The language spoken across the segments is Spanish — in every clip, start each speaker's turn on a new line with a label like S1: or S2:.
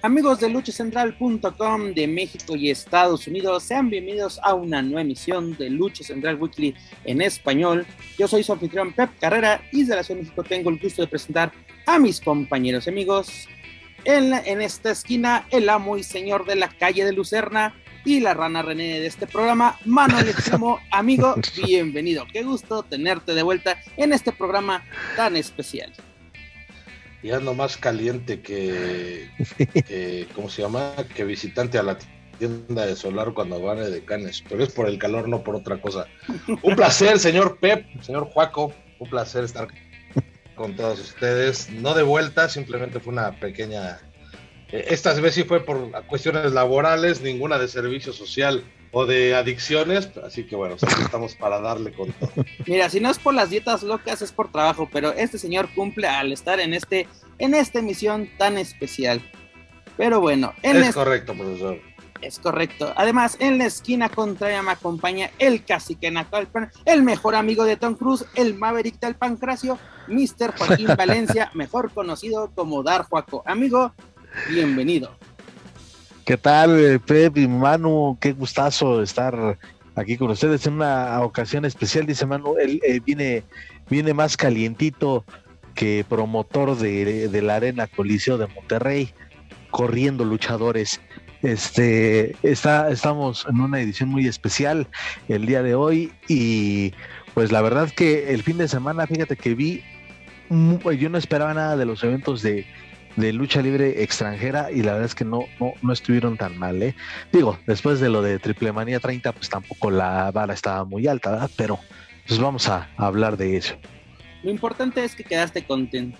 S1: Amigos de luchacentral.com de México y Estados Unidos, sean bienvenidos a una nueva emisión de Lucha Central Weekly en español. Yo soy su anfitrión Pep Carrera y desde la Ciudad de México tengo el gusto de presentar a mis compañeros y amigos. En, en esta esquina, el amo y señor de la calle de Lucerna y la rana René de este programa, Manuel Extremo. Amigo, bienvenido. Qué gusto tenerte de vuelta en este programa tan especial
S2: y ando más caliente que, que, ¿cómo se llama? Que visitante a la tienda de solar cuando van de canes, pero es por el calor, no por otra cosa. Un placer, señor Pep, señor Juaco, un placer estar con todos ustedes. No de vuelta, simplemente fue una pequeña... Eh, esta vez sí fue por cuestiones laborales, ninguna de servicio social o de adicciones, así que bueno, estamos para darle con todo.
S1: Mira, si no es por las dietas locas, es por trabajo, pero este señor cumple al estar en este, en esta emisión tan especial. Pero bueno,
S2: es correcto, profesor.
S1: Es correcto. Además, en la esquina contraria me acompaña el cacique Nacalpan, el mejor amigo de Tom Cruise, el Maverick del Pancracio, Mr. Joaquín Valencia, mejor conocido como Dar Juaco. Amigo, bienvenido.
S3: ¿Qué tal, eh, Pep y Manu? Qué gustazo estar aquí con ustedes en una ocasión especial, dice Manu. Él eh, viene, viene más calientito que promotor de, la Arena Coliseo de Monterrey, corriendo luchadores. Este, está, estamos en una edición muy especial el día de hoy y pues la verdad que el fin de semana, fíjate que vi, yo no esperaba nada de los eventos de, de lucha libre extranjera y la verdad es que no, no, estuvieron tan mal, ¿eh? Digo, después de lo de Triple Manía 30, pues tampoco la vara estaba muy alta, ¿verdad? Pero pues vamos a, hablar de eso.
S1: Lo importante es que quedaste contento.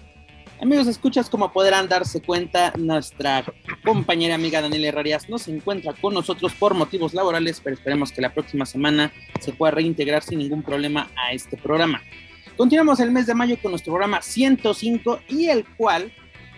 S1: Amigos, escuchas como podrán darse cuenta, nuestra compañera amiga Daniela Herrarias no se encuentra con nosotros por motivos laborales, pero esperemos que la próxima semana se pueda reintegrar sin ningún problema a este programa. Continuamos el mes de mayo con nuestro programa 105 y el cual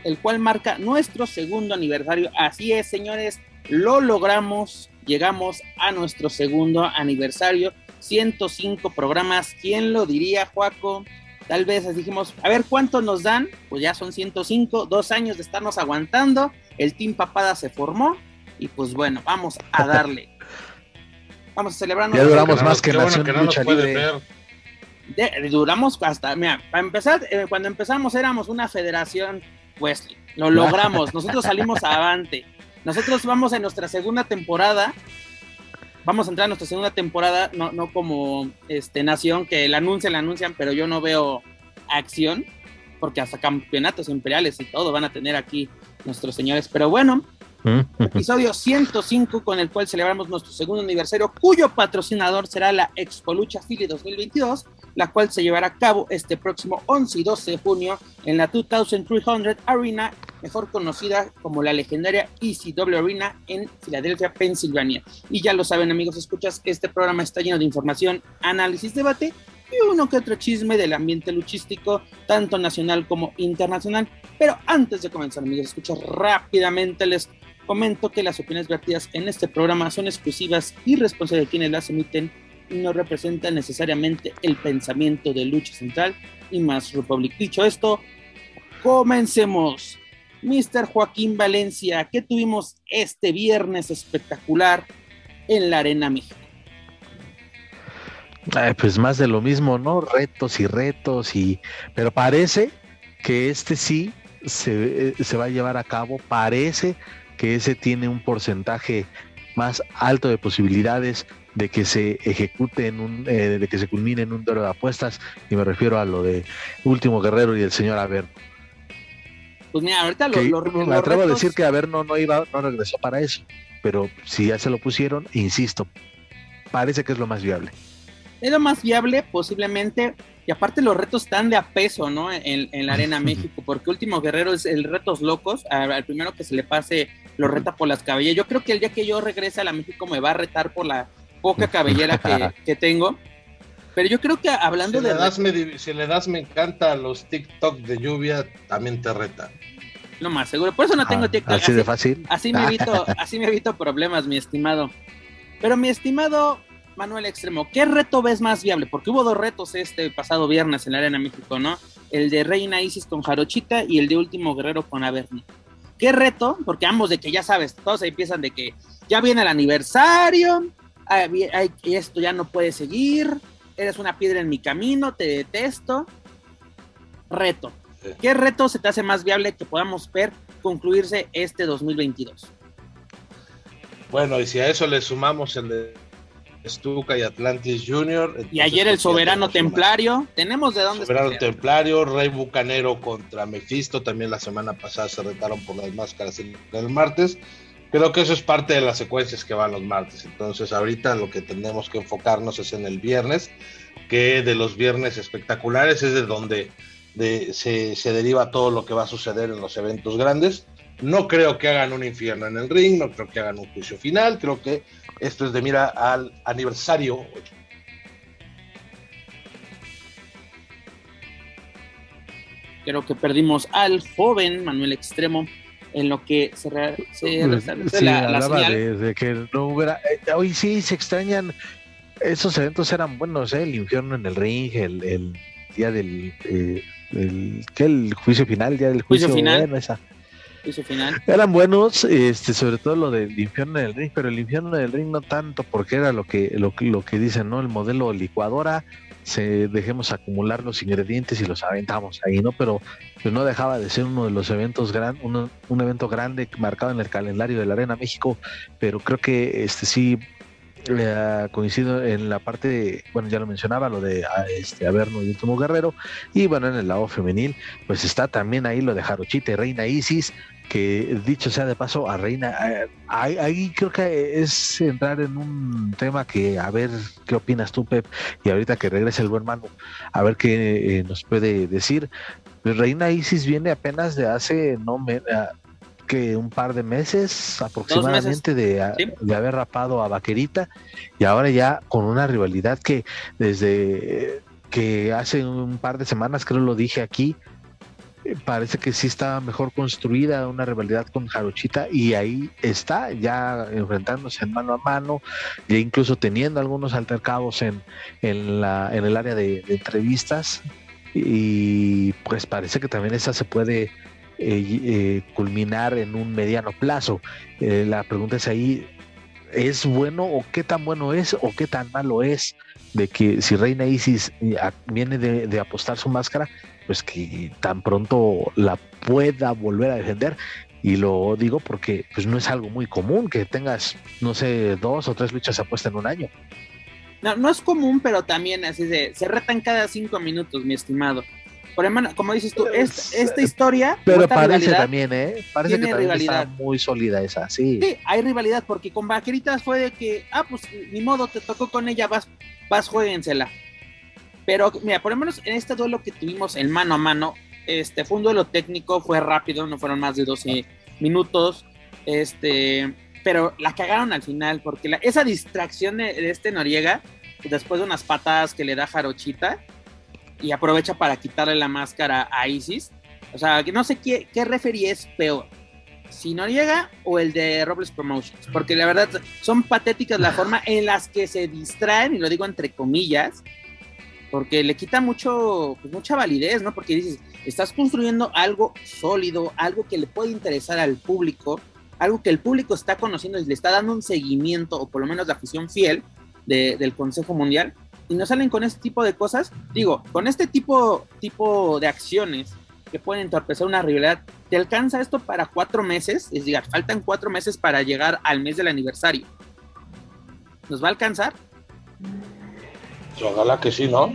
S1: el cual marca nuestro segundo aniversario. Así es, señores, lo logramos, llegamos a nuestro segundo aniversario, 105 programas, ¿quién lo diría, Juaco? Tal vez dijimos, a ver cuánto nos dan, pues ya son 105, dos años de estarnos aguantando, el Team Papada se formó y pues bueno, vamos a darle. Vamos a celebrarnos.
S3: Ya duramos más que, Nación
S1: que
S3: Lucha Libre.
S1: duramos hasta, mira, para empezar, eh, cuando empezamos éramos una federación pues lo logramos. Nosotros salimos avante. Nosotros vamos en nuestra segunda temporada. Vamos a entrar en nuestra segunda temporada, no, no como este Nación, que la anuncian, la anuncian, pero yo no veo acción, porque hasta campeonatos imperiales y todo van a tener aquí nuestros señores. Pero bueno, episodio 105 con el cual celebramos nuestro segundo aniversario, cuyo patrocinador será la Expo Lucha Philly 2022, la cual se llevará a cabo este próximo 11 y 12 de junio en la 2300 Arena, mejor conocida como la legendaria ECW Arena en Filadelfia, Pensilvania. Y ya lo saben amigos, escuchas, este programa está lleno de información, análisis, debate y uno que otro chisme del ambiente luchístico, tanto nacional como internacional. Pero antes de comenzar, amigos, escuchas rápidamente les comento que las opiniones vertidas en este programa son exclusivas y responsables de quienes las emiten no representan necesariamente el pensamiento de Lucha Central y más Republic. Dicho esto, comencemos. Mr. Joaquín Valencia, ¿qué tuvimos este viernes espectacular en la Arena México?
S3: pues más de lo mismo, ¿no? Retos y retos y... Pero parece que este sí se, eh, se va a llevar a cabo, parece que ese tiene un porcentaje más alto de posibilidades de que se ejecute en un, eh, de que se culmine en un duelo de apuestas, y me refiero a lo de Último Guerrero y el señor Averno.
S1: Pues mira, ahorita lo,
S3: me atrevo a decir que Averno no iba, no regresó para eso, pero si ya se lo pusieron, insisto, parece que es lo más viable.
S1: Es lo más viable, posiblemente, y aparte los retos están de a peso, ¿no? En, la Arena México, porque Último Guerrero es el retos locos, al primero que se le pase lo reta por las cabelleras. Yo creo que el día que yo regrese a la México me va a retar por la poca cabellera que, tengo. Pero yo creo que hablando
S2: si
S1: de.
S2: Le das me, si le das me encanta los TikTok de lluvia, también te reta.
S1: No más seguro. Por eso no tengo TikTok.
S3: Así, de fácil.
S1: Así me evito, así me evito problemas, mi estimado. Pero mi estimado Manuel Extremo, ¿qué reto ves más viable? Porque hubo dos retos este pasado viernes en la Arena México, ¿no? El de Reina Isis con Jarochita y el de Último Guerrero con Averni. ¿Qué reto? Porque ambos de que ya sabes, todos empiezan de que ya viene el aniversario, esto ya no puede seguir, eres una piedra en mi camino, te detesto. Reto. ¿Qué reto se te hace más viable que podamos ver concluirse este 2022?
S2: Bueno, y si a eso le sumamos el de Stuka y Atlantis Junior.
S1: Y ayer el Soberano Templario. Tenemos de dónde
S2: Soberano Templario, Rey Bucanero contra Mephisto. También la semana pasada se retaron por las máscaras el, el martes. Creo que eso es parte de las secuencias que van los martes. Entonces, ahorita lo que tenemos que enfocarnos es en el viernes, que de los viernes espectaculares es de donde de, se, se deriva todo lo que va a suceder en los eventos grandes. No creo que hagan un infierno en el ring, no creo que hagan un juicio final, creo que esto es de mira al aniversario.
S1: Creo que perdimos al joven Manuel Extremo en lo que se, se
S3: pues, sí, la, la de, de, que no hubiera. Eh, hoy sí se extrañan. Esos eventos eran buenos, ¿eh? el infierno en el ring, el, el día del. Eh, el, ¿qué? el juicio final, el día del juicio,
S1: juicio final.
S3: Bueno, esa.
S1: Juicio final.
S3: Eran buenos, este, sobre todo lo del infierno en el ring, pero el infierno en el ring no tanto, porque era lo que, lo, lo que dicen, ¿no? El modelo licuadora, se dejemos acumular los ingredientes y los aventamos ahí, ¿no? Pero no dejaba de ser uno de los eventos gran, un evento grande marcado en el calendario de la Arena México, pero creo que este sí eh, coincido en la parte de, bueno, ya lo mencionaba, lo de este Averno y Último Guerrero, y bueno, en el lado femenil, pues está también ahí lo de Jarochita y Reina Isis, que dicho sea de paso, a Reina, eh, ahí, ahí, creo que es entrar en un tema que, a ver, ¿qué opinas tú, Pep? Y ahorita que regrese el buen mano, a ver qué eh, nos puede decir. Pues Reina Isis viene apenas de hace, no me, que un par de meses aproximadamente De, ¿Sí? de, haber rapado a Vaquerita y ahora ya con una rivalidad que desde que hace un par de semanas, creo lo dije aquí, parece que sí está mejor construida una rivalidad con Jarochita y ahí está ya enfrentándose en mano a mano e incluso teniendo algunos altercados en, en, la, en el área de, entrevistas y pues parece que también esa se puede eh, eh, culminar en un mediano plazo. Eh, la pregunta es ahí, ¿es bueno o qué tan bueno es o qué tan malo es de que si Reina Isis viene de apostar su máscara, pues que tan pronto la pueda volver a defender? Y lo digo porque pues no es algo muy común que tengas, no sé, dos o tres luchas apuestas en un año.
S1: No, no es común, pero también así de, se retan cada cinco minutos, mi estimado. Por hermano, como dices tú, esta, esta historia.
S3: Pero parece también, ¿eh? Parece que también rivalidad. está muy sólida esa, sí.
S1: Sí, hay rivalidad, porque con Vaqueritas fue de que, ah, pues ni modo, te tocó con ella, vas, vas, jueguensela. Pero, mira, por lo menos en este duelo que tuvimos en mano a mano, este fue un duelo técnico, fue rápido, no fueron más de 12 minutos. Este, pero la cagaron al final, porque la, esa distracción de, de, este Noriega, después de unas patadas que le da Jarochita, y aprovecha para quitarle la máscara a Isis. O sea, que no sé qué, qué referee es peor. Si Noriega o el de Robles Promotions. Porque la verdad son patéticas la forma en las que se distraen, y lo digo entre comillas, porque le quita mucho, pues mucha validez, ¿no? Porque dices, estás construyendo algo sólido, algo que le puede interesar al público, algo que el público está conociendo y le está dando un seguimiento, o por lo menos la afición fiel de, del Consejo Mundial, y no salen con este tipo de cosas, digo, con este tipo, tipo de acciones que pueden entorpecer una rivalidad, ¿te alcanza esto para cuatro meses? Es decir, faltan cuatro meses para llegar al mes del aniversario. ¿Nos va a alcanzar?
S2: Ojalá que sí, ¿no?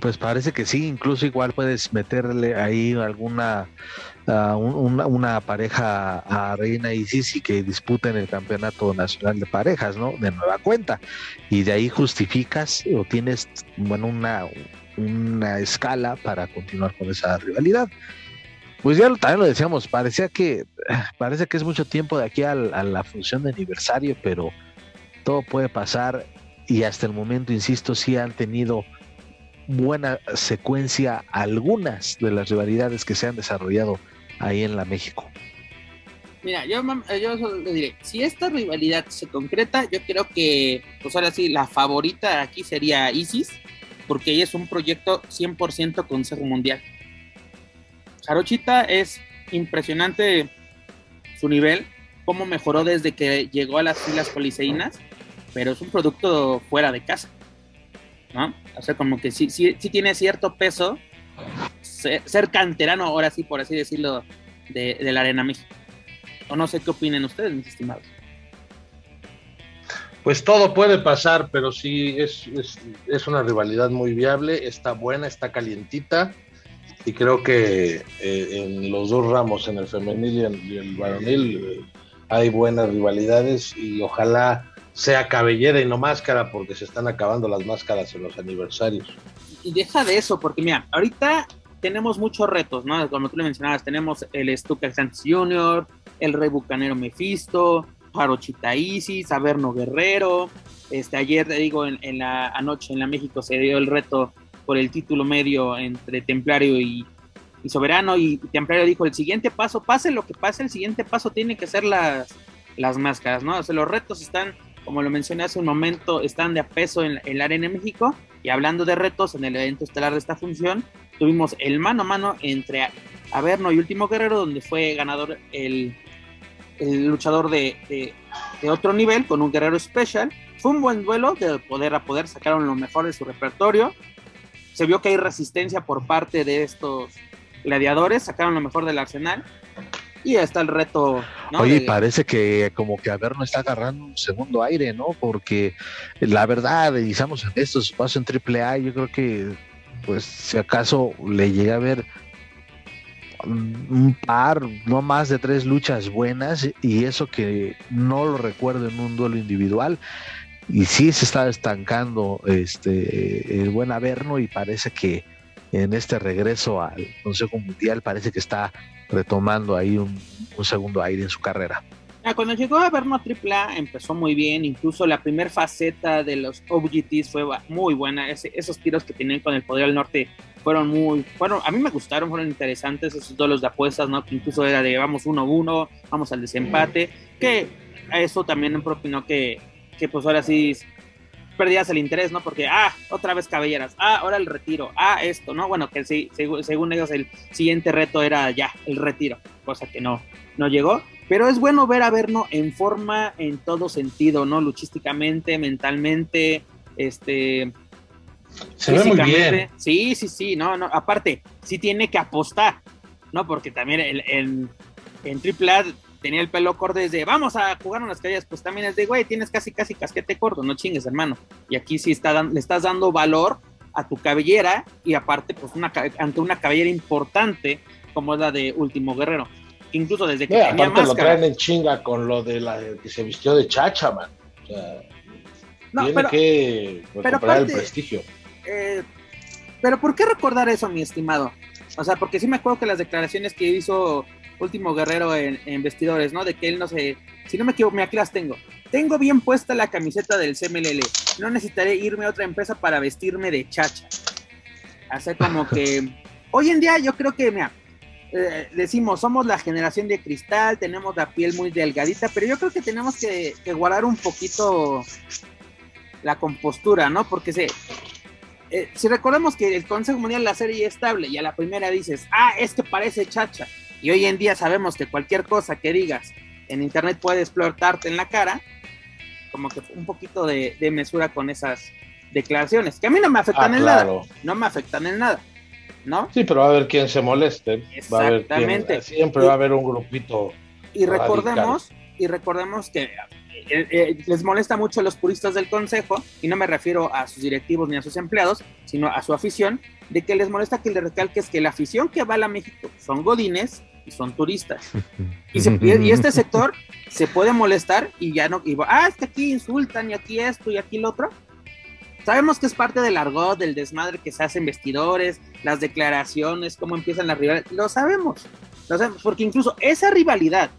S3: Pues parece que sí, incluso igual puedes meterle ahí alguna uh, una, pareja a Reina y Sisi que disputen el campeonato nacional de parejas, ¿no? De nueva cuenta. Y de ahí justificas o tienes, bueno, una, una escala para continuar con esa rivalidad. Pues ya también lo decíamos, parecía que parece que es mucho tiempo de aquí a la función de aniversario, pero todo puede pasar y hasta el momento, insisto, sí han tenido buena secuencia algunas de las rivalidades que se han desarrollado ahí en la México.
S1: Mira, yo, yo le diré, si esta rivalidad se concreta, yo creo que, pues ahora sí, la favorita aquí sería Isis, porque ella es un proyecto 100% Consejo Mundial. Jarochita es impresionante su nivel, cómo mejoró desde que llegó a las filas policeínas, pero es un producto fuera de casa. ¿no? O sea, como que sí, sí, sí tiene cierto peso ser, canterano, ahora sí, por así decirlo, de, la Arena México. O no sé qué opinen ustedes, mis estimados.
S2: Pues todo puede pasar, pero sí es, es, una rivalidad muy viable, está buena, está calientita y creo que eh, en los dos ramos, en el femenil y, el varonil, eh, hay buenas rivalidades y ojalá sea cabellera y no máscara porque se están acabando las máscaras en los aniversarios.
S1: Y deja de eso, porque mira, ahorita tenemos muchos retos, ¿no? Como tú le mencionabas, tenemos el Stuka Santos Jr., el Rey Bucanero Mephisto, Jarochita Isis, Averno Guerrero. Este, ayer, te digo, en, la anoche en la México se dio el reto por el título medio entre Templario y, Soberano. Y Templario dijo: el siguiente paso, pase lo que pase, el siguiente paso tiene que ser las, las máscaras, ¿no? O sea, los retos están, como lo mencioné hace un momento, están de a peso en, en la Arena México. Y hablando de retos, en el evento estelar de esta función, tuvimos el mano a mano entre Averno y Último Guerrero, donde fue ganador el, el luchador de, de, otro nivel con un guerrero especial. Fue un buen duelo de poder a poder, sacaron lo mejor de su repertorio. Se vio que hay resistencia por parte de estos gladiadores, sacaron lo mejor del arsenal. Y está el reto.
S3: Oye, parece que como que Averno está agarrando un segundo aire, ¿no? Porque la verdad, digamos, en estos pasos en AAA, yo creo que pues si acaso le llega a ver un par, no más de tres luchas buenas y eso que no lo recuerdo en un duelo individual y sí se está estancando este el buen Averno y parece que en este regreso al Consejo Mundial parece que está retomando ahí un segundo aire en su carrera.
S1: Ah, cuando llegó a Verno AAA empezó muy bien, incluso la primera faceta de los OGTs fue muy buena, esos tiros que tenían con el Poder del Norte fueron muy, fueron, a mí me gustaron, fueron interesantes esos duelos de apuestas, ¿no? Que incluso era de vamos 1-1, vamos al desempate, que eso también propinó que, que pues ahora sí perdías el interés, ¿no? Porque, ah, otra vez cabelleras, ah, ahora el retiro, ah, esto, ¿no? Bueno, que sí, según ellos el siguiente reto era ya, el retiro, cosa que no, no llegó. Pero es bueno ver a Verno en forma en todo sentido, ¿no? Luchísticamente, mentalmente, este.
S2: Se ve muy bien.
S1: Sí, sí, sí, no, no. Aparte, sí tiene que apostar, ¿no? Porque también en, en AAA tenía el pelo corto desde vamos a jugar unas calles, pues también es de güey, tienes casi casi casquete corto, no chingues, hermano. Y aquí sí está le estás dando valor a tu cabellera y aparte, pues una, ante una cabellera importante como es la de Último Guerrero incluso desde que tenía
S2: aparte lo traen en chinga con lo de la que se vistió de chacha, man. O sea, tiene que recuperar el prestigio.
S1: Eh, pero ¿por qué recordar eso, mi estimado? O sea, porque sí me acuerdo que las declaraciones que hizo Último Guerrero en, Vestidores, ¿no? De que él no sé, si no me equivoco, aquí las tengo. Tengo bien puesta la camiseta del CMLL. No necesitaré irme a otra empresa para vestirme de chacha. Hace como que hoy en día yo creo que, mira, eh, decimos, somos la generación de cristal, tenemos la piel muy delgadita, pero yo creo que tenemos que, guardar un poquito la compostura, ¿no? Porque se, eh, si recordamos que el Consejo Mundial la serie estable y a la primera dices, ah, es que parece chacha, y hoy en día sabemos que cualquier cosa que digas en internet puede explotarte en la cara, como que un poquito de, mesura con esas declaraciones, que a mí no me afectan ah, en nada, no me afectan en nada. ¿no?
S2: Sí, pero va a haber quien se moleste. Va a haber siempre va a haber un grupito.
S1: Y recordemos, y recordemos que eh, eh, les molesta mucho a los puristas del consejo, y no me refiero a sus directivos ni a sus empleados, sino a su afición, de que les molesta que le recalques que la afición que va a la México son godines y son turistas. Y, y este sector se puede molestar y ya no, y, ah, es que aquí insultan y aquí esto y aquí lo otro, Sabemos que es parte del argot, del desmadre que se hacen vestidores, las declaraciones, cómo empiezan las rivalidades. Lo sabemos, lo sabemos, porque incluso esa rivalidad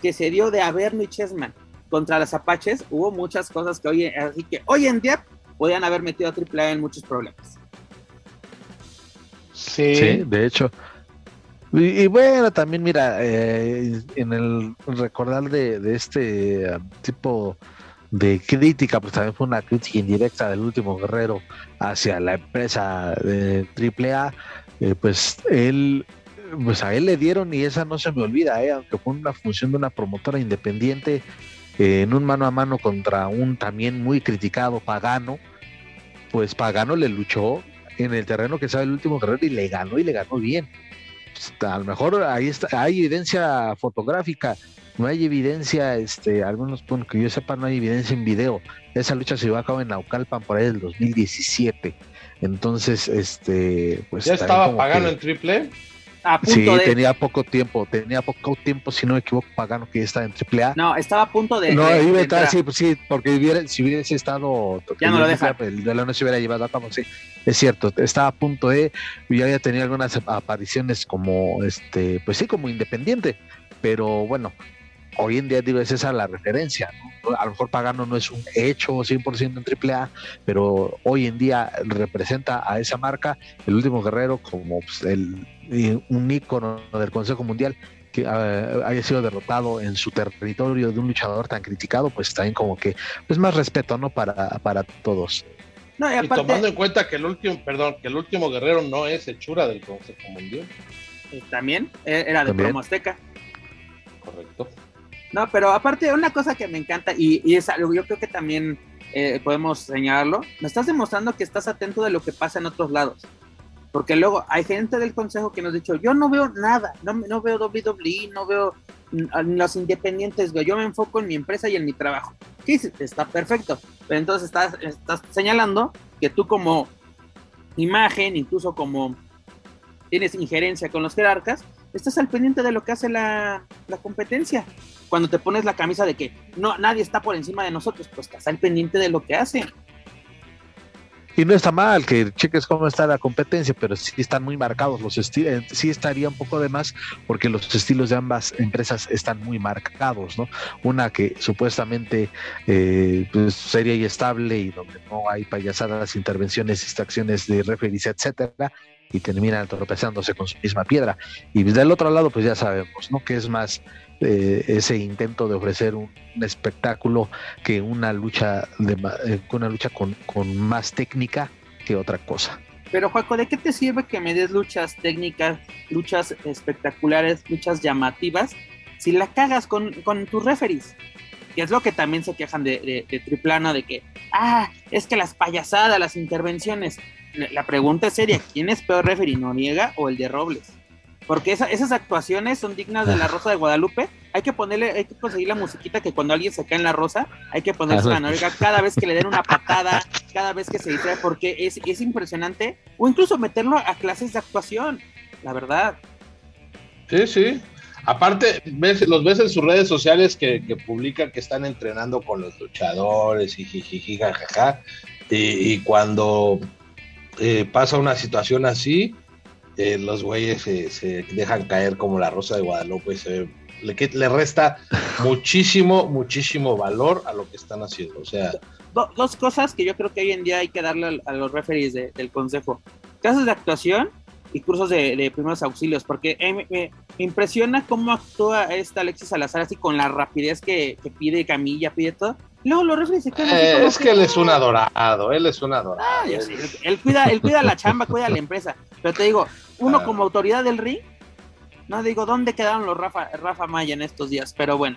S1: que se dio de Averno y Chessman contra los Apaches hubo muchas cosas que hoy, así que hoy en día podían haber metido a AAA en muchos problemas.
S3: Sí, de hecho. Y, bueno, también mira, eh, en el recordar de, este um, tipo de crítica, pues también fue una crítica indirecta del último guerrero hacia la empresa de AAA, eh, pues él, pues a él le dieron y esa no se me olvida, eh, aunque fue una función de una promotora independiente eh, en un mano a mano contra un también muy criticado Pagano, pues Pagano le luchó en el terreno que sabe el último guerrero y le ganó y le ganó bien. A lo mejor ahí está, hay evidencia fotográfica, no hay evidencia, este, algunos puntos que yo sepa, no hay evidencia en video. Esa lucha se llevó a cabo en Naucalpan por ahí del 2017. Entonces, este, pues.
S2: ¿Ya estaba pagando en triple?
S3: Sí, tenía poco tiempo, tenía poco tiempo, si no me equivoco, Pagano que ya estaba en AAA.
S1: No, estaba a punto de.
S3: No, iba a estar, sí, pues sí, porque si hubiese estado.
S1: Ya no lo deja.
S3: El no se hubiera llevado a cabo, sí. Es cierto, estaba a punto de. Ya había tenido algunas apariciones como, este, pues sí, como independiente. Pero bueno, hoy en día digo, es esa la referencia. A lo mejor Pagano no es un hecho 100% en AAA, pero hoy en día representa a esa marca, el último guerrero, como pues, el, un ícono del Consejo Mundial que ah, haya sido derrotado en su territorio de un luchador tan criticado, pues también como que pues más respeto, ¿no? Para, para todos.
S2: y, tomando en cuenta que el último, perdón, que el último guerrero no es hechura del Consejo Mundial.
S1: Eh, también eh, era de Promo Azteca.
S2: Correcto.
S1: No, pero aparte, una cosa que me encanta, y, y es algo, yo creo que también eh, podemos señalarlo, me estás demostrando que estás atento de lo que pasa en otros lados. Porque luego hay gente del consejo que nos ha dicho, yo no veo nada, no, no veo WWE, no veo los independientes, yo me enfoco en mi empresa y en mi trabajo. ¿Qué Está perfecto. Pero entonces estás, estás señalando que tú como imagen, incluso como tienes injerencia con los jerarcas, estás al pendiente de lo que hace la, competencia. Cuando te pones la camisa de que no, nadie está por encima de nosotros, pues estás al pendiente de lo que hace.
S3: Y no está mal que cheques cómo está la competencia, pero sí están muy marcados los estilos. Eh, sí estaría un poco de más porque los estilos de ambas empresas están muy marcados, ¿no? Una que supuestamente eh, pues, seria y estable y donde no hay payasadas, intervenciones, distracciones de referencia, etcétera, y terminan tropezándose con su misma piedra. Y del otro lado, pues ya sabemos, ¿no? Que es más eh, ese intento de ofrecer un, espectáculo que una lucha, de, eh, una lucha con, con más técnica que otra cosa.
S1: Pero Juaco, ¿de qué te sirve que me des luchas técnicas, luchas espectaculares, luchas llamativas, si la cagas con, con tus referees? Que es lo que también se quejan de, de, de de que, ah, es que las payasadas, las intervenciones, la pregunta es seria, ¿quién es peor referee, Noriega o el de Robles? Porque esas actuaciones son dignas de la Rosa de Guadalupe. Hay que ponerle, hay que conseguir la musiquita que cuando alguien se cae en la rosa, hay que ponerse a Noriega cada vez que le den una patada, cada vez que se distrae, porque es, es impresionante. O incluso meterlo a clases de actuación, la verdad.
S2: Sí, sí. Aparte, ves, los ves en sus redes sociales que, publican que están entrenando con los luchadores y jiji, jajaja. Y, y cuando eh, pasa una situación así, eh, los güeyes se, dejan caer como la rosa de Guadalupe, se, le, le, resta muchísimo, muchísimo valor a lo que están haciendo. O sea,
S1: dos cosas que yo creo que hoy en día hay que darle a, los referees del consejo: casos de actuación y cursos de, primeros auxilios, porque eh, me, impresiona cómo actúa esta Alexis Salazar así con la rapidez que, que pide Camilla, pide todo Luego los referees se quedan
S2: eh, Es que, él es un adorado, él es un adorado. Ah,
S1: él, cuida, él cuida la chamba, cuida la empresa. Pero te digo, uno ah. como autoridad del ring, no digo dónde quedaron los Rafa, Rafa Maya en estos días, pero bueno,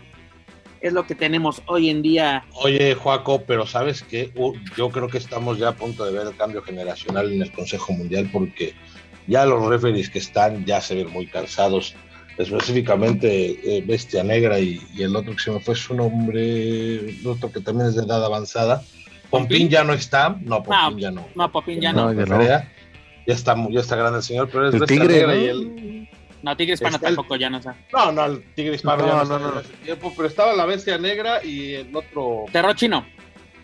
S1: es lo que tenemos hoy en día.
S2: Oye, Joaco, pero sabes que yo creo que estamos ya a punto de ver el cambio generacional en el Consejo Mundial porque ya los referees que están ya se ven muy cansados específicamente eh, Bestia Negra y, el otro que se me fue su nombre, el otro que también es de edad avanzada. Pompín ya no está, no, Pompín ya no.
S1: No, Pompín ya no.
S2: Ya, está, ya está grande el señor, pero es el Bestia tigre, Negra y el...
S1: No, Tigre Hispano tampoco ya no está.
S2: No, no, el Tigre Hispano no, ya no, no, no, tiempo, pero estaba la Bestia Negra y el otro...
S1: Terror Chino.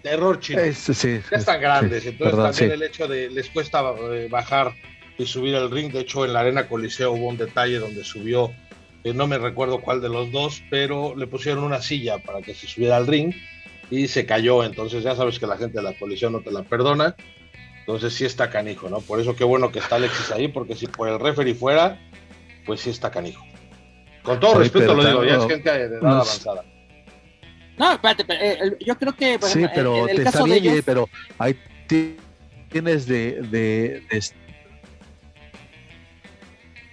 S2: Terror Chino.
S3: sí,
S2: ya están grandes, entonces también el hecho de les cuesta eh, bajar y subir al ring. De hecho, en la Arena Coliseo hubo un detalle donde subió que no me recuerdo cuál de los dos, pero le pusieron una silla para que se subiera al ring y se cayó. Entonces ya sabes que la gente de la colisión no te la perdona. Entonces sí está canijo, ¿no? Por eso qué bueno que está Alexis ahí, porque si por el referee fuera, pues sí está canijo. Con todo respeto lo digo, ya es gente de edad avanzada.
S1: No, espérate, eh, yo creo que.
S3: sí, pero te está bien, pero ahí tienes de, de,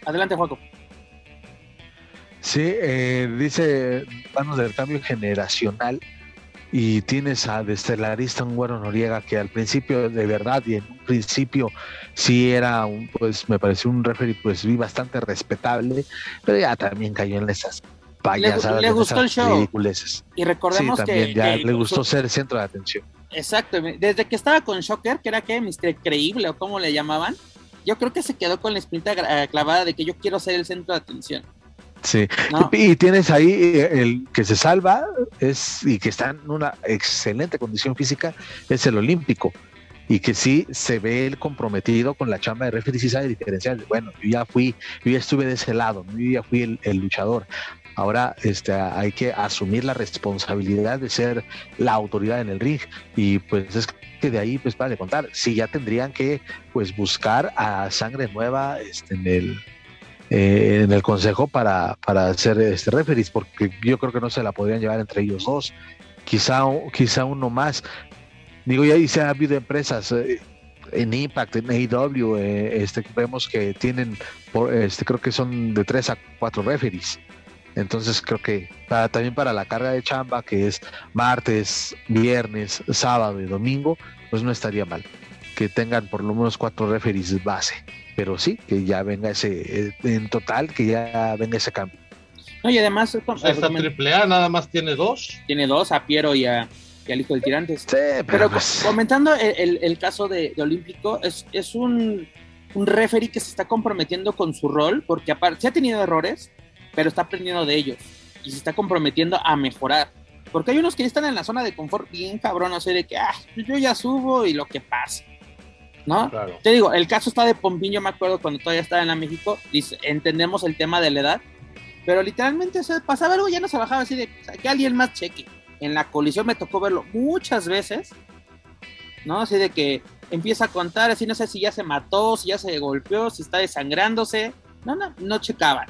S1: Adelante, Juaco.
S3: Sí, eh, dice, vamos del cambio generacional y tienes a destelarista un güero Noriega que al principio de verdad y en un principio sí era un pues me pareció un referee pues vi bastante respetable pero ya también cayó en esas payasadas
S1: le, gustó el show.
S3: y recordemos que, ya le gustó ser el centro de atención.
S1: Exacto desde que estaba con Shocker que era que Mr. Creíble o como le llamaban yo creo que se quedó con la espinita eh, clavada de que yo quiero ser el centro de atención
S3: Sí, y tienes ahí eh, el que se salva es y que está en una excelente condición física es el olímpico. Y que sí se ve el comprometido con la chamba de referee, sí sabe diferenciar. Bueno, yo ya fui, yo ya estuve de ese lado, yo ya fui el, luchador. Ahora este, hay que asumir la responsabilidad de ser la autoridad en el ring. Y pues es que de ahí pues para de contar, sí ya tendrían que pues buscar a sangre nueva este, en el eh, en el consejo para, para hacer este referees, porque yo creo que no se la podrían llevar entre ellos dos, quizá, quizá uno más. Digo, ya se ha habido empresas eh, en Impact, en AEW, eh, este, vemos que tienen, este, creo que son de tres a cuatro referees. Entonces creo que también para la carga de chamba, que es martes, viernes, sábado y domingo, pues no estaría mal que tengan por lo menos cuatro referees base pero sí, que ya venga ese, eh, en total, que ya venga ese cambio.
S1: No, y además...
S2: esta triple A nada más tiene dos.
S1: Tiene dos, a Piero y, a, al hijo del Tirantes. Sí, pero, pues comentando el, caso de, Olímpico, es, es un, un referee que se está comprometiendo con su rol, porque aparte, se ha tenido errores, pero está aprendiendo de ellos y se está comprometiendo a mejorar. Porque hay unos que están en la zona de confort bien cabrón, sea, de que, ah, yo ya subo y lo que pasa. ¿No? Te digo, el caso está de Pompiño, me acuerdo cuando todavía estaba en la México, dice, entendemos el tema de la edad, pero literalmente se pasaba algo, ya no se bajaba así de que alguien más cheque. En la colisión me tocó verlo muchas veces, ¿no? Así de que empieza a contar, así no sé si ya se mató, si ya se golpeó, si está desangrándose, no, no, no checaban.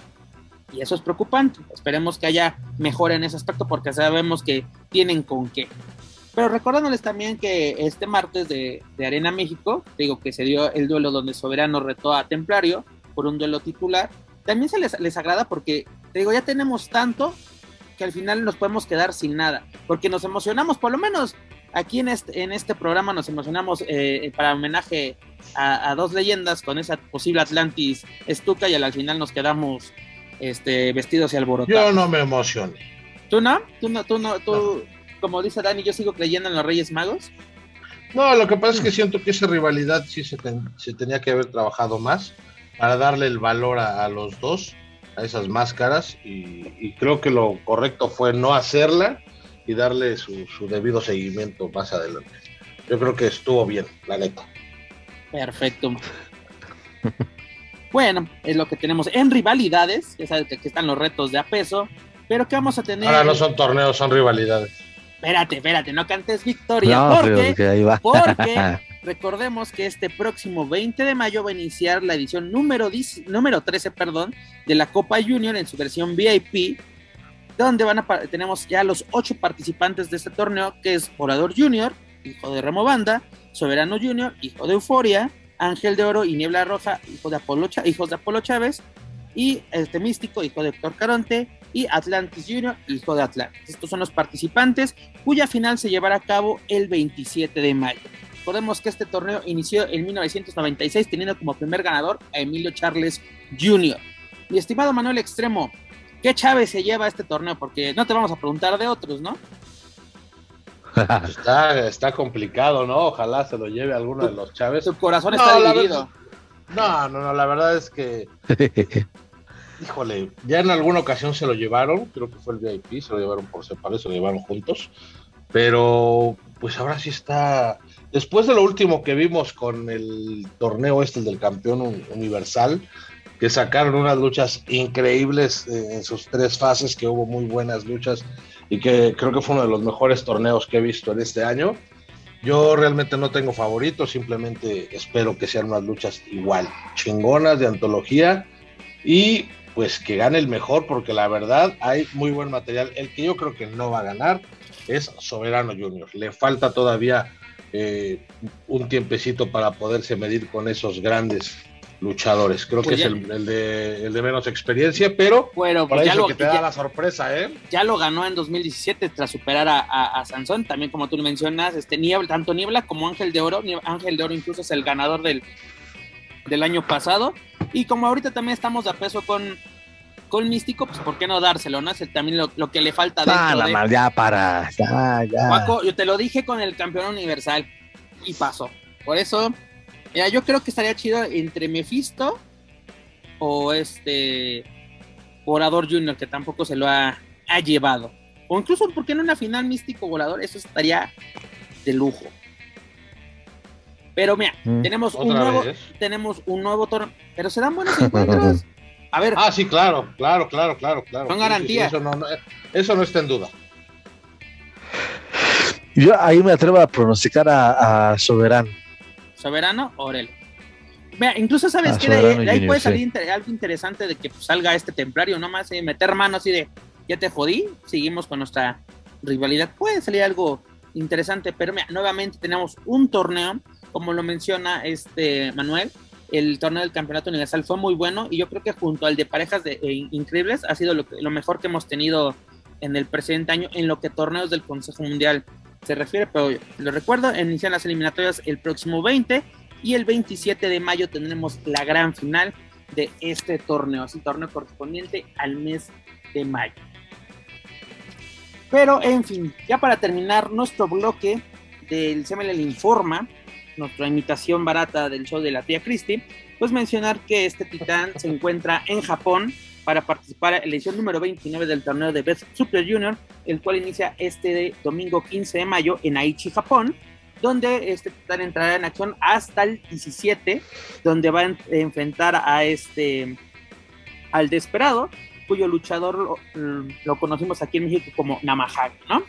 S1: Y eso es preocupante. Esperemos que haya mejora en ese aspecto porque sabemos que tienen con qué. Pero recordándoles también que este martes de, Arena México, digo que se dio el duelo donde Soberano retó a Templario por un duelo titular, también se les, les agrada porque, te digo, ya tenemos tanto que al final nos podemos quedar sin nada, porque nos emocionamos, por lo menos aquí en este, en este programa nos emocionamos eh, para homenaje a, dos leyendas con esa posible Atlantis Estuca y al, final nos quedamos este, vestidos y alborotados.
S2: Yo no me emocioné.
S1: ¿Tú no? ¿Tú no? ¿Tú no? ¿Tú, como dice Dani, yo sigo creyendo en los Reyes Magos.
S2: No, lo que pasa es que siento que esa rivalidad sí se, tenía que haber trabajado más para darle el valor a, los dos, a esas máscaras, y, creo que lo correcto fue no hacerla y darle su, debido seguimiento más adelante. Yo creo que estuvo bien, la neta.
S1: Perfecto. bueno, es lo que tenemos en rivalidades, ya sabes que aquí están los retos de a peso, pero que vamos a tener...
S2: Ahora no son torneos, son rivalidades
S1: espérate, espérate, no cantes victoria, porque, porque recordemos que este próximo 20 de mayo va a iniciar la edición número, número 13 perdón, de la Copa Junior en su versión VIP, donde van a, tenemos ya los ocho participantes de este torneo, que es Orador Junior, hijo de Remo Banda, Soberano Junior, hijo de Euforia, Ángel de Oro y Niebla Roja, hijo de Apolo, hijos de Apolo Chávez, y este místico, hijo de Héctor Caronte, y Atlantis Junior, hijo de Atlantis. Estos son los participantes cuya final se llevará a cabo el 27 de mayo. Recordemos que este torneo inició en 1996 teniendo como primer ganador a Emilio Charles Jr. Mi estimado Manuel Extremo, ¿qué Chávez se lleva a este torneo? Porque no te vamos a preguntar de otros, ¿no?
S2: Está, está complicado, ¿no? Ojalá se lo lleve alguno de los Chávez.
S1: Su corazón está dividido.
S2: no, no, no, la verdad es que híjole, ya en alguna ocasión se lo llevaron, creo que fue el VIP, se lo llevaron por separado, se lo llevaron juntos, pero pues ahora sí está, después de lo último que vimos con el torneo este del campeón universal, que sacaron unas luchas increíbles eh, en sus tres fases, que hubo muy buenas luchas y que creo que fue uno de los mejores torneos que he visto en este año. Yo realmente no tengo favoritos, simplemente espero que sean unas luchas igual, chingonas de antología y pues que gane el mejor, porque la verdad hay muy buen material. El que yo creo que no va a ganar es Soberano Junior. Le falta todavía eh, un tiempecito para poderse medir con esos grandes luchadores. Creo que pues es el, de, menos experiencia, pero
S1: bueno, pues ya lo,
S2: que te da la sorpresa, ¿eh?
S1: Ya lo ganó en 2017 tras superar a, Sansón, también como tú mencionas, este Niebla, tanto Niebla como Ángel de Oro, Ángel de Oro incluso es el ganador del, del año pasado, y como ahorita también estamos a peso con, con Místico, pues ¿por qué no dárselo? ¿No? Es también lo, que le falta
S3: dentro ya para, ya, ya.
S1: yo te lo dije con el campeón universal y pasó. Por eso Mira, yo creo que estaría chido entre Mephisto o este Volador Junior, que tampoco se lo ha, llevado. O incluso, ¿por qué no una final místico volador? Eso estaría de lujo. Pero mira, mm. tenemos un nuevo, tenemos un nuevo torneo, pero se dan buenos encuentros. A ver.
S2: Ah, sí, claro, claro, claro, claro, claro.
S1: Son garantías.
S2: eso, no, eso no está en duda.
S3: Yo ahí me atrevo a pronosticar a, a Soberano.
S1: Soberano, Orel. Vea, incluso sabes ah, que de, ahí puede salir algo interesante de que pues, salga este templario, nomás eh, meter mano así de ya te jodí, seguimos con nuestra rivalidad. Puede salir algo interesante, pero nuevamente tenemos un torneo, como lo menciona este Manuel, el torneo del campeonato universal fue muy bueno y yo creo que junto al de parejas de, eh, increíbles ha sido lo, lo, mejor que hemos tenido en el presente año en lo que torneos del Consejo Mundial se refiere, pero lo recuerdo, inician las eliminatorias el próximo 20 y el 27 de mayo tendremos la gran final de este torneo, es el torneo correspondiente al mes de mayo. Pero en fin, ya para terminar nuestro bloque del CML Informa, nuestra imitación barata del show de la tía Christie, pues mencionar que este titán se encuentra en Japón para participar en la edición número 29 del torneo de Best Super Junior, el cual inicia este domingo 15 de mayo en Aichi, Japón, donde este titán entrará en acción hasta el 17, donde va a enfrentar a este al Desperado, cuyo luchador lo, conocimos aquí en México como Namahage, ¿no?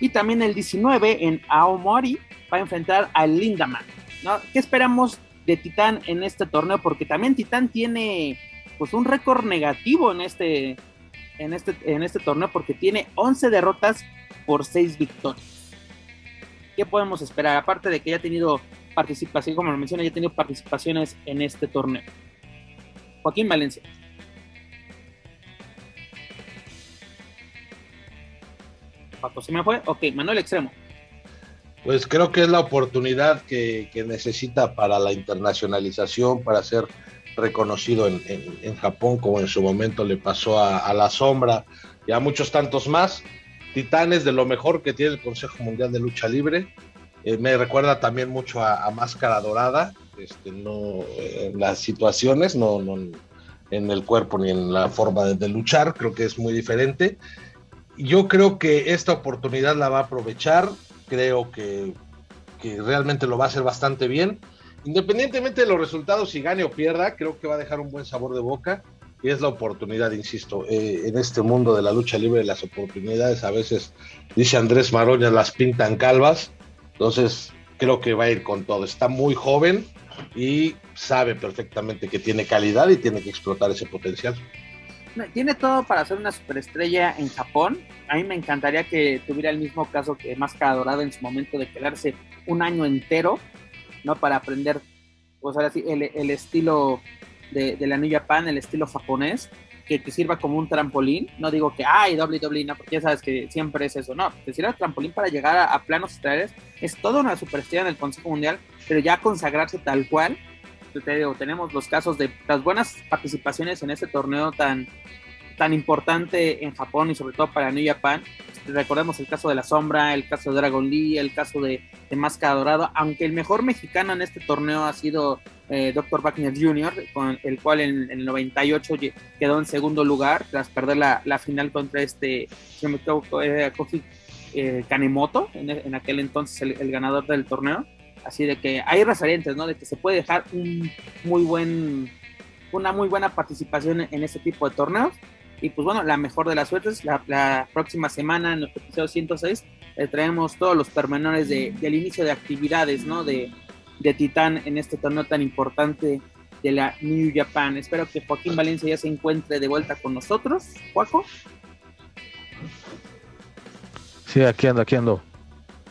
S1: Y también el 19 en Aomori va a enfrentar al Lindaman, ¿no? ¿Qué esperamos de Titán en este torneo? Porque también Titán tiene pues un récord negativo en este, en este, en este torneo porque tiene 11 derrotas por 6 victorias. ¿Qué podemos esperar? Aparte de que ya tenido participación, como lo menciona, ya tenido participaciones en este torneo. Joaquín Valencia. Paco, ¿se me fue? Ok, Manuel Extremo.
S2: Pues creo que es la oportunidad que, que necesita para la internacionalización, para hacer reconocido en, en, Japón, como en su momento le pasó a, La Sombra y a muchos tantos más. Titanes de lo mejor que tiene el Consejo Mundial de Lucha Libre. Eh, me recuerda también mucho a, Máscara Dorada, este, no, en las situaciones, no, no, en el cuerpo ni en la forma de luchar, creo que es muy diferente. Yo creo que esta oportunidad la va a aprovechar, creo que, que realmente lo va a hacer bastante bien independientemente de los resultados, si gane o pierda, creo que va a dejar un buen sabor de boca y es la oportunidad, insisto, eh, en este mundo de la lucha libre, las oportunidades a veces, dice Andrés Maroña, las pintan calvas, entonces creo que va a ir con todo. Está muy joven y sabe perfectamente que tiene calidad y tiene que explotar ese potencial.
S1: Tiene todo para ser una superestrella en Japón. A mí me encantaría que tuviera el mismo caso que Máscara Dorada en su momento de quedarse un año entero ¿no? Para aprender, pues ahora sí, el, el estilo de, la New Japan, el estilo japonés, que te sirva como un trampolín. No digo que, ay, WWE, no, porque ya sabes que siempre es eso, no, te sirva trampolín para llegar a, planos estelares. Es toda una superestrella en el Consejo Mundial, pero ya consagrarse tal cual. Te tenemos los casos de las buenas participaciones en este torneo tan, tan importante en Japón y sobre todo para New Japan recordemos el caso de La Sombra, el caso de Dragon Lee, el caso de, de Máscara Dorado, aunque el mejor mexicano en este torneo ha sido eh, Dr. Wagner Jr., con el cual en, el 98 quedó en segundo lugar tras perder la, final contra este, se me Kofi eh, Kanemoto, en, aquel entonces el, ganador del torneo. Así de que hay referentes, ¿no? De que se puede dejar un muy buen, una muy buena participación en este tipo de torneos. Y pues bueno, la mejor de las suertes, la, la próxima semana en nuestro episodio 106 le traemos todos los pormenores de, del inicio de actividades, ¿no? De, de Titán en este torneo tan importante de la New Japan. Espero que Joaquín Valencia ya se encuentre de vuelta con nosotros. Juaco.
S3: Sí, aquí ando, aquí ando.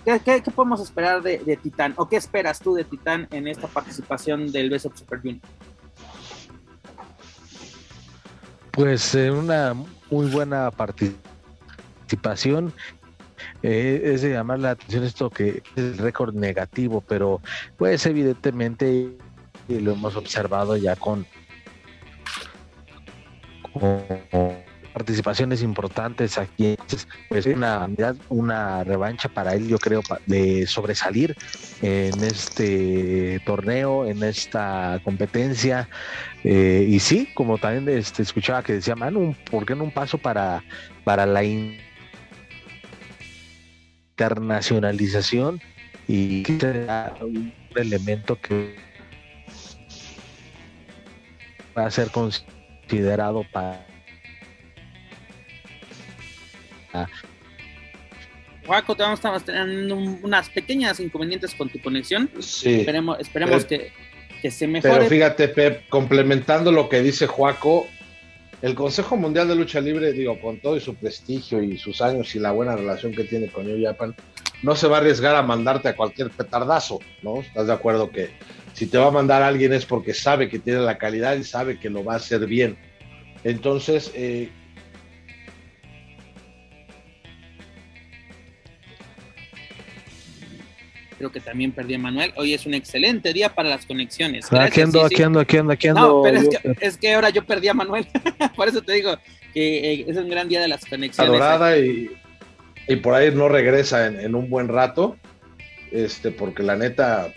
S1: ¿Qué, podemos esperar de, de, Titán? ¿O qué esperas tú de Titán en esta participación del Best of Super Junior?
S3: Pues eh, una muy buena participación. Eh, es de llamar la atención esto que es el récord negativo, pero pues evidentemente lo hemos observado ya con participaciones importantes aquí. Pues una, una revancha para él, yo creo, de sobresalir en este torneo, en esta competencia. Eh, y sí, como también este, escuchaba que decía Manu, ¿por qué no un paso para, para la internacionalización? Y será un elemento que va a ser considerado para
S1: Juaco, estamos teniendo unas pequeñas inconvenientes con tu conexión. Sí. Esperemos, esperemos que, que, se mejore.
S2: Pero fíjate, Pep, complementando lo que dice Juaco, el Consejo Mundial de Lucha Libre, digo, con todo y su prestigio y sus años y la buena relación que tiene con New Japan, no se va a arriesgar a mandarte a cualquier petardazo, ¿no? ¿Estás de acuerdo que si te va a mandar a alguien es porque sabe que tiene la calidad y sabe que lo va a hacer bien? Entonces, eh,
S1: creo que también perdí a Manuel. Hoy es un excelente día para las conexiones.
S3: Gracias, aquí ando, aquí ando, aquí ando, aquí ando.
S1: No, pero es que, es que ahora yo perdí a Manuel. por eso te digo que eh, es un gran día de las conexiones.
S2: Adorada y, y, por ahí no regresa en, en, un buen rato, este, porque la neta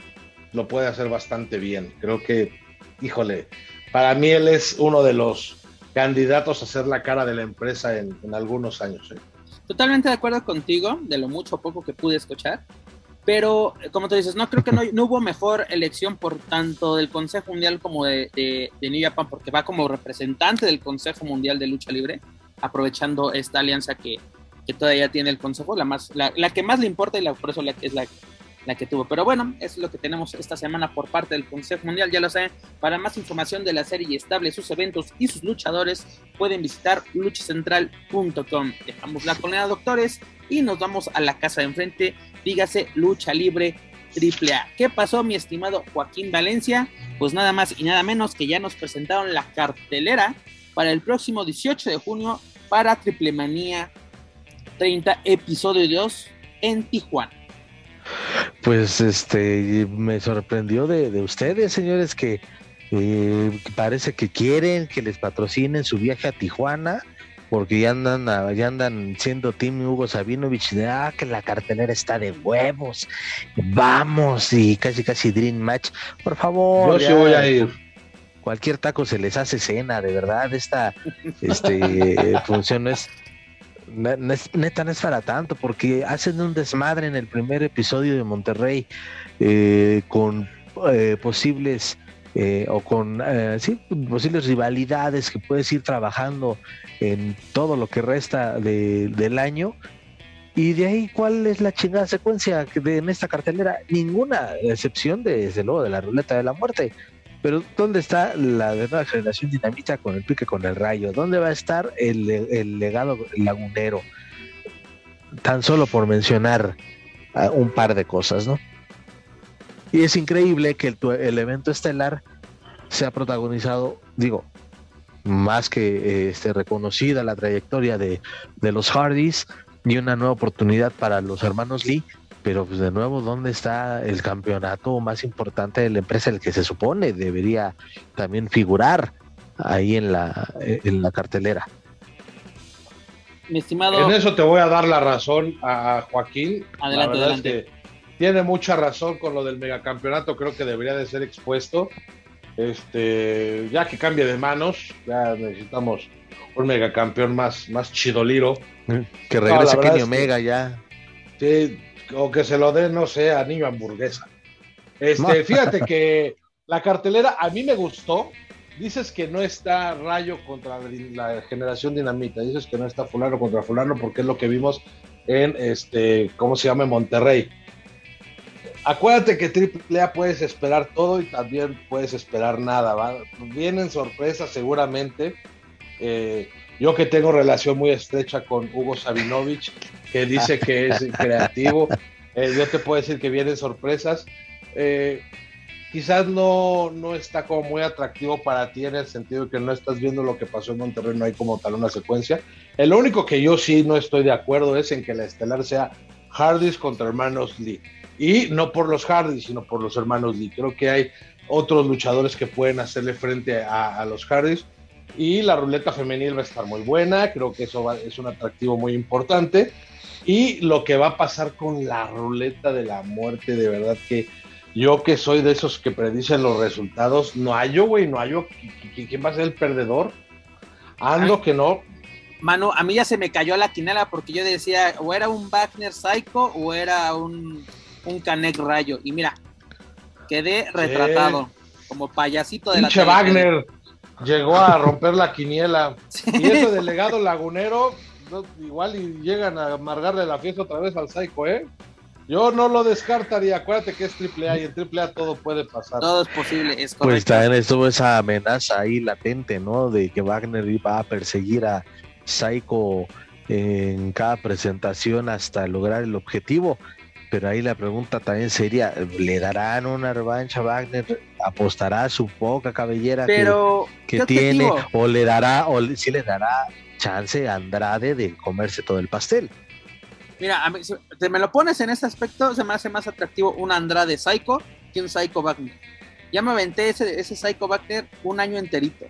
S2: lo puede hacer bastante bien. Creo que, híjole, para mí él es uno de los candidatos a ser la cara de la empresa en, en algunos años. ¿eh?
S1: Totalmente de acuerdo contigo, de lo mucho o poco que pude escuchar. Pero, como tú dices, no creo que no, hubo mejor elección por tanto del Consejo Mundial como de, New Japan, porque va como representante del Consejo Mundial de Lucha Libre, aprovechando esta alianza que, que todavía tiene el Consejo, la, más, la, que más le importa y por eso la, es la, que tuvo. Pero bueno, es lo que tenemos esta semana por parte del Consejo Mundial. Ya lo saben, para más información de la serie y estable, sus eventos y sus luchadores, pueden visitar luchacentral.com. Dejamos la colina doctores y nos vamos a la casa de enfrente, dígase Lucha Libre AAA. ¿Qué pasó, mi estimado Joaquín Valencia? Pues nada más y nada menos que ya nos presentaron la cartelera para el próximo 18 de junio para Triple Manía 30, episodio 2 en Tijuana.
S3: Pues este me sorprendió de, de ustedes, señores, que eh, parece que quieren que les patrocinen su viaje a Tijuana porque ya andan, ya andan siendo Team Hugo Sabinovich de ah, que la cartelera está de huevos. Vamos, y casi casi Dream Match. Por favor.
S2: Yo sí voy a ir.
S3: Cualquier taco se les hace cena, de verdad. Esta este, función no es, neta, no es para tanto, porque hacen un desmadre en el primer episodio de Monterrey eh, con eh, posibles. Eh, o con eh, posibles rivalidades que puedes ir trabajando en todo lo que resta de, del año. Y de ahí, ¿cuál es la chingada secuencia de, en esta cartelera? Ninguna excepción, de, desde luego, de la ruleta de la muerte. Pero ¿dónde está la de nueva generación dinamita con el pique con el rayo? ¿Dónde va a estar el, el legado lagunero? Tan solo por mencionar uh, un par de cosas, ¿no? Y es increíble que el, el evento estelar sea protagonizado, digo, más que este, reconocida la trayectoria de, de, los Hardys y una nueva oportunidad para los hermanos Lee, pero pues de nuevo, ¿dónde está el campeonato más importante de la empresa, el que se supone debería también figurar ahí en la, en la cartelera?
S1: Mi estimado...
S2: En eso te voy a dar la razón a Joaquín.
S1: Adelante, adelante. Es que
S2: tiene mucha razón con lo del megacampeonato, creo que debería de ser expuesto. Este, ya que cambie de manos, ya necesitamos un megacampeón más, más chidoliro.
S3: Que regrese no, Kenny Omega que, ya.
S2: Sí, o que se lo dé, no sé, a niño hamburguesa. Este, fíjate que la cartelera a mí me gustó. Dices que no está Rayo contra la generación dinamita, dices que no está fulano contra fulano porque es lo que vimos en este, ¿cómo se llama? Monterrey. Acuérdate que AAA puedes esperar todo y también puedes esperar nada. ¿va? Vienen sorpresas seguramente. Eh, yo que tengo relación muy estrecha con Hugo Sabinovich, que dice que es creativo, eh, yo te puedo decir que vienen sorpresas. Eh, quizás no, no está como muy atractivo para ti en el sentido de que no estás viendo lo que pasó en Monterrey, no hay como tal una secuencia. El único que yo sí no estoy de acuerdo es en que la estelar sea Hardys contra hermanos Lee. Y no por los Hardys, sino por los hermanos Lee. Creo que hay otros luchadores que pueden hacerle frente a, los Hardys. Y la ruleta femenil va a estar muy buena. Creo que eso es un atractivo muy importante. Y lo que va a pasar con la ruleta de la muerte, de verdad que yo que soy de esos que predicen los resultados, no hay yo, güey, no hay yo. ¿Quién va a ser el perdedor? Ando que no.
S1: Mano, a mí ya se me cayó la quinela porque yo decía, o era un Wagner Psycho o era un un Canek Rayo. Y mira, quedé retratado como payasito de
S2: Pinche la Wagner llegó a romper la quiniela. Y ese delegado lagunero, igual y llegan a amargarle la fiesta otra vez al Psycho, ¿eh? Yo no lo descartaría, acuérdate que es triple A y en triple A todo puede pasar.
S1: Todo es posible, es
S3: pues correcto. Pues también estuvo esa amenaza ahí latente, ¿no? De que Wagner iba a perseguir a Psycho en cada presentación hasta lograr el objetivo pero ahí la pregunta también sería, ¿le darán una revancha a Wagner? ¿Apostará su poca cabellera que, tiene? ¿O le dará, o si le dará chance a Andrade de comerse todo el pastel?
S1: Mira, a mí, si te me lo pones en ese aspecto, se me hace más atractivo un Andrade Psycho que un Psycho Wagner. Ya me aventé ese, ese Psycho Wagner un año enterito.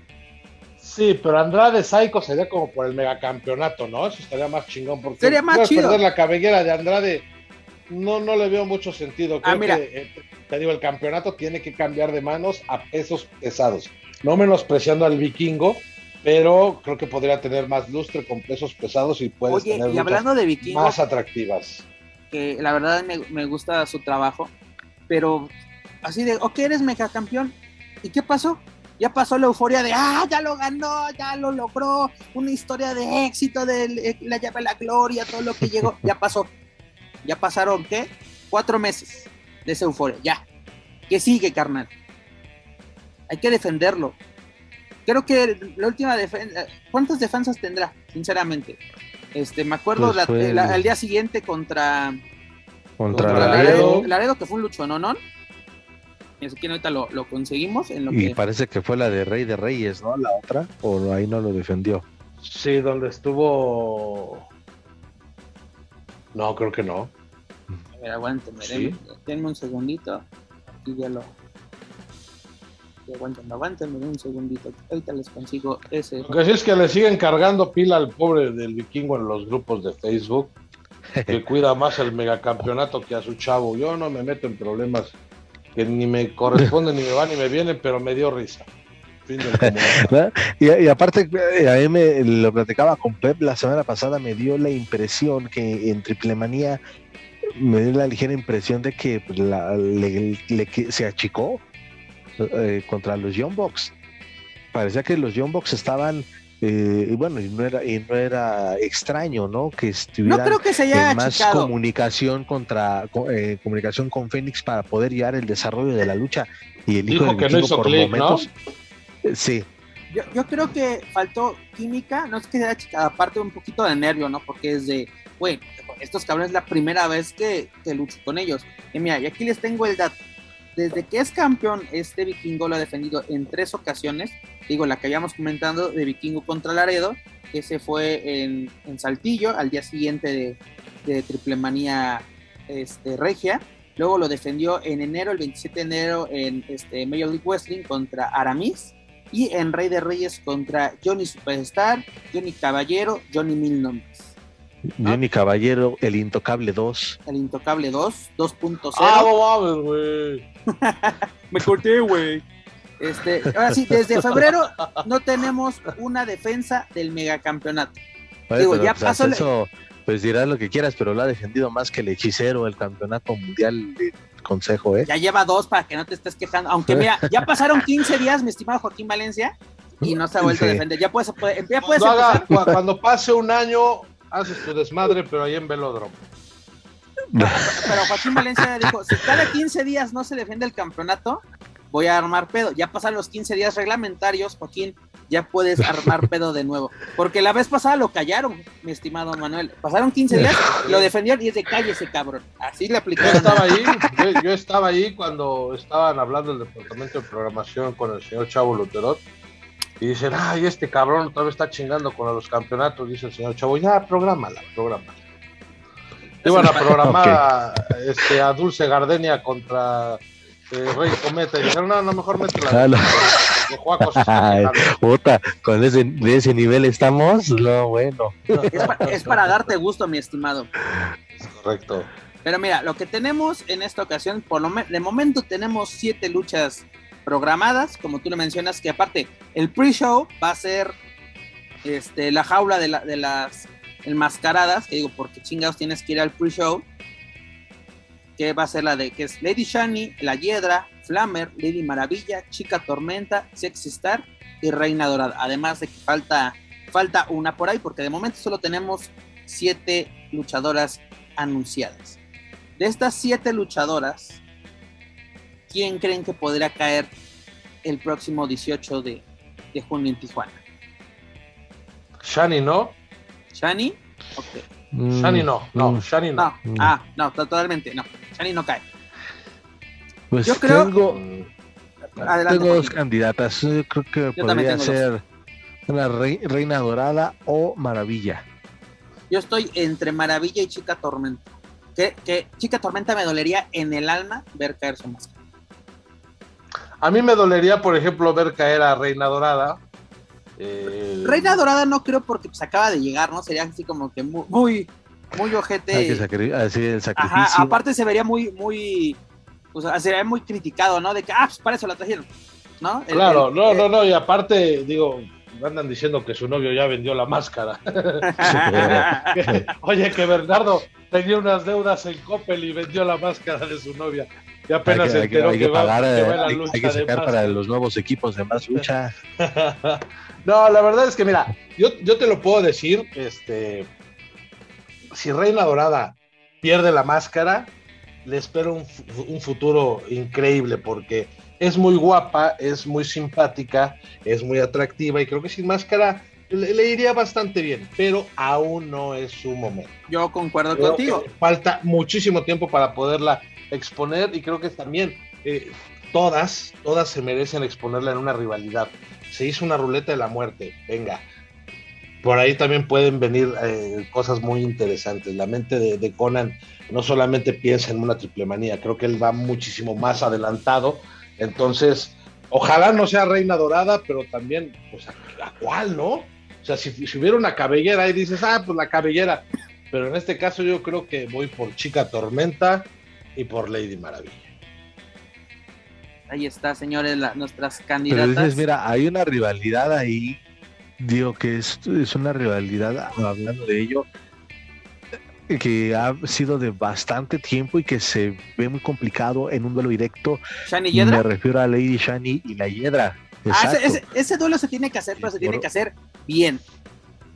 S2: Sí, pero Andrade Psycho sería como por el megacampeonato, ¿no? Eso estaría más chingón porque
S1: sería más chido.
S2: perder la cabellera de Andrade no, no le veo mucho sentido. Ah, Creo que, eh, te digo, el campeonato tiene que cambiar de manos a pesos pesados. No menospreciando al vikingo, pero creo que podría tener más lustre con pesos pesados y puedes tener
S1: y hablando de
S2: más atractivas.
S1: Que la verdad me, gusta su trabajo, pero así de, ok, eres megacampeón. ¿Y qué pasó? Ya pasó la euforia de, ah, ya lo ganó, ya lo logró, una historia de éxito, de eh, la llave a la gloria, todo lo que llegó, ya pasó. Ya pasaron, ¿qué? Cuatro meses de esa euforia. Ya. ¿Qué sigue, carnal? Hay que defenderlo. Creo que la última defensa. ¿Cuántas defensas tendrá, sinceramente? Este, me acuerdo pues al día siguiente contra.
S3: Contra,
S1: Laredo. Laredo, que fue un lucho, ¿no? ¿no? Así que ahorita lo, lo conseguimos. En lo
S3: y parece que fue la de Rey de Reyes, ¿no? La otra. O ahí no lo defendió.
S2: Sí, donde estuvo no, creo que no.
S1: A ver, aguánteme, denme, un segundito. Aquí ya lo. Aguántenme, aguántenme un segundito. Ahorita les consigo ese.
S2: Lo que sí es que le siguen cargando pila al pobre del vikingo en los grupos de Facebook. Que cuida más el megacampeonato que a su chavo. Yo no me meto en problemas que ni me corresponden, ni me van, ni me vienen, pero me dio risa.
S3: y, aparte, eh, a mí me lo platicaba con Pep la semana pasada, me dio la impresión que en Triple Manía me dio la ligera impresión de que pues, se achicó eh, contra los Young Bucks. Parecía que los Young Bucks estaban eh, y bueno, y no era, y no era extraño, ¿no? Que estuviera más comunicación contra comunicación con Fénix para poder llevar el desarrollo de la lucha y el hijo
S2: que no por momentos.
S3: Sí.
S1: Yo, creo que faltó química, no es que sea chica, aparte un poquito de nervio, ¿no? Porque es de, güey, estos cabrones es la primera vez que, que lucho con ellos. Y mira, y aquí les tengo el dato. Desde que es campeón, este vikingo lo ha defendido en tres ocasiones. Digo, la que habíamos comentado de vikingo contra Laredo, que se fue en, Saltillo al día siguiente de, de Triple Manía este, Regia. Luego lo defendió en enero, el 27 de enero, en este, Major League Wrestling contra Aramis y en Rey de Reyes contra Johnny Superstar, Johnny Caballero, Johnny Mil Nombres.
S3: Johnny Caballero, el Intocable 2.
S1: El Intocable 2, 2.0.
S2: Ah, no güey.
S1: Me corté, güey. Este, ahora sí, desde febrero no tenemos una defensa del megacampeonato.
S3: Digo, ya pues, pasó. Eso, pues dirás lo que quieras, pero lo ha defendido más que el hechicero, el campeonato mundial de consejo, ¿eh?
S1: Ya lleva dos para que no te estés quejando. Aunque mira, ya pasaron 15 días, mi estimado Joaquín Valencia, y no se ha vuelto a defender. Ya puedes, ya puedes
S2: cuando pase un año, haces tu desmadre, pero ahí en velódromo.
S1: Pero Joaquín Valencia dijo, si cada 15 días no se defiende el campeonato, voy a armar pedo. Ya pasan los 15 días reglamentarios, Joaquín, ya puedes armar pedo de nuevo. Porque la vez pasada lo callaron, mi estimado Manuel. Pasaron 15 días, lo defendieron y es de calle ese cabrón. Así le aplicaron.
S2: Yo estaba ahí, yo, estaba ahí cuando estaban hablando del departamento de programación con el señor Chavo Luterot. Y dicen, ay, este cabrón todavía está chingando con los campeonatos, dice el señor Chavo. Ya, prográmala, prográmala. Iban a programar este, a Dulce Gardenia contra Rey Cometa. Y dijeron, no, no, mejor métela.
S3: De Puta, con ese, de ese nivel estamos, no, bueno.
S1: Es, para darte gusto, mi estimado.
S2: correcto.
S1: Pero mira, lo que tenemos en esta ocasión, por lo de momento tenemos siete luchas programadas, como tú le mencionas, que aparte el pre-show va a ser este, la jaula de, las enmascaradas, que digo, porque chingados tienes que ir al pre-show que va a ser la de que es Lady Shani, La Hiedra, Flammer, Lady Maravilla, Chica Tormenta, Sexy Star y Reina Dorada. Además de que falta, falta una por ahí, porque de momento solo tenemos siete luchadoras anunciadas. De estas siete luchadoras, ¿quién creen que podría caer el próximo 18 de, de junio en Tijuana?
S2: Shani, ¿no?
S1: ¿Shani? Ok.
S2: Shani no, no, mm. Shani no.
S1: no. Ah, no, totalmente, no. Shani no cae.
S3: Pues yo creo. Tengo, tengo dos candidatas. Yo creo que podría ser la Reina Dorada o Maravilla.
S1: Yo estoy entre Maravilla y Chica Tormenta. Que, Chica Tormenta me dolería en el alma ver caer su máscara.
S2: A mí me dolería, por ejemplo, ver caer a Reina Dorada. Eh,
S1: Reina Dorada no creo porque pues acaba de llegar, ¿no? Sería así como que muy, muy, muy ojete.
S3: Así el sacrificio.
S1: aparte se vería muy, muy, o sea, sería muy criticado, ¿no? De que, ah, pues para eso la trajeron, ¿no?
S2: claro, no, no, no, y aparte, digo, andan diciendo que su novio ya vendió la máscara. Oye, que Bernardo tenía unas deudas en Coppel y vendió la máscara de su novia. Y apenas se enteró que, va,
S3: a la lucha hay que sacar para los nuevos equipos de más lucha.
S2: no, la verdad es que mira, yo, yo te lo puedo decir, este, si Reina Dorada pierde la máscara, le espero un, futuro increíble porque es muy guapa, es muy simpática, es muy atractiva y creo que sin máscara le, iría bastante bien, pero aún no es su momento.
S1: Yo concuerdo contigo.
S2: Falta muchísimo tiempo para poderla exponer y creo que también eh, todas, todas se merecen exponerla en una rivalidad. Se hizo una ruleta de la muerte, venga, por ahí también pueden venir eh, cosas muy interesantes. La mente de, Conan no solamente piensa en una triple manía, creo que él va muchísimo más adelantado. Entonces, ojalá no sea Reina Dorada, pero también, pues, ¿a, cuál, no? O sea, si, hubiera una cabellera y dices, ah, pues la cabellera. Pero en este caso yo creo que voy por Chica Tormenta y por Lady Maravilla.
S1: Ahí está, señores, nuestras candidatas. Pero dices,
S3: mira, hay una rivalidad ahí digo que es, es una rivalidad, hablando de ello, que ha sido de bastante tiempo y que se ve muy complicado en un duelo directo.
S1: ¿Shani Yedra?
S3: Me refiero a Lady Shani y la Hiedra.
S1: Ah, ese, duelo se tiene que hacer, pero se tiene que hacer bien.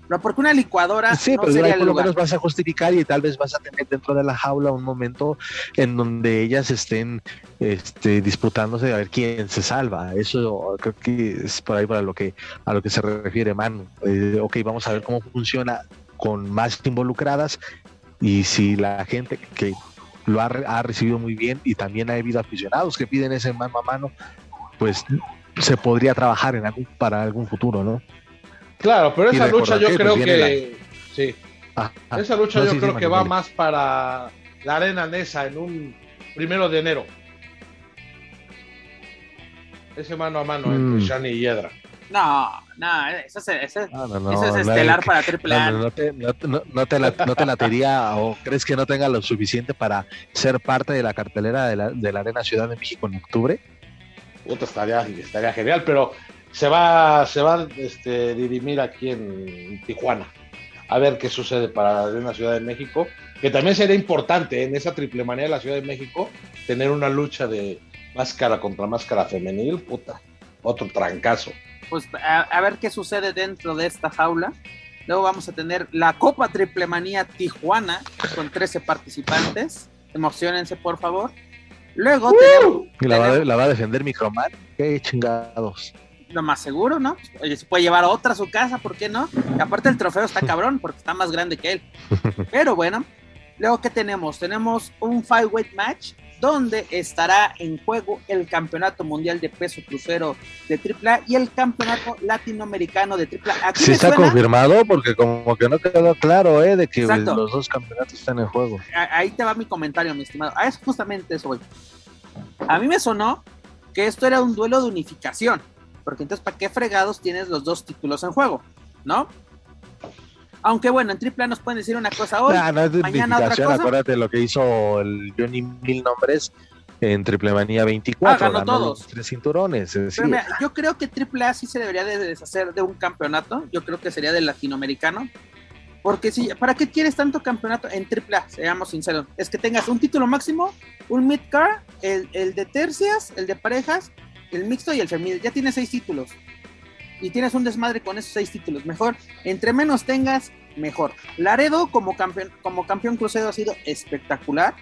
S1: No, porque una licuadora.
S3: Sí,
S1: no
S3: pero
S1: sería
S3: por lo menos vas a justificar y tal vez vas a tener dentro de la jaula un momento en donde ellas estén este, disputándose a ver quién se salva. Eso creo que es por ahí para lo que a lo que se refiere Manu. Eh, ok, vamos a ver cómo funciona con más involucradas y si la gente que lo ha, ha recibido muy bien y también ha habido aficionados que piden ese mano a mano, pues se podría trabajar en algún, para algún futuro, ¿no?
S2: Claro, pero esa lucha yo creo pues que. Sí. Ah, ah. esa lucha yo creo que va más para la Arena Nesa en un primero de enero. Ese mano a mano entre mm. Shani y Hiedra.
S1: No, no, eso es, eso es estelar para Triple A.
S3: No, te, no, te la, no te latería o crees que no tenga lo suficiente para ser parte de la cartelera de la, de la Arena Ciudad de México en octubre?
S2: Puta, estaría, estaría genial, pero se va, se va a este, dirimir aquí en Tijuana. A ver qué sucede para la Ciudad de México. Que también sería importante en esa triple manía de la Ciudad de México tener una lucha de máscara contra máscara femenil, puta, otro trancazo.
S1: Pues a, ver qué sucede dentro de esta jaula. Luego vamos a tener la Copa Triple Manía Tijuana con 13 participantes. Emocionense, por favor. Luego tenemos,
S3: la, Va a, defender Microman. Qué chingados.
S1: Lo más seguro, ¿no? Oye, se puede llevar otra a su casa, ¿por qué no? Y aparte el trofeo está cabrón porque está más grande que él. Pero bueno, luego ¿qué tenemos? Tenemos un five weight match donde estará en juego el Campeonato Mundial de Peso Crucero de AAA y el Campeonato Latinoamericano de AAA.
S3: Sí está confirmado porque como que no quedó claro, ¿eh? De que los dos campeonatos están en juego.
S1: Ahí te va mi comentario, mi estimado. Ah, es justamente eso, güey. A mí me sonó que esto era un duelo de unificación, porque entonces, ¿para qué fregados tienes los dos títulos en juego? ¿No? Aunque bueno, en AAA nos pueden decir una cosa hoy,
S3: no es mañana otra cosa. Acuérdate lo que hizo el Johnny Mil Nombres en Triple Manía 24.
S1: Ah, ganó, todos.
S3: Tres cinturones.
S1: yo creo que AAA sí se debería de deshacer de un campeonato. Yo creo que sería del latinoamericano. Porque si, ¿para qué quieres tanto campeonato en AAA? Seamos sinceros. Es que tengas un título máximo, un mid-car, el, el de tercias, el de parejas, el mixto y el femenino. Ya tienes seis títulos y tienes un desmadre con esos seis títulos. Mejor, entre menos tengas, mejor. Laredo como campeón, como campeón crucero ha sido espectacular.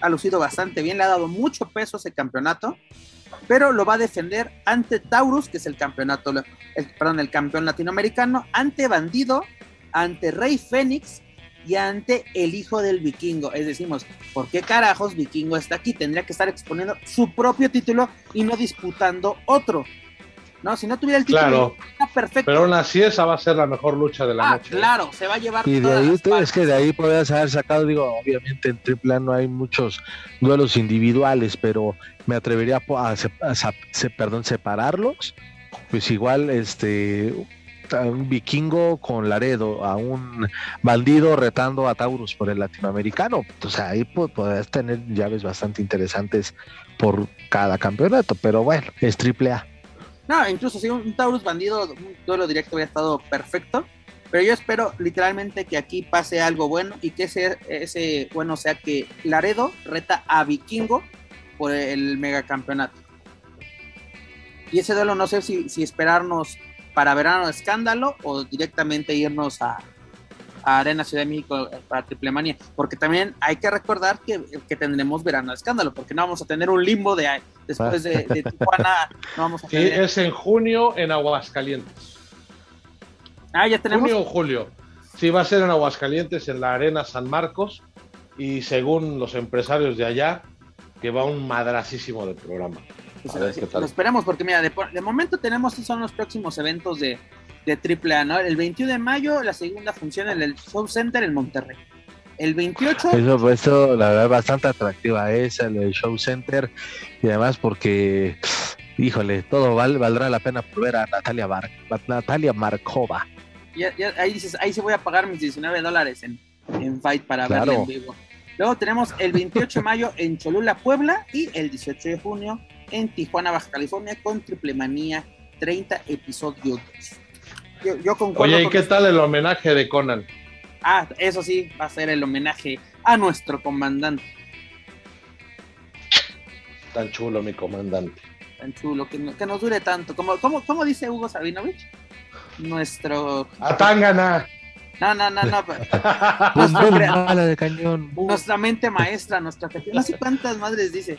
S1: Ha lucido bastante bien, le ha dado mucho peso a ese campeonato, pero lo va a defender ante Taurus, que es el campeonato, perdón, el campeón latinoamericano, ante Bandido, ante Rey Fénix y ante el hijo del vikingo. Es decir, ¿por qué carajos vikingo está aquí? Tendría que estar exponiendo su propio título y no disputando otro. ¿No? Si no tuviera el título,
S2: está perfecto. Pero aún así esa va a ser la mejor lucha de la ah, noche.
S1: ¿eh? Claro, se va a llevar.
S3: Y de ahí es que de ahí podrías haber sacado, digo, obviamente en triple no hay muchos duelos individuales, pero me atrevería a, perdón, separarlos. Pues igual, este, un vikingo con Laredo, a un bandido retando a Taurus por el latinoamericano. Entonces ahí podrías tener llaves bastante interesantes por cada campeonato, pero bueno, es triple A.
S1: No, incluso si un, Taurus bandido, un duelo directo hubiera estado perfecto. Pero yo espero literalmente que aquí pase algo bueno y que ese, ese bueno sea que Laredo reta a Vikingo por el megacampeonato. Y ese duelo no sé si, si esperarnos para verano escándalo o directamente irnos a, Arena Ciudad de México eh, para Triple Manía, porque también hay que recordar que, tendremos verano de escándalo, porque no vamos a tener un limbo de después de, Tijuana, no vamos a
S2: tener... es en junio en Aguascalientes.
S1: Ah, ya tenemos.
S2: Junio o julio. Sí, va a ser en Aguascalientes, en la Arena San Marcos, y según los empresarios de allá, que va un madracísimo del programa.
S1: Pues, lo esperamos, porque mira, de, de momento tenemos, son los próximos eventos de, de AAA, ¿no? El 21 de mayo, la segunda función en el Show Center en Monterrey. El 28.
S3: Eso, eso la verdad, bastante atractiva esa, el Show Center. Y además, porque, híjole, todo valdrá la pena volver a Natalia, Natalia Markova.
S1: ahí dices, ahí sí voy a pagar mis 19 dólares en, en Fight para verla en vivo. Luego tenemos el 28 de mayo en Cholula, Puebla. Y el 18 de junio en Tijuana, Baja California, con Triple Manía 30 episodios yo,
S2: Oye, ¿y qué tal el homenaje de Conan?
S1: Ah, eso sí, va a ser el homenaje a nuestro comandante.
S2: Tan chulo, mi comandante.
S1: Tan chulo, que, nos dure tanto. Como, ¿Cómo dice Hugo Sabinovich? Nuestro.
S2: ¡Atangana!
S1: No, no, no, no.
S3: nuestra, de cañón.
S1: nuestra mente maestra, nuestra No sé cuántas madres dice.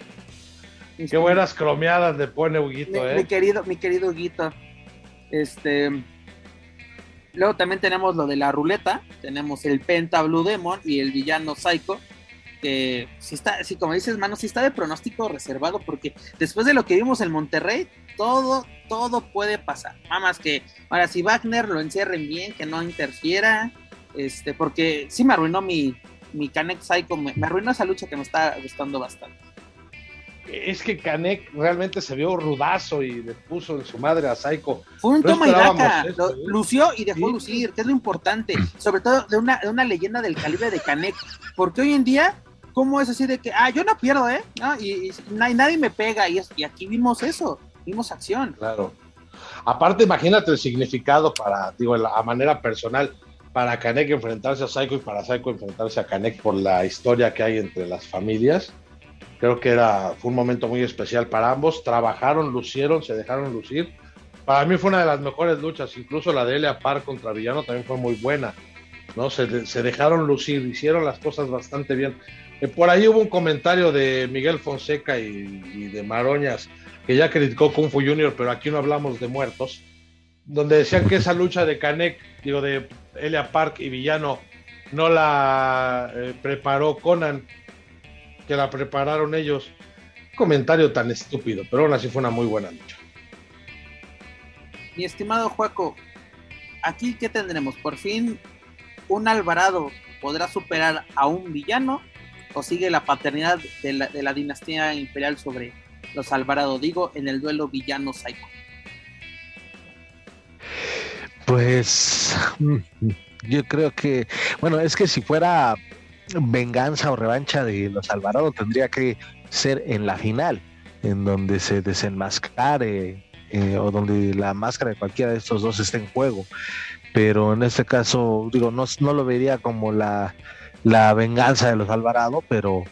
S2: Qué buenas cromeadas le pone Huguito, eh.
S1: Mi querido, mi querido Huguito. Este. Luego también tenemos lo de la ruleta, tenemos el Penta Blue Demon y el villano Psycho, que si está, si como dices, mano, si está de pronóstico reservado, porque después de lo que vimos en Monterrey, todo, todo puede pasar. Nada más que, ahora si Wagner lo encierren bien, que no interfiera, este, porque sí me arruinó mi, mi Canek Psycho, me arruinó esa lucha que me está gustando bastante
S2: es que Canek realmente se vio rudazo y le puso en su madre a Saiko.
S1: Fue un toma y daca, ¿eh? lució y dejó lucir, que es lo importante, sobre todo de una, de una leyenda del calibre de Canek, porque hoy en día, ¿cómo es así de que, ah, yo no pierdo, ¿eh? Y, nadie me pega, y, y aquí vimos eso, vimos acción.
S2: Claro. Aparte, imagínate el significado para, digo, a manera personal, para Kanek enfrentarse a Psycho y para Psycho enfrentarse a Kanek por la historia que hay entre las familias. Creo que era, fue un momento muy especial para ambos. Trabajaron, lucieron, se dejaron lucir. Para mí fue una de las mejores luchas, incluso la de Elia Park contra Villano también fue muy buena. ¿no? Se, dejaron lucir, hicieron las cosas bastante bien. Eh, por ahí hubo un comentario de Miguel Fonseca y, y, de Maroñas que ya criticó Kung Fu Junior, pero aquí no hablamos de muertos, donde decían que esa lucha de Canek, digo, de Elia Park y Villano, no la eh, preparó Conan, que la prepararon ellos. Comentario tan estúpido, pero aún así fue una muy buena lucha.
S1: Mi estimado Juaco, aquí qué tendremos? Por fin, un Alvarado podrá superar a un villano o sigue la paternidad de la, de la dinastía imperial sobre los Alvarado, digo, en el duelo villano Psycho.
S3: Pues yo creo que, bueno, es que si fuera venganza o revancha de los Alvarado tendría que ser en la final, en donde se desenmascare eh, o donde la máscara de cualquiera de estos dos esté en juego. Pero en este caso, digo, no, no lo vería como la, la venganza de los Alvarado, pero,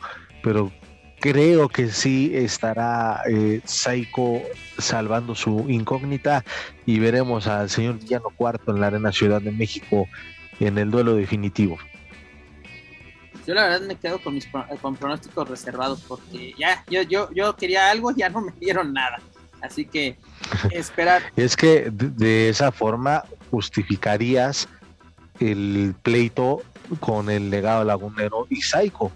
S3: pero creo que sí estará eh, Saiko salvando su incógnita y veremos al señor Villano Cuarto en la Arena Ciudad de México en el duelo definitivo.
S1: Yo la verdad me quedo con mis con pronósticos reservados porque ya yo, yo, yo quería algo y ya no me dieron nada. Así que esperar.
S3: es que de, esa forma justificarías el pleito con el legado lagunero y Saiko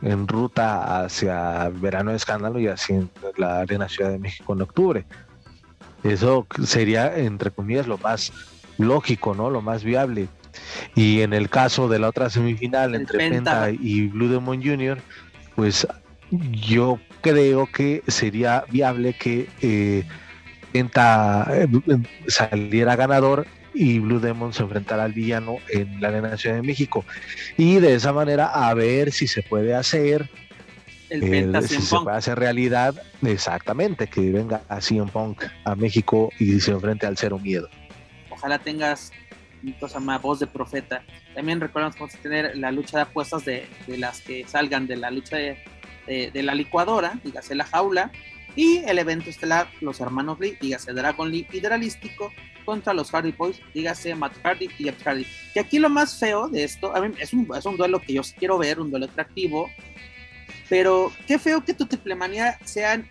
S3: en ruta hacia Verano de Escándalo y hacia la Arena Ciudad de México en octubre. Eso sería, entre comillas, lo más lógico, ¿no? Lo más viable. Y en el caso de la otra semifinal el entre Penta. Penta y Blue Demon Jr., pues yo creo que sería viable que eh, Penta eh, saliera ganador y Blue Demon se enfrentará al villano en la Arena Ciudad de México. Y de esa manera a ver si se puede hacer,
S1: el
S3: eh, si se puede hacer realidad, exactamente, que venga a CM Punk a México y se enfrente al Cero Miedo.
S1: Ojalá tengas cosa más voz de profeta. También recordamos que vamos a tener la lucha de apuestas de, las que salgan de la lucha de, la licuadora, dígase la jaula, y el evento estelar, los hermanos Lee, dígase Dragon Lee y Dralístico, contra los Hardy Boys, dígase Matt Hardy y Jeff Hardy. Que aquí lo más feo de esto, a mí es un, es un duelo que yo quiero ver, un duelo atractivo, pero qué feo que tu triple manía sean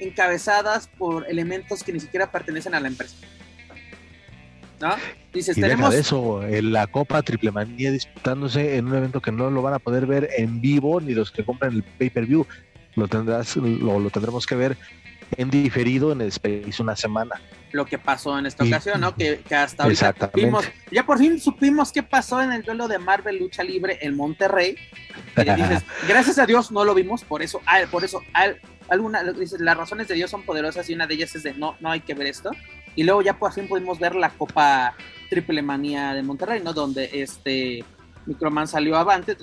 S1: encabezadas por elementos que ni siquiera pertenecen a la empresa. ¿No?
S3: Dices, y tenemos. De eso, la Copa Triple Manía disputándose en un evento que no lo van a poder ver en vivo ni los que compran el pay-per-view. Lo, tendrás, lo, lo tendremos que ver en diferido en el Space una semana.
S1: Lo que pasó en esta ocasión, ¿no? Que, que hasta ahorita supimos, ya por fin supimos qué pasó en el duelo de Marvel Lucha Libre en Monterrey. Y dices, gracias a Dios no lo vimos, por eso, por eso, alguna, dices, las razones de Dios son poderosas y una de ellas es de no, no hay que ver esto. Y luego ya por fin pudimos ver la Copa Triple Manía de Monterrey, ¿no? Donde este Microman salió avante.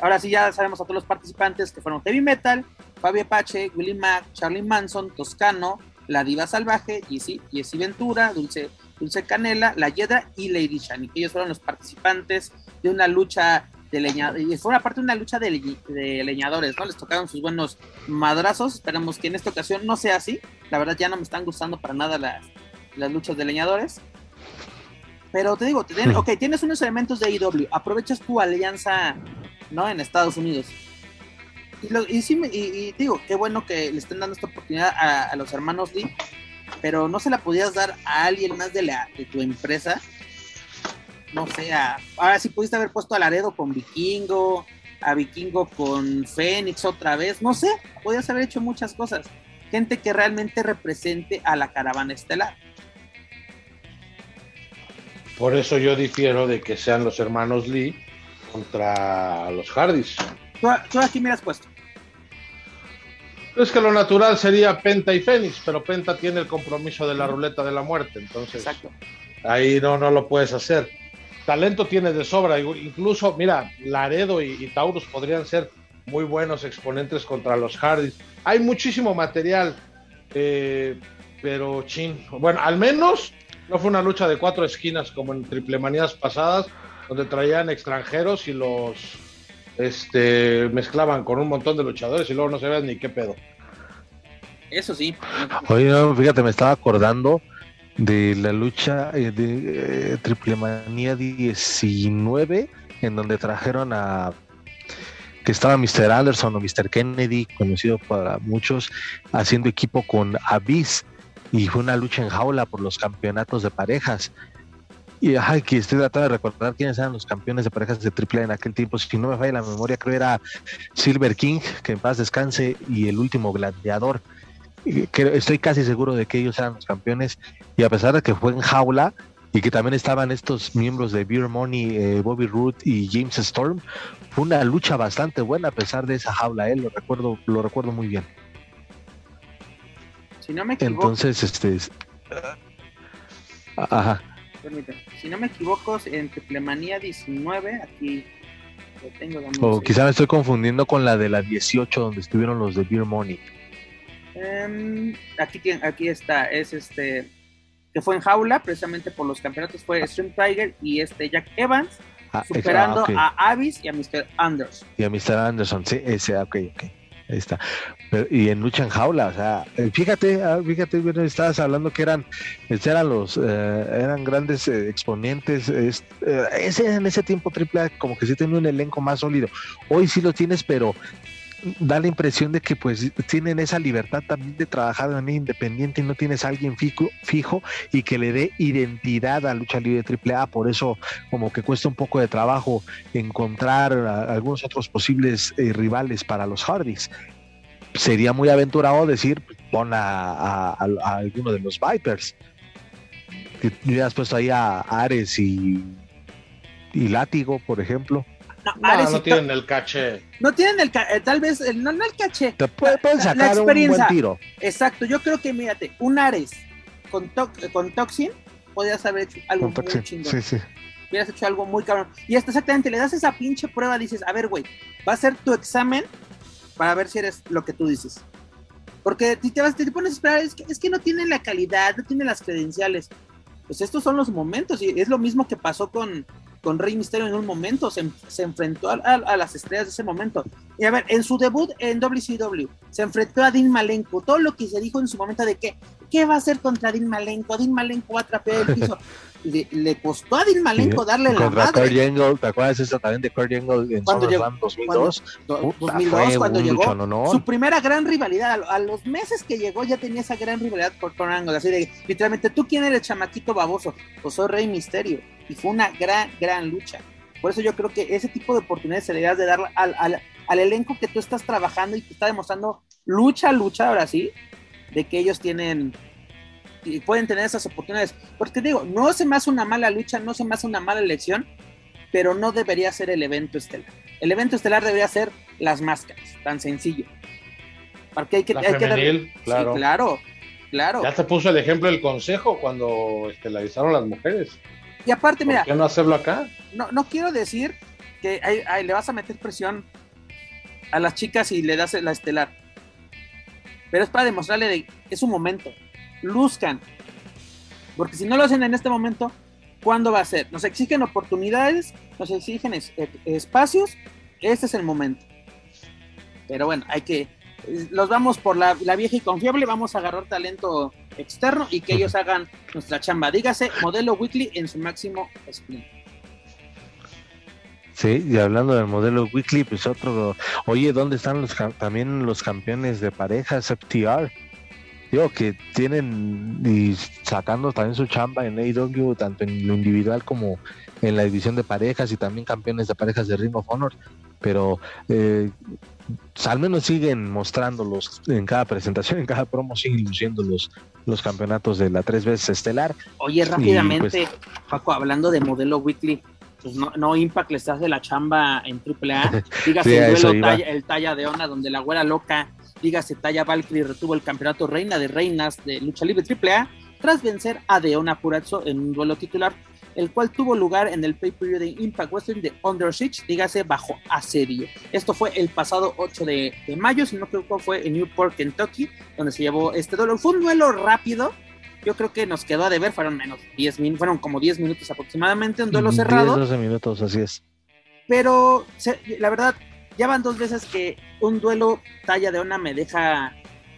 S1: Ahora sí ya sabemos a todos los participantes que fueron Heavy Metal, Fabio Apache, Willie Mac, Charlie Manson, Toscano, La Diva Salvaje, Jessy, Jessy Ventura, Dulce, Dulce Canela, La Hiedra y Lady Shani. Ellos fueron los participantes de una lucha de leñadores. Y fue una parte de una lucha de, de, leñadores, ¿no? Les tocaron sus buenos madrazos. Esperamos que en esta ocasión no sea así. La verdad ya no me están gustando para nada las, las luchas de leñadores. Pero te digo, te, ok, tienes unos elementos de IW, aprovechas tu alianza, ¿no? En Estados Unidos. Y, lo, y sí, y, y, digo, qué bueno que le estén dando esta oportunidad a, a, los hermanos Lee, pero no se la podías dar a alguien más de, la, de tu empresa. No sé, a, ahora sí pudiste haber puesto a Laredo con Vikingo, a Vikingo con Fénix otra vez, no sé, podías haber hecho muchas cosas. Gente que realmente represente a la caravana estelar.
S2: Por eso yo difiero de que sean los hermanos Lee contra los Hardys.
S1: ¿Tú, tú aquí me has puesto?
S2: Es que lo natural sería Penta y Fénix, pero Penta tiene el compromiso de la ruleta de la muerte, entonces
S1: Exacto.
S2: ahí no, no lo puedes hacer. Talento tiene de sobra, incluso, mira, Laredo y, y Taurus podrían ser muy buenos exponentes contra los Hardys. Hay muchísimo material, eh, pero chin, bueno, al menos No fue una lucha de cuatro esquinas como en triple manías pasadas, donde traían extranjeros y los este, mezclaban con un montón de luchadores y luego no sabían ni qué pedo.
S1: Eso sí.
S3: Oye, fíjate, me estaba acordando de la lucha eh, de eh, Triple Manía 19, en donde trajeron a que estaba Mr. Anderson o Mr. Kennedy, conocido para muchos, haciendo equipo con Abyss, y fue una lucha en jaula por los campeonatos de parejas. Y ay, que estoy tratando de recordar quiénes eran los campeones de parejas de AAA en aquel tiempo. Si no me falla la memoria, creo era Silver King, que en paz descanse, y el último gladiador. estoy casi seguro de que ellos eran los campeones. Y a pesar de que fue en jaula y que también estaban estos miembros de Beer Money, eh, Bobby Root y James Storm, fue una lucha bastante buena a pesar de esa jaula. Eh, lo recuerdo, lo recuerdo muy bien.
S1: Si no me equivoco.
S3: Entonces, este. Ajá
S1: si no me equivoco, en Triplemanía 19, aquí lo tengo.
S3: O quizá me estoy confundiendo con la de la 18, donde estuvieron los de Beer Money.
S1: Em, aquí, aquí está, es este, que fue en jaula, precisamente por los campeonatos, fue Stream Tiger y este Jack Evans, ah, superando ah, a Avis y a Mr. Anderson.
S3: Y a Mr. Anderson, sí, ese, ok, ok. Ahí está. y en lucha en jaula, o sea, eh, fíjate, ah, fíjate, estabas hablando que eran, este, eran los, eh, eran grandes eh, exponentes. ese, en ese tiempo AAA como que sí tenía un elenco más sólido. Hoy sí lo tienes, pero da la impresión de que pues tienen esa libertad también de trabajar de manera independiente y no tienes a alguien fijo, fijo y que le dé identidad a lucha libre AAA, por eso como que cuesta un poco de trabajo encontrar algunos otros posibles eh, rivales para los Hardys. Sería muy aventurado decir, pon a, alguno de los Vipers. Que hubieras puesto ahí a Ares y, y Látigo, por ejemplo.
S2: No, no, tienen el caché.
S1: No tienen el caché, eh, tal vez, no, no el caché.
S3: Te pueden sacar la experiencia. un buen tiro.
S1: Exacto, yo creo que, mírate, un Ares con, con Toxin podrías haber hecho algo muy chingón. Sí, sí. Hubieras hecho algo muy cabrón. Y hasta exactamente, le das esa pinche prueba, dices, a ver, güey, va a ser tu examen para ver si eres lo que tú dices. Porque si te, vas, te pones a esperar, es que, es que no tienen la calidad, no tienen las credenciales. Pues estos son los momentos, y es lo mismo que pasó con, con Rey Misterio en un momento, se, enfrentó a, las estrellas de ese momento. Y a ver, en su debut en WCW, se enfrentó a Dean Malenko. Todo lo que se dijo en su momento de que, ¿qué va a hacer contra Dean Malenko? Dean Malenko va a trapear el piso. le, costó a Dean Malenko darle la madre.
S3: ¿te acuerdas eso también de Kurt Angle en cuando llegó, 2002?
S1: Cuando, 2002, cuando llegó su primera gran rivalidad. A, los meses que llegó ya tenía esa gran rivalidad con Kurt Angle. Así de, literalmente, ¿tú quién eres, chamaquito baboso? Pues soy Rey Misterio. Y fue una gran, gran lucha. Por eso yo creo que ese tipo de oportunidades se deberías de dar al, al, al elenco que tú estás trabajando y te está demostrando lucha, lucha, ahora sí, de que ellos tienen y pueden tener esas oportunidades. Porque digo, no se me hace una mala lucha, no se me hace una mala elección, pero no debería ser el evento estelar. El evento estelar debería ser las máscaras, tan sencillo. Porque hay que, hay que
S2: claro.
S1: claro, claro.
S2: Ya te puso el ejemplo del consejo cuando estelarizaron las mujeres.
S1: Y aparte, mira.
S2: ¿Por qué no hacerlo acá?
S1: No, no quiero decir que le vas a meter presión a las chicas y le das la estelar. Pero es para demostrarle de, es un momento luzcan. Porque si no lo hacen en este momento, ¿cuándo va a ser? Nos exigen oportunidades, nos exigen espacios, este es el momento. Pero bueno, hay que, los vamos por la, vieja y confiable, vamos a agarrar talento externo y que ellos hagan nuestra chamba. Dígase, modelo weekly en su máximo sprint.
S3: Sí, y hablando del modelo weekly, pues otro, oye, ¿dónde están los también los campeones de parejas FTR? digo que tienen y sacando también su chamba en AEW, tanto en lo individual como en la división de parejas y también campeones de parejas de Ring of Honor, pero eh, al menos siguen mostrándolos en cada presentación, en cada promo, siguen luciendo los, los campeonatos de la tres veces estelar.
S1: Oye, rápidamente, pues, Paco, hablando de modelo weekly, pues no, no Impact les hace la chamba en AAA, dígase el duelo el talla de onda donde la güera loca dígase Taya Valkyrie retuvo el campeonato reina de reinas de lucha libre AAA tras vencer a Deona Purazzo en un duelo titular, el cual tuvo lugar en el pay-per-view de Impact Wrestling de Under Siege, dígase bajo asedio. Esto fue el pasado 8 de, mayo, si no creo que fue en Newport, Kentucky, donde se llevó este duelo. Fue un duelo rápido, yo creo que nos quedó a deber, fueron menos 10 minutos, fueron como 10 minutos aproximadamente, un duelo cerrado.
S3: 12 minutos, así es.
S1: Pero la verdad, ya van dos veces que un duelo talla de Ona me deja,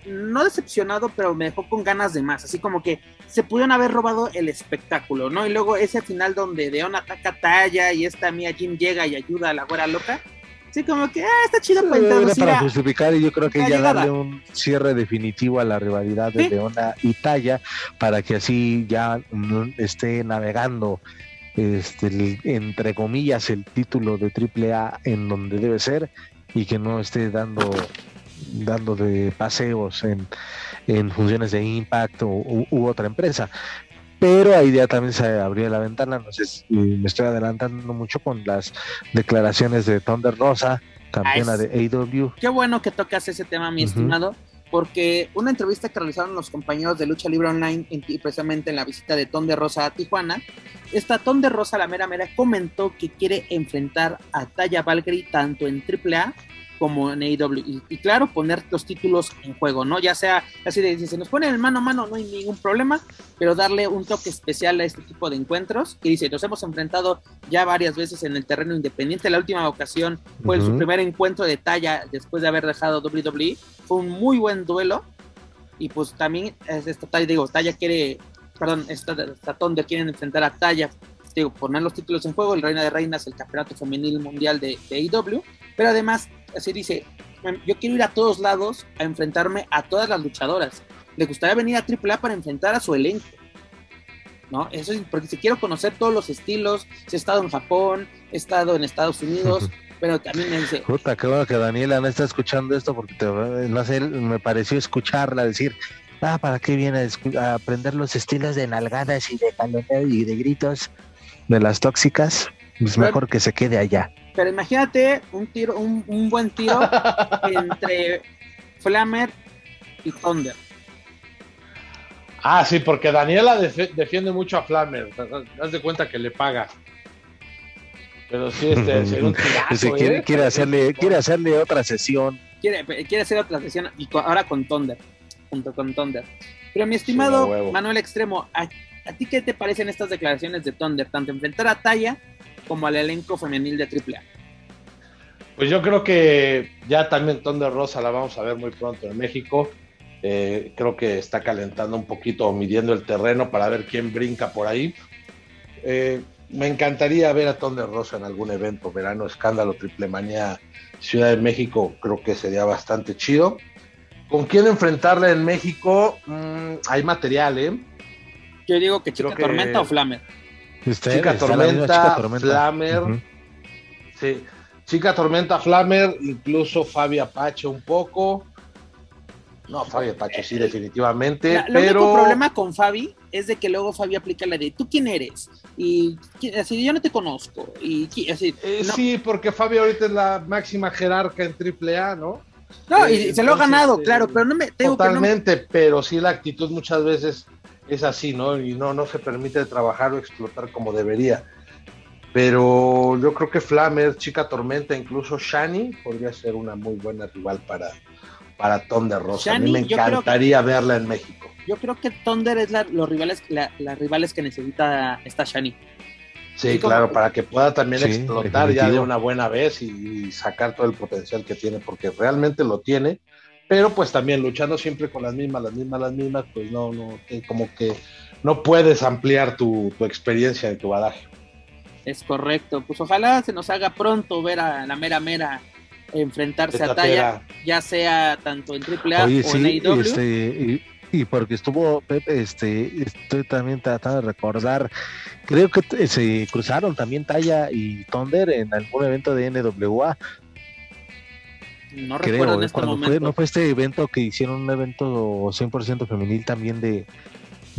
S1: no decepcionado, pero me dejó con ganas de más, así como que se pudieron haber robado el espectáculo, ¿no? Y luego ese final donde Deona ataca talla y esta mía Jim llega y ayuda a la güera loca. Sí, como que ah, está chido
S3: para justificar y yo creo que ya darle un cierre definitivo a la rivalidad de Deona y Talla para que así ya esté navegando este, entre comillas, el título de AAA en donde debe ser y que no esté dando, dando de paseos en, en funciones de Impact o, u, otra empresa. Pero ahí ya también se abrió la ventana, no sé si me estoy adelantando mucho con las declaraciones de Thunder Rosa, campeona de AW.
S1: Qué bueno que tocas ese tema, mi estimado porque una entrevista que realizaron los compañeros de Lucha Libre Online, precisamente en la visita de Ton de Rosa a Tijuana, esta Ton de Rosa, la mera mera, comentó que quiere enfrentar a Taya Valkyrie tanto en AAA como en AEW. Y, claro, poner los títulos en juego, ¿no? Ya sea así de, si se nos pone el mano a mano, no hay ningún problema, pero darle un toque especial a este tipo de encuentros. Y dice, nos hemos enfrentado ya varias veces en el terreno independiente. La última ocasión fue su primer encuentro de talla después de haber dejado WWE. Fue un muy buen duelo. Y pues también, esta talla, digo, talla quiere, perdón, esta, esta Thunder quieren enfrentar a talla digo, poner los títulos en juego, el Reina de Reinas, el Campeonato Femenil Mundial de, de AEW, pero además así dice, yo quiero ir a todos lados a enfrentarme a todas las luchadoras. Le gustaría venir a AAA para enfrentar a su elenco. ¿No? Eso es porque si quiero conocer todos los estilos, si he estado en Japón, he estado en Estados Unidos, pero también me dice.
S3: Puta, qué bueno que Daniela no está escuchando esto porque no sé, me pareció escucharla decir, ah, ¿para qué viene a, aprender los estilos de nalgadas y de caloneo y de gritos de las tóxicas? Es mejor que se quede allá.
S1: Pero imagínate un tiro, un, buen tiro entre Flamer y Thunder.
S2: Ah, sí, porque Daniela defiende mucho a Flamer. Haz de cuenta que le paga. Pero sí, este, un tirazo,
S3: quiere, ¿eh? quiere, hacerle, quiere hacerle otra sesión.
S1: Quiere, quiere hacer otra sesión y ahora con Thunder. Junto con Thunder. Pero mi estimado Manuel Extremo, ¿a, ¿a, ti qué te parecen estas declaraciones de Thunder? Tanto enfrentar a Taya como al elenco femenil de AAA?
S2: Pues yo creo que ya también Thunder Rosa la vamos a ver muy pronto en México. Eh, creo que está calentando un poquito, midiendo el terreno para ver quién brinca por ahí. Eh, me encantaría ver a Thunder Rosa en algún evento, verano, escándalo, triple manía, Ciudad de México, creo que sería bastante chido. ¿Con quién enfrentarla en México? Mm, hay material, ¿eh?
S1: Yo digo que Chica Tormenta o Flamer.
S2: Chica Tormenta, Flamer. Sí. Chica Tormenta, Flamer, incluso Fabi Apache un poco. No, Fabi Apache sí, definitivamente.
S1: El único problema con Fabi es de que luego Fabi aplica la de ¿tú quién eres? Y así yo no te conozco. Y así,
S2: eh, Sí, porque Fabi ahorita es la máxima jerarca en AAA, ¿no?
S1: No, y se lo ha ganado, claro, pero no me
S2: tengo Totalmente, pero sí la actitud muchas veces es así, ¿no? Y no, no se permite trabajar o explotar como debería. Pero yo creo que Flamer, Chica Tormenta, incluso Shani podría ser una muy buena rival para, para Thunder Rosa. a mí me encantaría verla en México.
S1: Yo creo que Thunder es la, los rivales, las rivales que necesita esta Shani.
S2: Sí, claro, para que pueda también explotar ya de una buena vez y, sacar todo el potencial que tiene, porque realmente lo tiene pero pues también luchando siempre con las mismas, las mismas, las mismas, pues no, no, como que no puedes ampliar tu, experiencia en tu badaje.
S1: Es correcto, pues ojalá se nos haga pronto ver a la mera mera enfrentarse a Talla, ya sea tanto en AAA o en AEW.
S3: Este, y, porque estuvo Pepe, este, estoy también tratando de recordar, creo que se cruzaron también Talla y Thunder en algún evento de NWA,
S1: no recuerdo en este
S3: Fue, ¿No fue este evento que hicieron un evento 100% femenil también de,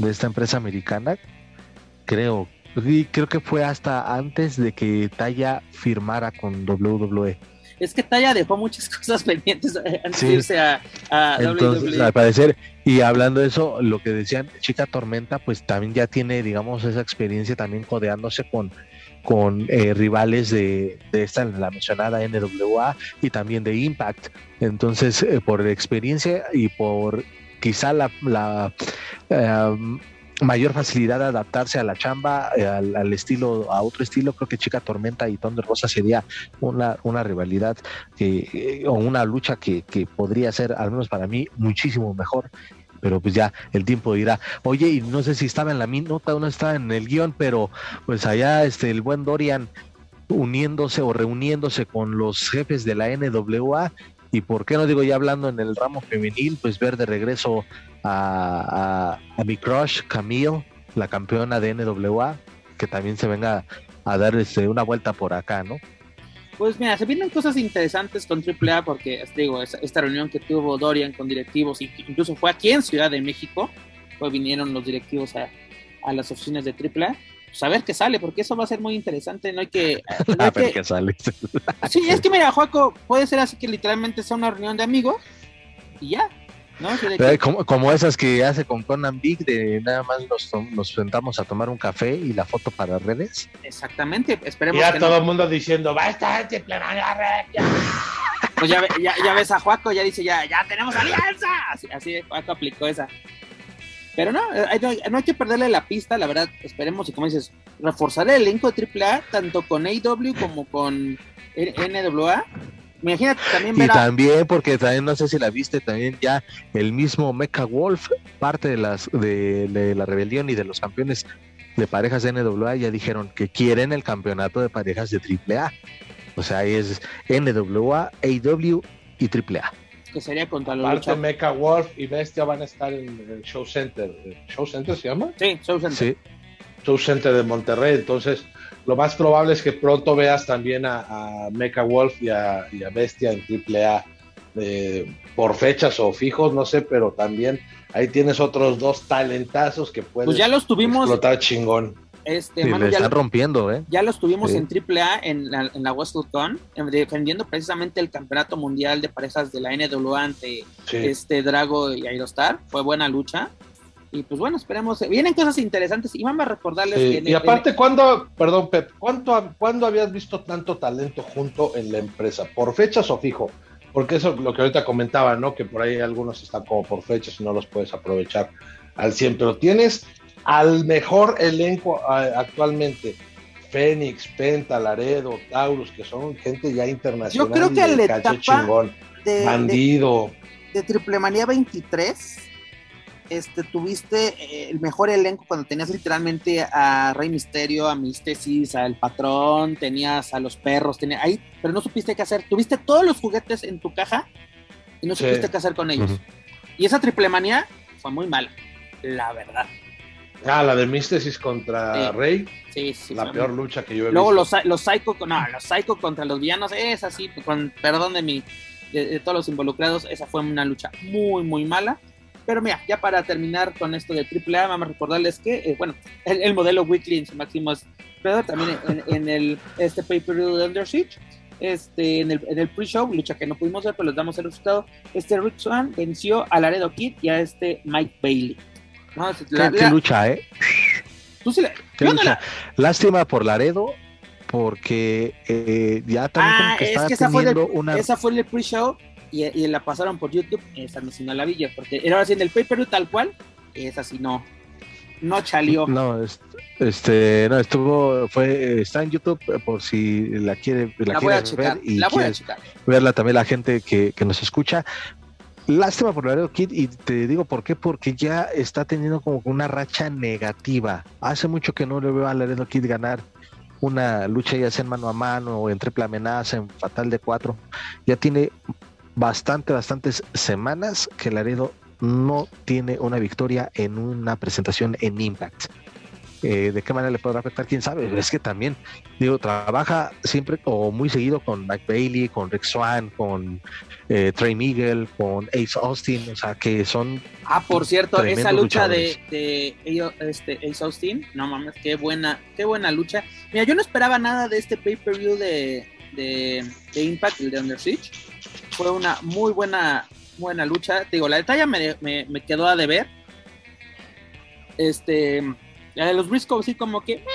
S3: esta empresa americana? Creo. Y creo que fue hasta antes de que Taya firmara con WWE.
S1: Es que Taya dejó muchas cosas pendientes eh, antes de irse a,
S3: Entonces,
S1: WWE.
S3: Al parecer, y hablando de eso, lo que decían Chica Tormenta, pues también ya tiene, digamos, esa experiencia también codeándose con con eh, rivales de, esta, la mencionada NWA y también de Impact. Entonces, eh, por experiencia y por quizá la, la, em, mayor facilidad de adaptarse a la chamba, eh, al, estilo, a otro estilo. Creo que Chica Tormenta y Thunder Rosa sería una, una rivalidad que, o una lucha que, que podría ser, al menos para mí, muchísimo mejor pero pues ya el tiempo dirá. Oye, y no sé si estaba en la nota o no estaba en el guion, pero pues allá este el buen Dorian uniéndose o reuniéndose con los jefes de la NWA y por qué no digo ya hablando en el ramo femenil, pues ver de regreso a, a, mi crush Camille, la campeona de NWA, que también se venga a dar este, una vuelta por acá, ¿no?
S1: Pues mira, se vienen cosas interesantes con AAA porque, digo, esta reunión que tuvo Dorian con directivos, incluso fue aquí en Ciudad de México, pues vinieron los directivos a, las oficinas de AAA, pues a ver qué sale, porque eso va a ser muy interesante, no hay que... a ver qué sale. sí, es que mira, Juaco, puede ser así que literalmente sea una reunión de amigos y ya,
S3: como, esas que hace con Conan Big, de nada más nos, sentamos a tomar un café y la foto para redes.
S1: Exactamente, esperemos.
S2: Ya todo el mundo diciendo, va a estar
S1: Pues ya, ya, ya, ves a Juaco, ya dice, ya, ya tenemos alianza. Así, así Juaco aplicó esa. Pero no, no hay que perderle la pista, la verdad, esperemos y como dices, reforzar el elenco de AAA, tanto con AW como con NWA, Imagínate también
S3: Y también, porque también no sé si la viste, también ya el mismo Mecha Wolf, parte de las de, la rebelión y de los campeones de parejas de NWA, ya dijeron que quieren el campeonato de parejas de AAA. O sea, ahí es NWA, AW y AAA.
S1: Que sería contra los
S2: Aparte, Mecha Wolf y Bestia van a estar en el Show Center. ¿Show Center se llama?
S1: Sí, Show Center. Sí.
S2: Show Center de Monterrey. Entonces, lo más probable es que pronto veas también a, Mecha Wolf y a, Bestia en AAA eh, por fechas o fijos, no sé, pero también ahí tienes otros dos talentazos que pueden
S1: pues ya los tuvimos,
S2: explotar chingón.
S3: Este, ya están rompiendo, ¿eh?
S1: Ya los tuvimos en AAA en la, en la WrestleCon, defendiendo precisamente el campeonato mundial de parejas de la NWA ante este Drago y Aerostar. Fue buena lucha. Y pues bueno, esperemos. Vienen cosas interesantes y vamos a recordarles
S2: que. y aparte, ¿cuándo, perdón, Pep, ¿cuánto, ¿cuándo habías visto tanto talento junto en la empresa? ¿Por fechas o fijo? Porque eso lo que ahorita comentaba, ¿no? Que por ahí algunos están como por fechas y no los puedes aprovechar al 100, pero tienes al mejor elenco actualmente. Fénix, Penta, Laredo, Taurus, que son gente ya internacional.
S1: Yo creo que el etapa
S2: chingón.
S1: De,
S2: Bandido.
S1: De, de Triple Manía 23 este, tuviste eh, el mejor elenco cuando tenías literalmente a Rey Misterio, a Mistesis, al Patrón, tenías a los perros, tenía ahí, pero no supiste qué hacer. Tuviste todos los juguetes en tu caja y no supiste qué hacer con ellos. Y esa triple manía fue muy mala, la verdad.
S2: Ah, la de Mistesis contra Rey.
S1: Sí, sí.
S2: La peor lucha que yo he
S1: Luego visto. Luego los, Psycho, no, los Psycho contra los villanos, es así, con perdón de mi, de todos los involucrados, esa fue una lucha muy, muy mala. Pero mira, ya para terminar con esto de AAA, vamos a recordarles que, eh, bueno, el, modelo Weekly en su máximo también en, el este pay-per-view de Under Siege, este, en el, el pre-show, lucha que no pudimos ver, pero les damos el resultado. Este Rick Swan venció a Laredo Kid y a este Mike Bailey.
S3: ¿Qué, lucha, ¿eh?
S1: ¿Tú sí
S3: la, Lástima por Laredo, porque eh, ya también ah, como que es que esa fue, una...
S1: esa fue el pre-show y, la pasaron por YouTube, esa no sino la villa, porque era así en el pay tal cual, esa sí no, no chalió.
S3: No, este, no, estuvo, fue, está en YouTube por si la quiere, la, quiere ver y
S1: la
S3: verla también la gente que, nos escucha. Lástima por Laredo Kid y te digo por qué, porque ya está teniendo como una racha negativa. Hace mucho que no le veo a Laredo Kid ganar una lucha ya sea en mano a mano o en triple amenaza, en fatal de cuatro. Ya tiene bastante, bastantes semanas que Laredo no tiene una victoria en una presentación en Impact. Eh, ¿De qué manera le podrá afectar? ¿Quién sabe? Es que también, digo, trabaja siempre o muy seguido con Mike Bailey, con Rick Swan, con eh, Trey Miguel, con Ace Austin, o sea, que son...
S1: Ah, por cierto, esa lucha de, de, este, Ace Austin, no mames, qué buena, qué buena lucha. Mira, yo no esperaba nada de este pay-per-view de, de, de Impact, el de Under Siege fue una muy buena, buena lucha. Te digo, la detalle me, me, quedó a deber. Este, la de los Briscoe, sí, como que eh,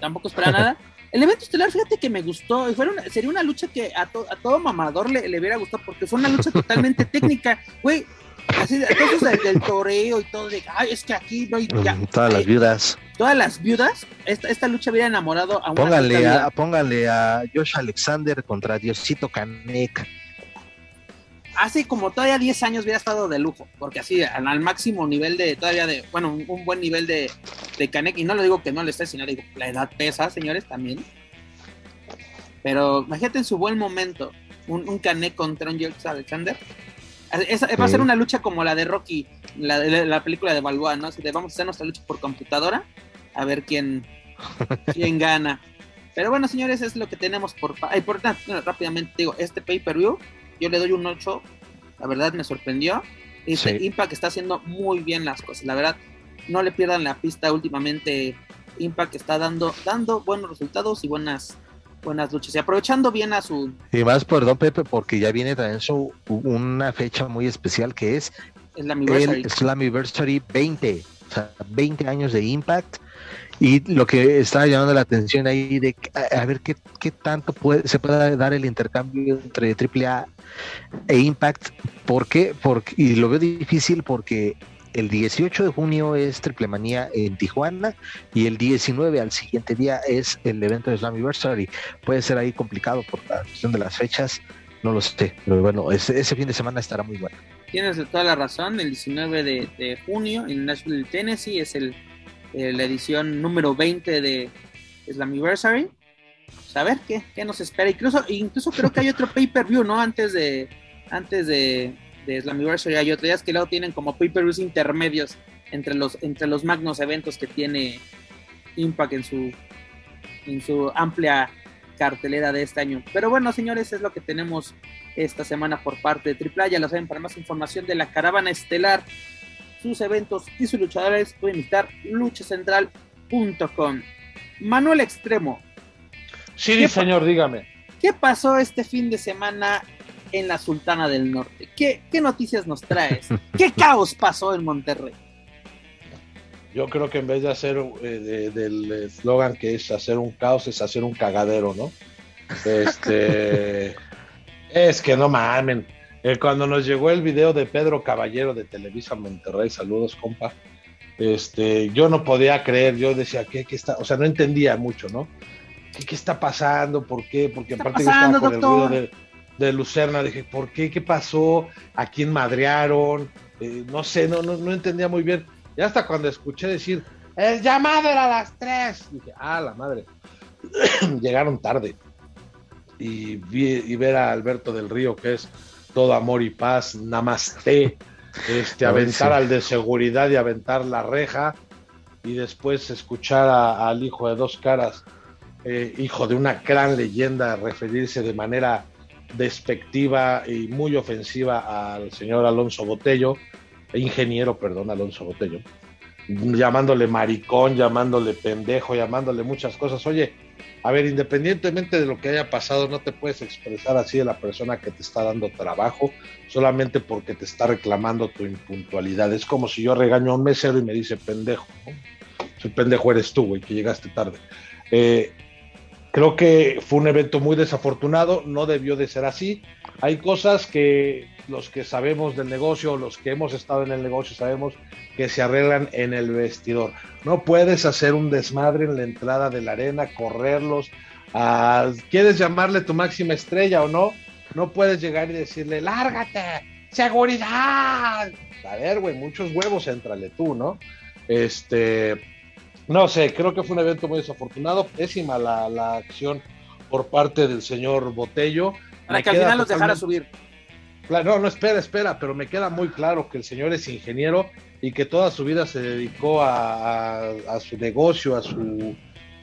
S1: tampoco espera nada. El evento estelar, fíjate que me gustó. sería una lucha que a, a todo mamador le, le, hubiera gustado porque fue una lucha totalmente técnica. Güey, Así, entonces del, toreo y todo, de, ay, es que aquí no hay...
S3: todas las viudas.
S1: Todas las viudas, esta, esta lucha hubiera enamorado a
S3: una... Pónganle a, pónganle a Josh Alexander contra Diosito Canek.
S1: Hace como todavía 10 años hubiera estado de lujo, porque así, al, máximo nivel de, todavía de, bueno, un, buen nivel de, de Canek, y no le digo que no le esté, sino digo, la edad pesa, señores, también. Pero imagínate en su buen momento, un, un Canek contra un Josh Alexander va a ser una lucha como la de Rocky, la, la película de Balboa, ¿no? vamos a hacer nuestra lucha por computadora, a ver quién, quién gana. Pero bueno, señores, es lo que tenemos por... Ay, por rápidamente digo, este pay-per-view, yo le doy un 8, la verdad me sorprendió. Este Impact está haciendo muy bien las cosas, la verdad, no le pierdan la pista últimamente. Impact está dando, dando buenos resultados y buenas buenas luchas y aprovechando bien a su
S3: y más perdón Pepe porque ya viene también su una fecha muy especial que es
S1: el
S3: Slammiversary 20 o sea 20 años de Impact y lo que está llamando la atención ahí de a, ver qué, qué tanto puede, se puede dar el intercambio entre AAA e Impact ¿por qué? Porque, y lo veo difícil porque el 18 de junio es Triple Manía en Tijuana y el 19 al siguiente día es el evento de Slammiversary. Puede ser ahí complicado por la cuestión de las fechas, no lo sé, pero bueno, ese, fin de semana estará muy bueno.
S1: Tienes toda la razón, el 19 de, junio en Nashville, Tennessee es el, la edición número 20 de Slammiversary. Pues a ver qué, qué nos espera. Incluso, incluso creo que hay otro pay-per-view, ¿no? Antes de, antes de, de Slammiversary hay otras que luego tienen como pay-per-views intermedios entre los, entre los magnos eventos que tiene Impact en su, en su amplia cartelera de este año. Pero bueno, señores, es lo que tenemos esta semana por parte de AAA. Ya lo saben, para más información de la caravana estelar, sus eventos y sus luchadores, pueden visitar luchacentral.com. Manuel Extremo.
S2: Sí, señor, dígame.
S1: ¿Qué pasó este fin de semana en la Sultana del Norte. ¿Qué, noticias nos traes? ¿Qué caos pasó en Monterrey?
S2: Yo creo que en vez de hacer eh, del eslogan que es hacer un caos, es hacer un cagadero, ¿no? Este. es que no mamen. Eh, cuando nos llegó el video de Pedro Caballero de Televisa Monterrey, saludos, compa. Este, yo no podía creer, yo decía, ¿qué, qué está? O sea, no entendía mucho, ¿no? ¿Qué, está pasando? ¿Por qué? Porque aparte yo estaba con el ruido de de Lucerna. Dije, ¿por qué? ¿Qué pasó? ¿A quién madrearon? Eh, no sé, no, no, no, entendía muy bien. Y hasta cuando escuché decir, el llamado era a las tres, dije, ah, la madre. Llegaron tarde. Y, vi, y ver a Alberto del Río, que es todo amor y paz, namaste, este, aventar al de seguridad y aventar la reja, y después escuchar al hijo de dos caras, eh, hijo de una gran leyenda, referirse de manera despectiva y muy ofensiva al señor Alonso Botello, ingeniero, perdón, Alonso Botello, llamándole maricón, llamándole pendejo, llamándole muchas cosas. Oye, a ver, independientemente de lo que haya pasado, no te puedes expresar así de la persona que te está dando trabajo solamente porque te está reclamando tu impuntualidad. Es como si yo regaño a un mesero y me dice pendejo. El pendejo eres tú, güey, que llegaste tarde. Eh, Creo que fue un evento muy desafortunado, no debió de ser así. Hay cosas que los que sabemos del negocio, los que hemos estado en el negocio, sabemos que se arreglan en el vestidor. No puedes hacer un desmadre en la entrada de la arena, correrlos. ¿Quieres llamarle tu máxima estrella o no? No puedes llegar y decirle, lárgate, seguridad. A ver, güey, muchos huevos, entrale tú, ¿no? Este, no sé, creo que fue un evento muy desafortunado, pésima la, acción por parte del señor Botello.
S1: Para que al final los dejara subir.
S2: No, no, espera, espera, pero me queda muy claro que el señor es ingeniero y que toda su vida se dedicó a, a su negocio, a su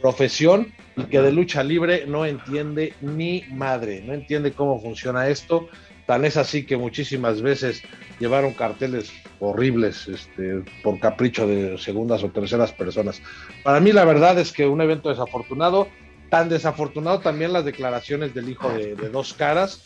S2: profesión y que de lucha libre no entiende ni madre, no entiende cómo funciona esto. Tan es así que muchísimas veces llevaron carteles horribles este, por capricho de segundas o terceras personas. Para mí la verdad es que un evento desafortunado, tan desafortunado también las declaraciones del hijo de, Dos Caras,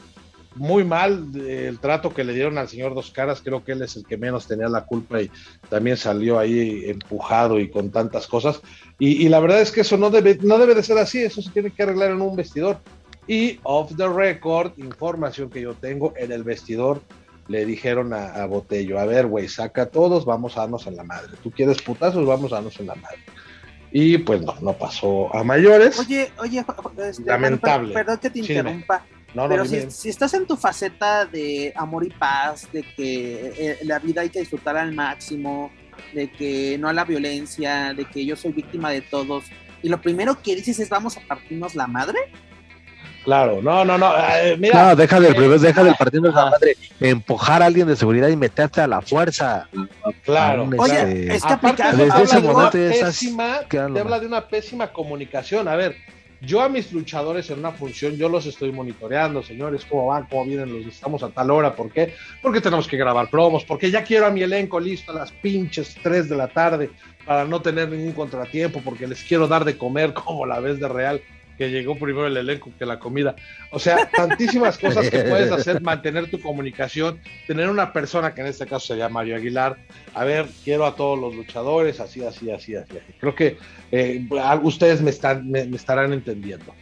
S2: muy mal el trato que le dieron al señor Dos Caras, creo que él es el que menos tenía la culpa y también salió ahí empujado y con tantas cosas. Y, y la verdad es que eso no debe, no debe de ser así, eso se tiene que arreglar en un vestidor. Y off the record, información que yo tengo en el vestidor, le dijeron a, Botello, a ver, güey, saca a todos, vamos a darnos en la madre. Tú quieres putazos, vamos a darnos en la madre. Y pues no, no pasó a mayores.
S1: Oye, oye,
S2: este, lamentable.
S1: Perdón, que te interrumpa. Pero si, estás en tu faceta de amor y paz, de que eh, la vida hay que disfrutar al máximo, de que no a la violencia, de que yo soy víctima de todos, y lo primero que dices es vamos a partirnos la madre,
S2: Claro, no, no, no. Eh, mira,
S3: no, deja del eh, deja del partido de la madre, empujar a alguien de seguridad y meterte a la fuerza.
S2: Claro.
S1: Oye, es que
S2: aparte, desde ese momento pésima, te habla de una pésima comunicación. A ver, yo a mis luchadores en una función, yo los estoy monitoreando, señores, cómo van, cómo vienen, los estamos a tal hora, ¿por qué? Porque tenemos que grabar promos, porque ya quiero a mi elenco listo a las pinches 3 de la tarde para no tener ningún contratiempo, porque les quiero dar de comer como la vez de real que llegó primero el elenco que la comida. O sea, tantísimas cosas que puedes hacer, mantener tu comunicación, tener una persona que en este caso sería Mario Aguilar, a ver, quiero a todos los luchadores, así, así, así, así. Creo que eh, ustedes me, están, me, estarán entendiendo.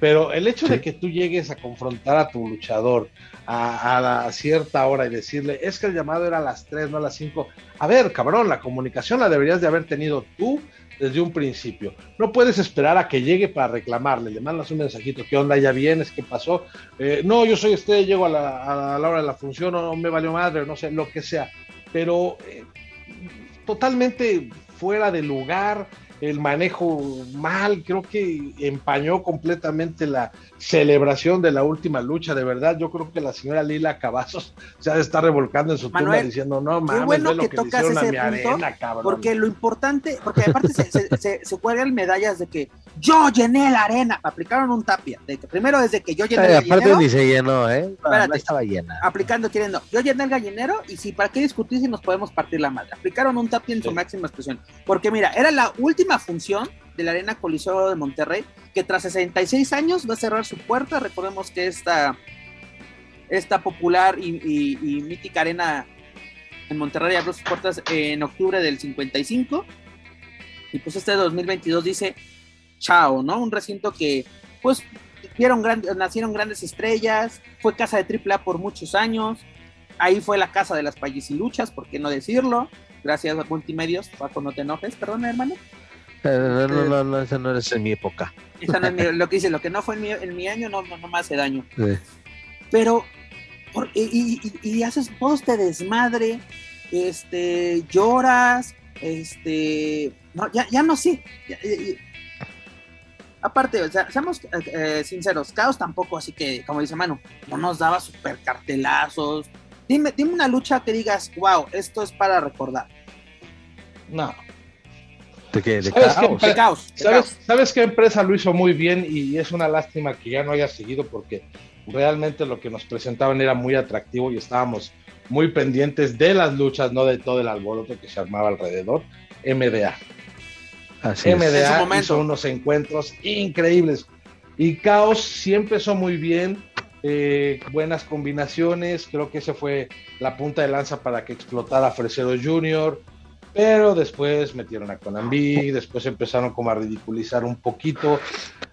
S2: Pero el hecho de que tú llegues a confrontar a tu luchador a, a, cierta hora y decirle, es que el llamado era a las 3, no a las 5. A ver, cabrón, la comunicación la deberías de haber tenido tú desde un principio. No puedes esperar a que llegue para reclamarle, le mandas un mensajito, ¿qué onda? ¿Ya vienes? ¿Qué pasó? Eh, no, yo soy este, llego a la, a la, hora de la función, o no me valió madre, no sé, lo que sea. Pero eh, totalmente fuera de lugar, el manejo mal, creo que empañó completamente la celebración de la última lucha, de verdad, yo creo que la señora Lila Cavazos se ha de estar revolcando en su tumba diciendo, no mames,
S1: bueno
S2: lo que, tocas ese
S1: punto, arena, Porque lo importante, porque aparte se, se, se, cuelgan medallas de que yo llené la arena, aplicaron un tapia, de que primero desde que yo llené el
S3: gallinero. Aparte ni se llenó, ¿eh? No, estaba llena.
S1: Aplicando, queriendo, yo llené el gallinero y si, ¿para qué discutir si nos podemos partir la madre? Aplicaron un tapia en su máxima expresión, porque mira, era la última función de la Arena Coliseo de Monterrey, que tras 66 años va a cerrar su puerta. Recordemos que esta, esta popular y, mítica arena en Monterrey abrió sus puertas en octubre del 55. Y pues este 2022 dice chao, ¿no? Un recinto que pues vieron nacieron grandes estrellas, fue casa de AAA por muchos años, ahí fue la casa de las luchas ¿por qué no decirlo? Gracias a Multimedios, Paco, no te enojes, perdón, hermano.
S3: No, no, no, no, esa no es en mi época.
S1: Esa no es mi, lo que dice, lo que no fue en mi, en mi año no, no, no, me hace daño. Pero, y, y, haces todo este desmadre, este, lloras, este, no, ya, ya no sé. Aparte, o sea, seamos eh, sinceros, Caos tampoco, así que, como dice Manu, no nos daba super cartelazos. Dime, dime una lucha que digas, wow, esto es para recordar.
S2: No.
S3: ¿De
S2: caos? ¿Sabes, qué empresa lo hizo muy bien y es una lástima que ya no haya seguido porque realmente lo que nos presentaban era muy atractivo y estábamos muy pendientes de las luchas, no de todo el alboroto que se armaba alrededor. MDA. MDA hizo unos encuentros increíbles. Y Caos siempre empezó muy bien. Eh, buenas combinaciones, creo que ese fue la punta de lanza para que explotara Fresero Junior, pero después metieron a Conambi, después empezaron como a ridiculizar un poquito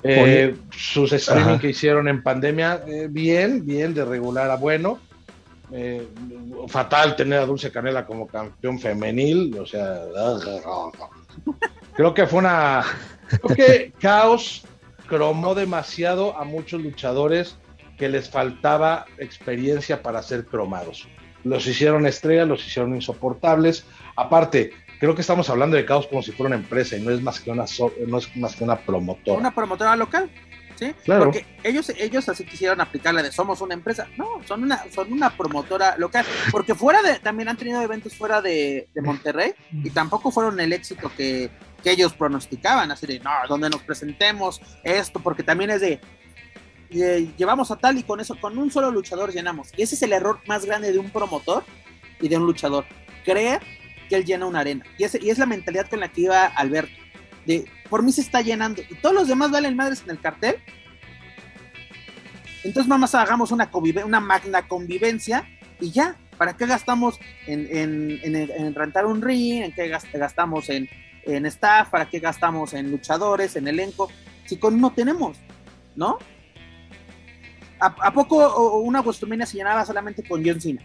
S2: eh, sus streaming que hicieron en pandemia, eh, bien, bien, de regular a bueno. Eh, fatal tener a Dulce Canela como campeón femenil, o sea, creo que fue una, creo que Caos cromó demasiado a muchos luchadores que les faltaba experiencia para ser cromados. Los hicieron estrellas, los hicieron insoportables, Aparte, creo que estamos hablando de Caos como si fuera una empresa y no es más que una, no es más que una promotora.
S1: Una promotora local. ¿Sí? Claro. Porque ellos, ellos así quisieron aplicar la de somos una empresa. No, son una, son una promotora local. Porque fuera de, también han tenido eventos fuera de, Monterrey y tampoco fueron el éxito que, que, ellos pronosticaban. Así de, no, donde nos presentemos esto, porque también es de, llevamos a tal y con eso, con un solo luchador llenamos. Y ese es el error más grande de un promotor y de un luchador. Creer que él llena una arena. Y, y es la mentalidad con la que iba Alberto. De, por mí se está llenando. Y todos los demás valen madres en el cartel. Entonces vamos a hagamos una, una magna convivencia y ya. ¿Para qué gastamos en, en, rentar un ring? ¿En qué gastamos en, staff? ¿Para qué gastamos en luchadores, en elenco? Si con uno tenemos, ¿no? ¿A, poco una Westomania se llenaba solamente con John Cena?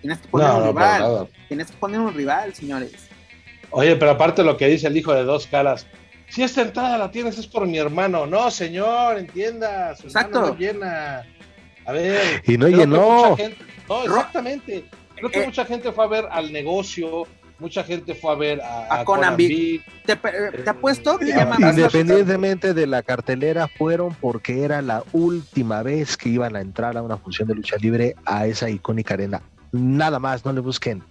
S1: Tienes que poner un rival. Tienes que poner un rival, señores.
S2: Oye, pero aparte lo que dice el hijo de dos caras, si esta entrada la tienes es por mi hermano. No, señor, entienda. Exacto. llena. A ver.
S3: Y no llenó.
S2: no, exactamente. Creo que eh, mucha gente fue a ver al negocio, mucha gente fue a ver a,
S1: a Conan Te, te apuesto que
S3: Independientemente de la cartelera, fueron porque era la última vez que iban a entrar a una función de lucha libre a esa icónica arena. Nada más, no le busquen.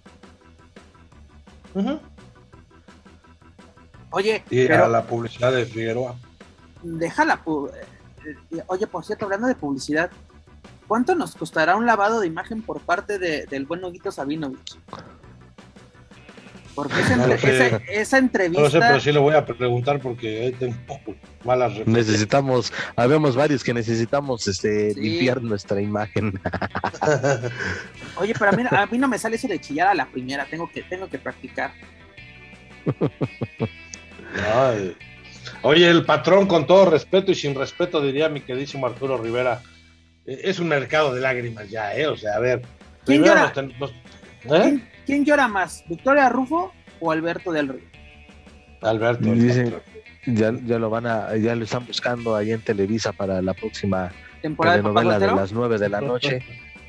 S1: Oye,
S2: y a la publicidad de Figueroa.
S1: Déjala. Eh, oye, por cierto, hablando de publicidad, ¿cuánto nos costará un lavado de imagen por parte de, del buen Huguito Sabinovich? Porque esa, entrevista.
S2: No sé, pero sí le voy a preguntar porque tengo malas
S3: referencias. Necesitamos, habemos varios que necesitamos este, limpiar nuestra imagen.
S1: Oye, pero a mí, a mí no me sale eso de chillar a la primera, tengo que, tengo que practicar.
S2: Oye, el patrón, con todo respeto y sin respeto, diría mi queridísimo Arturo Rivera, e, es un mercado de lágrimas ya, ¿eh? O sea, a ver.
S1: ¿Quién llora? ¿eh? ¿Quién, llora más? ¿Victoria Rufo o Alberto del Río?
S2: Alberto.
S3: ya, ya lo van a, ya lo están buscando ahí en Televisa para la próxima temporada de novela de las nueve de la noche.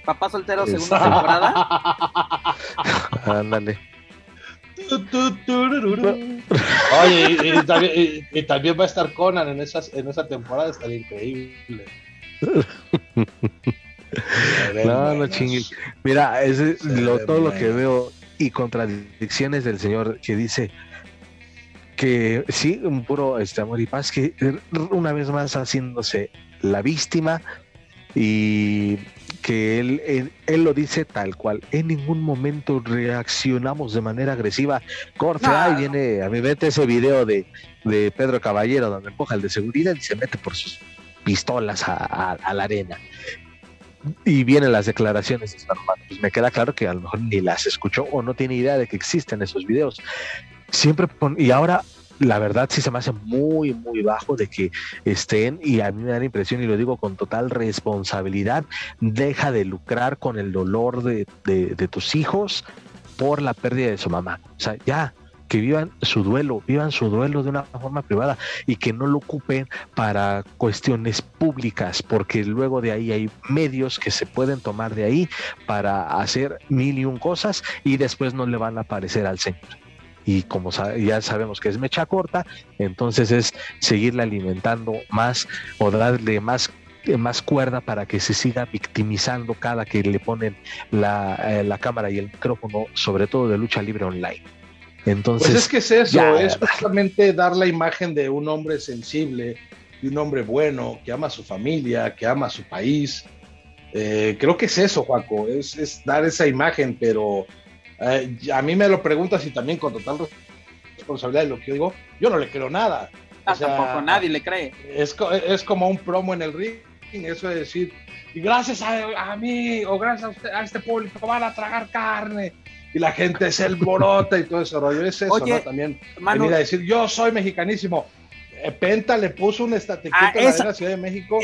S1: Papá soltero, segunda temporada.
S3: Ándale.
S2: Oye, y, también, va a estar Conan en, esas, en esa temporada, estaría increíble.
S3: no, no chingue. Mira, es todo lo que veo y contradicciones del señor que dice que sí, un puro este, amor y paz, que una vez más haciéndose la víctima y que él, él, lo dice tal cual. En ningún momento reaccionamos de manera agresiva. Corte, ahí viene a mi mente ese video de, de, Pedro Caballero donde empuja el de seguridad y se mete por sus pistolas a, la arena. Y vienen las declaraciones de Pues me queda claro que a lo mejor ni las escuchó o no tiene idea de que existen esos videos. Siempre y ahora la verdad sí se me hace muy, muy bajo de que estén, y a mí me da la impresión, y lo digo con total responsabilidad, deja de lucrar con el dolor de, tus hijos por la pérdida de su mamá. O sea, ya, que vivan su duelo, vivan su duelo de una forma privada y que no lo ocupen para cuestiones públicas, porque luego de ahí hay medios que se pueden tomar de ahí para hacer mil y un cosas y después no le van a aparecer al Señor y como ya sabemos que es mecha corta, entonces es seguirle alimentando más o darle más más cuerda para que se siga victimizando cada que le ponen la, eh, la cámara y el micrófono, sobre todo de lucha libre online. Entonces,
S2: pues es que es eso, es justamente dar la imagen de un hombre sensible, de un hombre bueno, que ama a su familia, que ama a su país. Eh, creo que es eso, Juaco, es, es dar esa imagen, pero eh, a mí me lo preguntas y también con total responsabilidad de lo que yo digo, yo no le creo nada.
S1: Ah, tampoco nadie le cree.
S2: Es, es como un promo en el ring, eso de decir, y gracias a, mí o gracias a, este público van a tragar carne y la gente se alborota y todo ese rollo. Es eso, ¿no? También venir a decir, yo soy mexicanísimo. Eh, Penta le puso un estatequito ah, en la Ciudad de México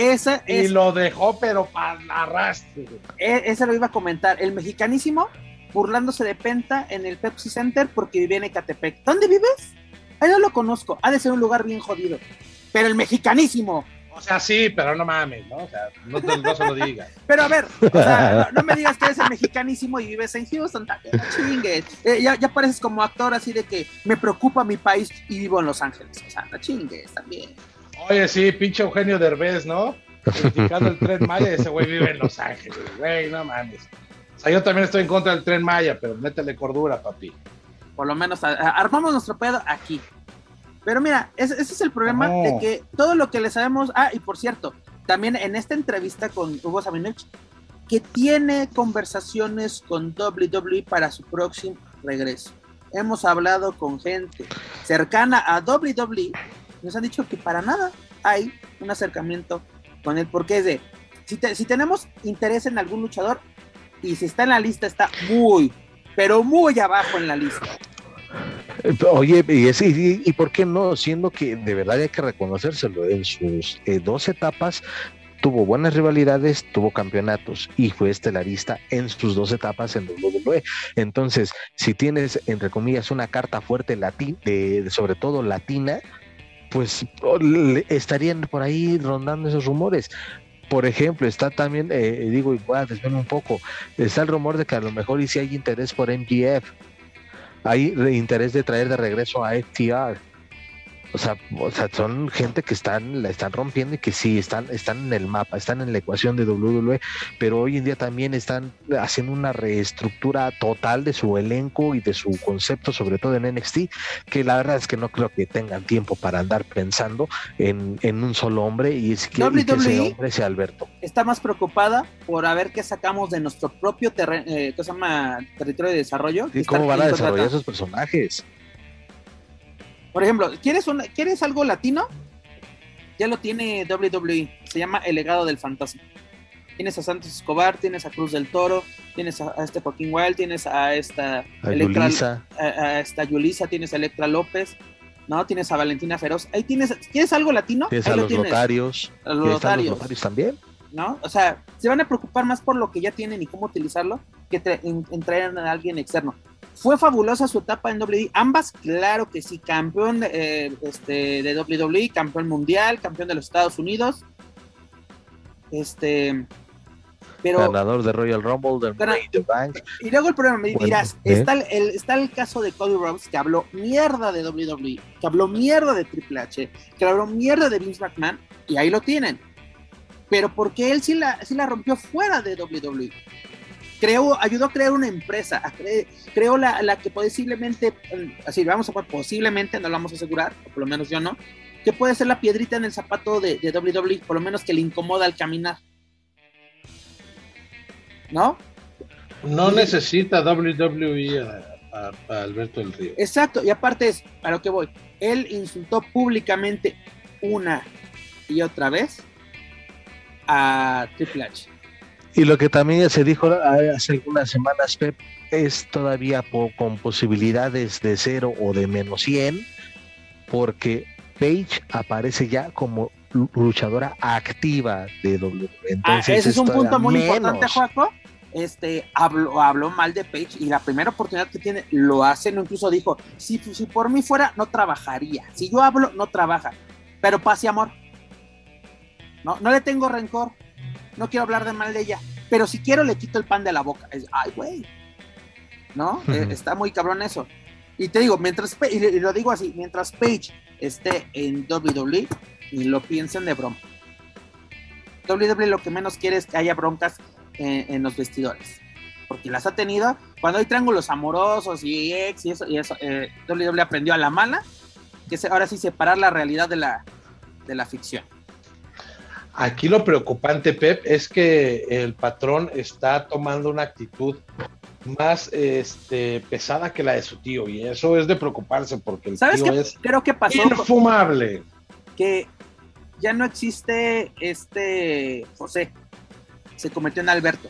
S2: y lo dejó, pero para arrastre.
S1: E, ese lo iba a comentar. El mexicanísimo burlándose de Penta en el Pepsi Center porque vivía en Ecatepec. ¿Dónde vives? Ahí no lo conozco. Ha de ser un lugar bien jodido. Pero el mexicanísimo.
S2: O sea, sí, pero no mames, ¿no? O sea, no, no se lo digas.
S1: pero a ver, o sea, no, me digas que eres el mexicanísimo y vives en Houston, no chingues. Eh, ya, ya pareces como actor así de que me preocupa mi país y vivo en Los Ángeles. O sea, no chingues también.
S2: Oye, sí, pinche Eugenio Derbez, ¿no? Criticando el tren Maya, ese güey vive en Los Ángeles, güey, no mames yo también estoy en contra del tren Maya, pero métele cordura, papi.
S1: Por lo menos armamos nuestro pedo aquí. Pero mira, ese, es el problema de que todo lo que le sabemos. Ah, y por cierto, también en esta entrevista con Hugo Sabinovich, que tiene conversaciones con WWE para su próximo regreso. Hemos hablado con gente cercana a WWE, nos han dicho que para nada hay un acercamiento con él, porque es de, si, si tenemos interés en algún luchador, y si está en la lista está muy, pero muy abajo en la lista.
S3: Oye, y, por qué no? Siendo que de verdad hay que reconocérselo, en sus eh, dos etapas tuvo buenas rivalidades, tuvo campeonatos y fue estelarista en sus dos etapas en WWE. Entonces, si tienes, entre comillas, una carta fuerte latina, sobre todo latina, pues estarían por ahí rondando esos rumores. Por ejemplo, está también, eh, digo, igual, desvelo un poco, está el rumor de que a lo mejor y si hay interés por MGF, hay interés de traer de regreso a FTR o sea, o sea, son gente que están, la están rompiendo y que sí, están, están en el mapa, están en la ecuación de WWE, pero hoy en día también están haciendo una reestructura total de su elenco y de su concepto, sobre todo en NXT, que la verdad es que no creo que tengan tiempo para andar pensando en, un solo hombre y, es que, ese e hombre sea Alberto.
S1: Está más preocupada por a ver qué sacamos de nuestro propio terreno, eh, ¿qué se llama? territorio de desarrollo.
S3: ¿Y cómo van a desarrollar esos personajes?
S1: Por ejemplo, ¿quieres, una, ¿quieres algo latino? Ya lo tiene WWE. Se llama El legado del fantasma. Tienes a Santos Escobar, tienes a Cruz del Toro, tienes a, este Joaquín Wild, tienes a esta
S3: a Electra,
S1: a, esta Yulisa, tienes a Electra López, ¿no? Tienes a Valentina Feroz. Ahí tienes, ¿quienes algo latino?
S3: Tienes a los notarios.
S1: A los notarios.
S3: los notarios también.
S1: ¿No? O sea, se van a preocupar más por lo que ya tienen y cómo utilizarlo que en traer a alguien externo. Fue fabulosa su etapa en WWE. Ambas, claro que sí, campeón de, eh, este, de WWE, campeón mundial, campeón de los Estados Unidos. Este. Pero,
S3: Ganador de Royal Rumble, de Bank.
S1: Y luego el problema, me dirás, ¿eh? está, el, está el caso de Cody Rhodes que habló mierda de WWE, que habló mierda de Triple H, que habló mierda de Vince McMahon, y ahí lo tienen. Pero porque él sí la, sí la rompió fuera de WWE creó, ayudó a crear una empresa, creó la, que posiblemente, así vamos a posiblemente, no lo vamos a asegurar, o por lo menos yo no, que puede ser la piedrita en el zapato de, de WWE, por lo menos que le incomoda al caminar. ¿No?
S2: No necesita WWE a, Alberto del Río.
S1: Exacto, y aparte es, a lo que voy, él insultó públicamente una y otra vez a Triple H.
S3: Y lo que también se dijo hace algunas semanas, Pep, es todavía con posibilidades de cero o de menos 100, porque Paige aparece ya como luchadora activa de WWE.
S1: Ah, ese es un punto muy importante, Juaco. Este, habló, habló mal de Paige y la primera oportunidad que tiene lo hace, no incluso dijo, si, si por mí fuera, no trabajaría. Si yo hablo, no trabaja. Pero paz y amor. No, no le tengo rencor no quiero hablar de mal de ella, pero si quiero le quito el pan de la boca. ay, güey, ¿no? Eh, está muy cabrón eso. Y te digo, mientras, y lo digo así, mientras Page esté en WWE, ni lo piensen de broma. WWE lo que menos quiere es que haya broncas en, los vestidores. Porque las ha tenido. Cuando hay triángulos amorosos y ex y eso, y eso eh, WWE aprendió a la mala, que es ahora sí separar la realidad de la, de la ficción.
S2: Aquí lo preocupante, Pep, es que el patrón está tomando una actitud más este, pesada que la de su tío, y eso es de preocuparse porque el
S1: ¿Sabes
S2: tío
S1: qué?
S2: es
S1: Creo que pasó
S2: infumable.
S1: Que ya no existe este José, se convirtió en Alberto.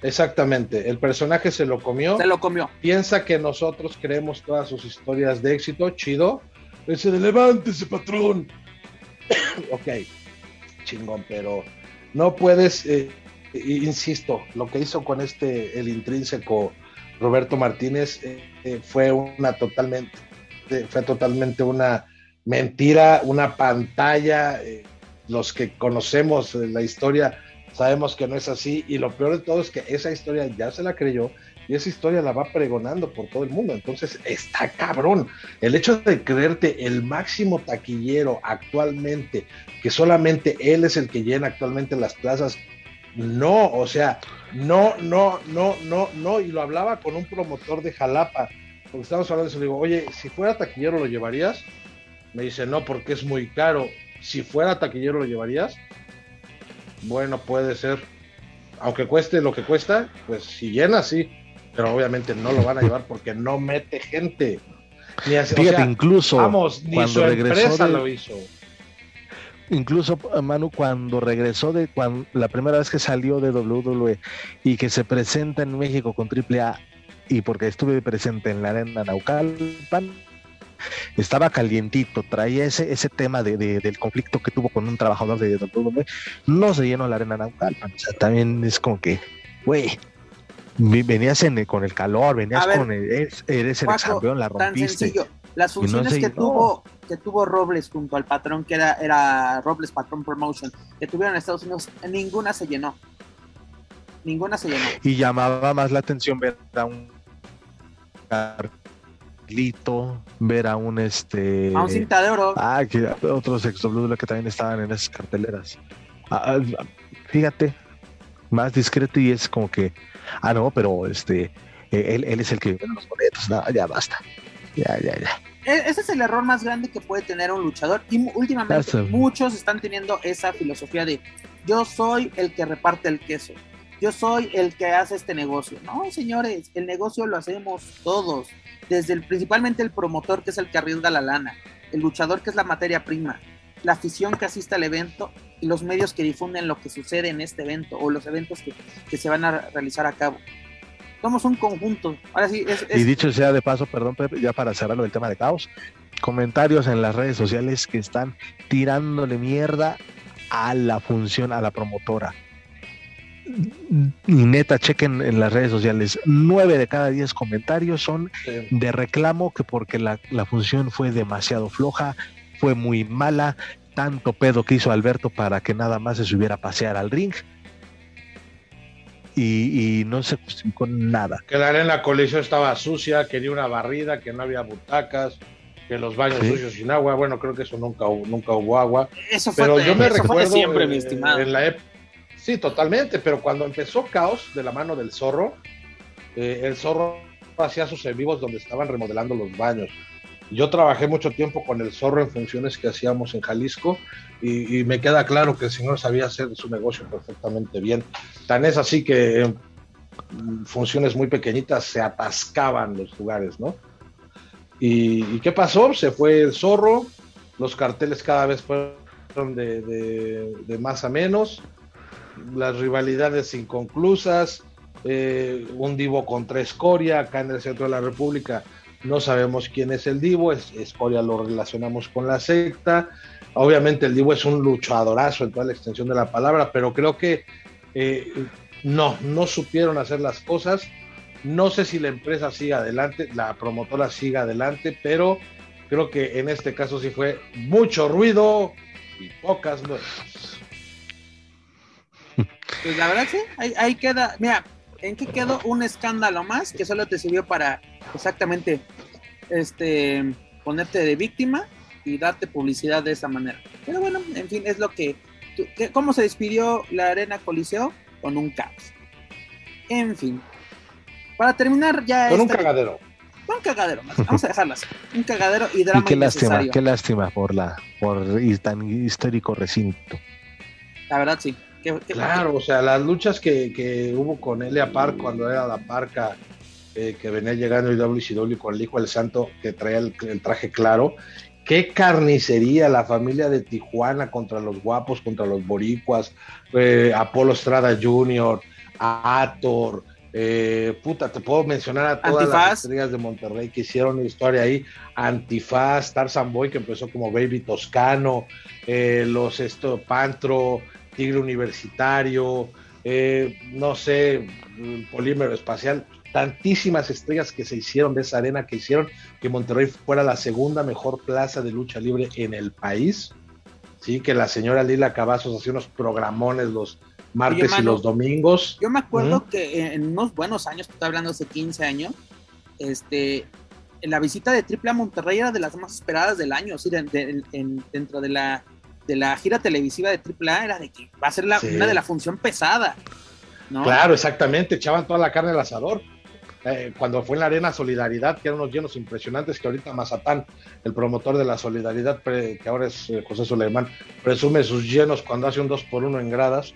S2: Exactamente, el personaje se lo comió.
S1: Se lo comió.
S2: Piensa que nosotros creemos todas sus historias de éxito, chido. De levántese, patrón. ok pero no puedes, eh, insisto, lo que hizo con este, el intrínseco Roberto Martínez eh, eh, fue una totalmente, fue totalmente una mentira, una pantalla. los que conocemos la historia sabemos que no es así y lo peor de todo es que esa historia ya se la creyó y esa historia la va pregonando por todo el mundo. Entonces está cabrón. El hecho de creerte el máximo taquillero actualmente, que solamente él es el que llena actualmente las plazas, no, o sea, no, no, no, no, no. Y lo hablaba con un promotor de Jalapa, porque estamos hablando de eso. Le digo, oye, si fuera taquillero, ¿lo llevarías? Me dice, no, porque es muy caro. Si fuera taquillero, ¿lo llevarías? Bueno, puede ser. Aunque cueste lo que cuesta, pues si llena, sí pero obviamente no lo van a llevar porque no mete gente.
S3: Ni Fíjate, incluso
S2: vamos, ni cuando su regresó lo hizo.
S3: Incluso Manu cuando regresó de cuando la primera vez que salió de WWE y que se presenta en México con AAA y porque estuve presente en la arena Naucalpan, estaba calientito, traía ese, ese tema de, del conflicto que tuvo con un trabajador de WWE, no se llenó la arena Naucalpan. O sea, también es como que, güey, venías con el calor, venías con el, eres, el campeón, la rompiste.
S1: Las funciones que tuvo que tuvo Robles junto al patrón que era, era Robles Patrón Promotion, que tuvieron en Estados Unidos, ninguna se llenó. Ninguna se llenó.
S3: Y llamaba más la atención ver a un Carlito, ver a un este.
S1: A un cinta de oro.
S3: Ah, que otros ex que también estaban en esas carteleras. Ah, ah, fíjate, más discreto y es como que, ah, no, pero este, él, él es el que vende los boletos. No, ya basta. Ya, ya, ya.
S1: E, ese es el error más grande que puede tener un luchador. Y últimamente muchos están teniendo esa filosofía de yo soy el que reparte el queso. Yo soy el que hace este negocio. No, señores, el negocio lo hacemos todos. Desde el, principalmente el promotor, que es el que arrienda la lana. El luchador, que es la materia prima. La afición que asiste al evento y los medios que difunden lo que sucede en este evento o los eventos que, que se van a realizar a cabo somos un conjunto. Ahora sí, es,
S3: Y dicho sea de paso, perdón, Pepe, ya para cerrarlo del tema de caos, comentarios en las redes sociales que están tirándole mierda a la función, a la promotora. Y neta, chequen en las redes sociales, nueve de cada diez comentarios son de reclamo que porque la, la función fue demasiado floja, fue muy mala, tanto pedo que hizo Alberto para que nada más se subiera a pasear al ring y, no se justificó nada.
S2: Que la arena colisión estaba sucia, que ni una barrida, que no había butacas, que los baños sucios sin agua. Bueno, creo que eso nunca hubo, nunca hubo agua.
S1: Eso fue, pero yo me recuerdo siempre, mi estimado.
S2: En la sí, totalmente, pero cuando empezó Caos de la mano del zorro, eh, el zorro hacía sus en vivos donde estaban remodelando los baños. Yo trabajé mucho tiempo con el zorro en funciones que hacíamos en Jalisco y, me queda claro que el señor sabía hacer su negocio perfectamente bien. Tan es así que en funciones muy pequeñitas se atascaban los lugares, ¿no? ¿Y, qué pasó? Se fue el zorro, los carteles cada vez fueron de, más a menos, las rivalidades inconclusas, eh, un divo contra escoria acá en el centro de la República no sabemos quién es el Divo, es, Escoria lo relacionamos con la secta. Obviamente el Divo es un luchadorazo en toda la extensión de la palabra, pero creo que eh, no, no supieron hacer las cosas. No sé si la empresa siga adelante, la promotora siga adelante, pero creo que en este caso sí fue mucho ruido y pocas nuevas.
S1: Pues la verdad sí, ahí queda. Mira, ¿en qué quedó un escándalo más que solo te sirvió para exactamente este ponerte de víctima y darte publicidad de esa manera? Pero bueno, en fin, es lo que, ¿cómo se despidió la Arena Coliseo? Con un caos. En fin. Para terminar ya...
S2: Con un cagadero.
S1: un cagadero, vamos a dejarlo así. Un cagadero y drama
S3: y qué lástima, qué lástima por la por tan histórico recinto.
S1: La verdad sí
S2: claro, o sea, las luchas que, hubo con Elia Park cuando era la parca eh, que venía llegando y WCW con el hijo del santo que traía el, traje claro. Qué carnicería la familia de Tijuana contra los guapos, contra los boricuas, eh, Apolo Estrada Jr., Ator, eh, puta, te puedo mencionar a todas las estrellas de Monterrey que hicieron historia ahí. Antifaz, Tarzan Boy, que empezó como Baby Toscano, los esto, Pantro, Tigre Universitario, eh, no sé, Polímero Espacial, tantísimas estrellas que se hicieron de esa arena, que hicieron que Monterrey fuera la segunda mejor plaza de lucha libre en el país. Sí, que la señora Lila Cavazos hacía unos programones los martes y los domingos.
S1: Yo me acuerdo que en unos buenos años, estoy hablando hace 15 años, este, la visita de Triple a Monterrey era de las más esperadas del año, sí, dentro de la de la gira televisiva de AAA era de que va a ser la, una de la función pesada.
S2: Claro, exactamente, echaban toda la carne al asador. Eh, cuando fue en la Arena Solidaridad, que eran unos llenos impresionantes, que ahorita Mazatán, el promotor de la Solidaridad, que ahora es eh, José Suleimán, presume sus llenos cuando hace un 2 por 1 en gradas,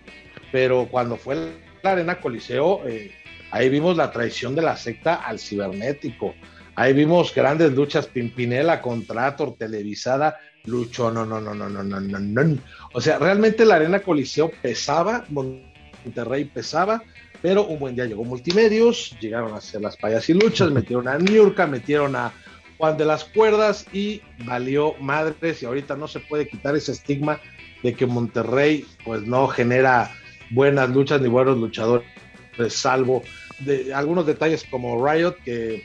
S2: pero cuando fue la Arena Coliseo, eh, ahí vimos la traición de la secta al cibernético, ahí vimos grandes luchas, Pimpinela contra televisada, Lucho, no, no, no, no, no, no, no, no. O sea, realmente la Arena Coliseo pesaba, Monterrey pesaba, pero un buen día llegó Multimedios, llegaron a hacer las payas y luchas, metieron a Niurka, metieron a Juan de las cuerdas y valió madres y ahorita no se puede quitar ese estigma de que Monterrey pues no genera buenas luchas ni buenos luchadores, salvo de algunos detalles como Riot que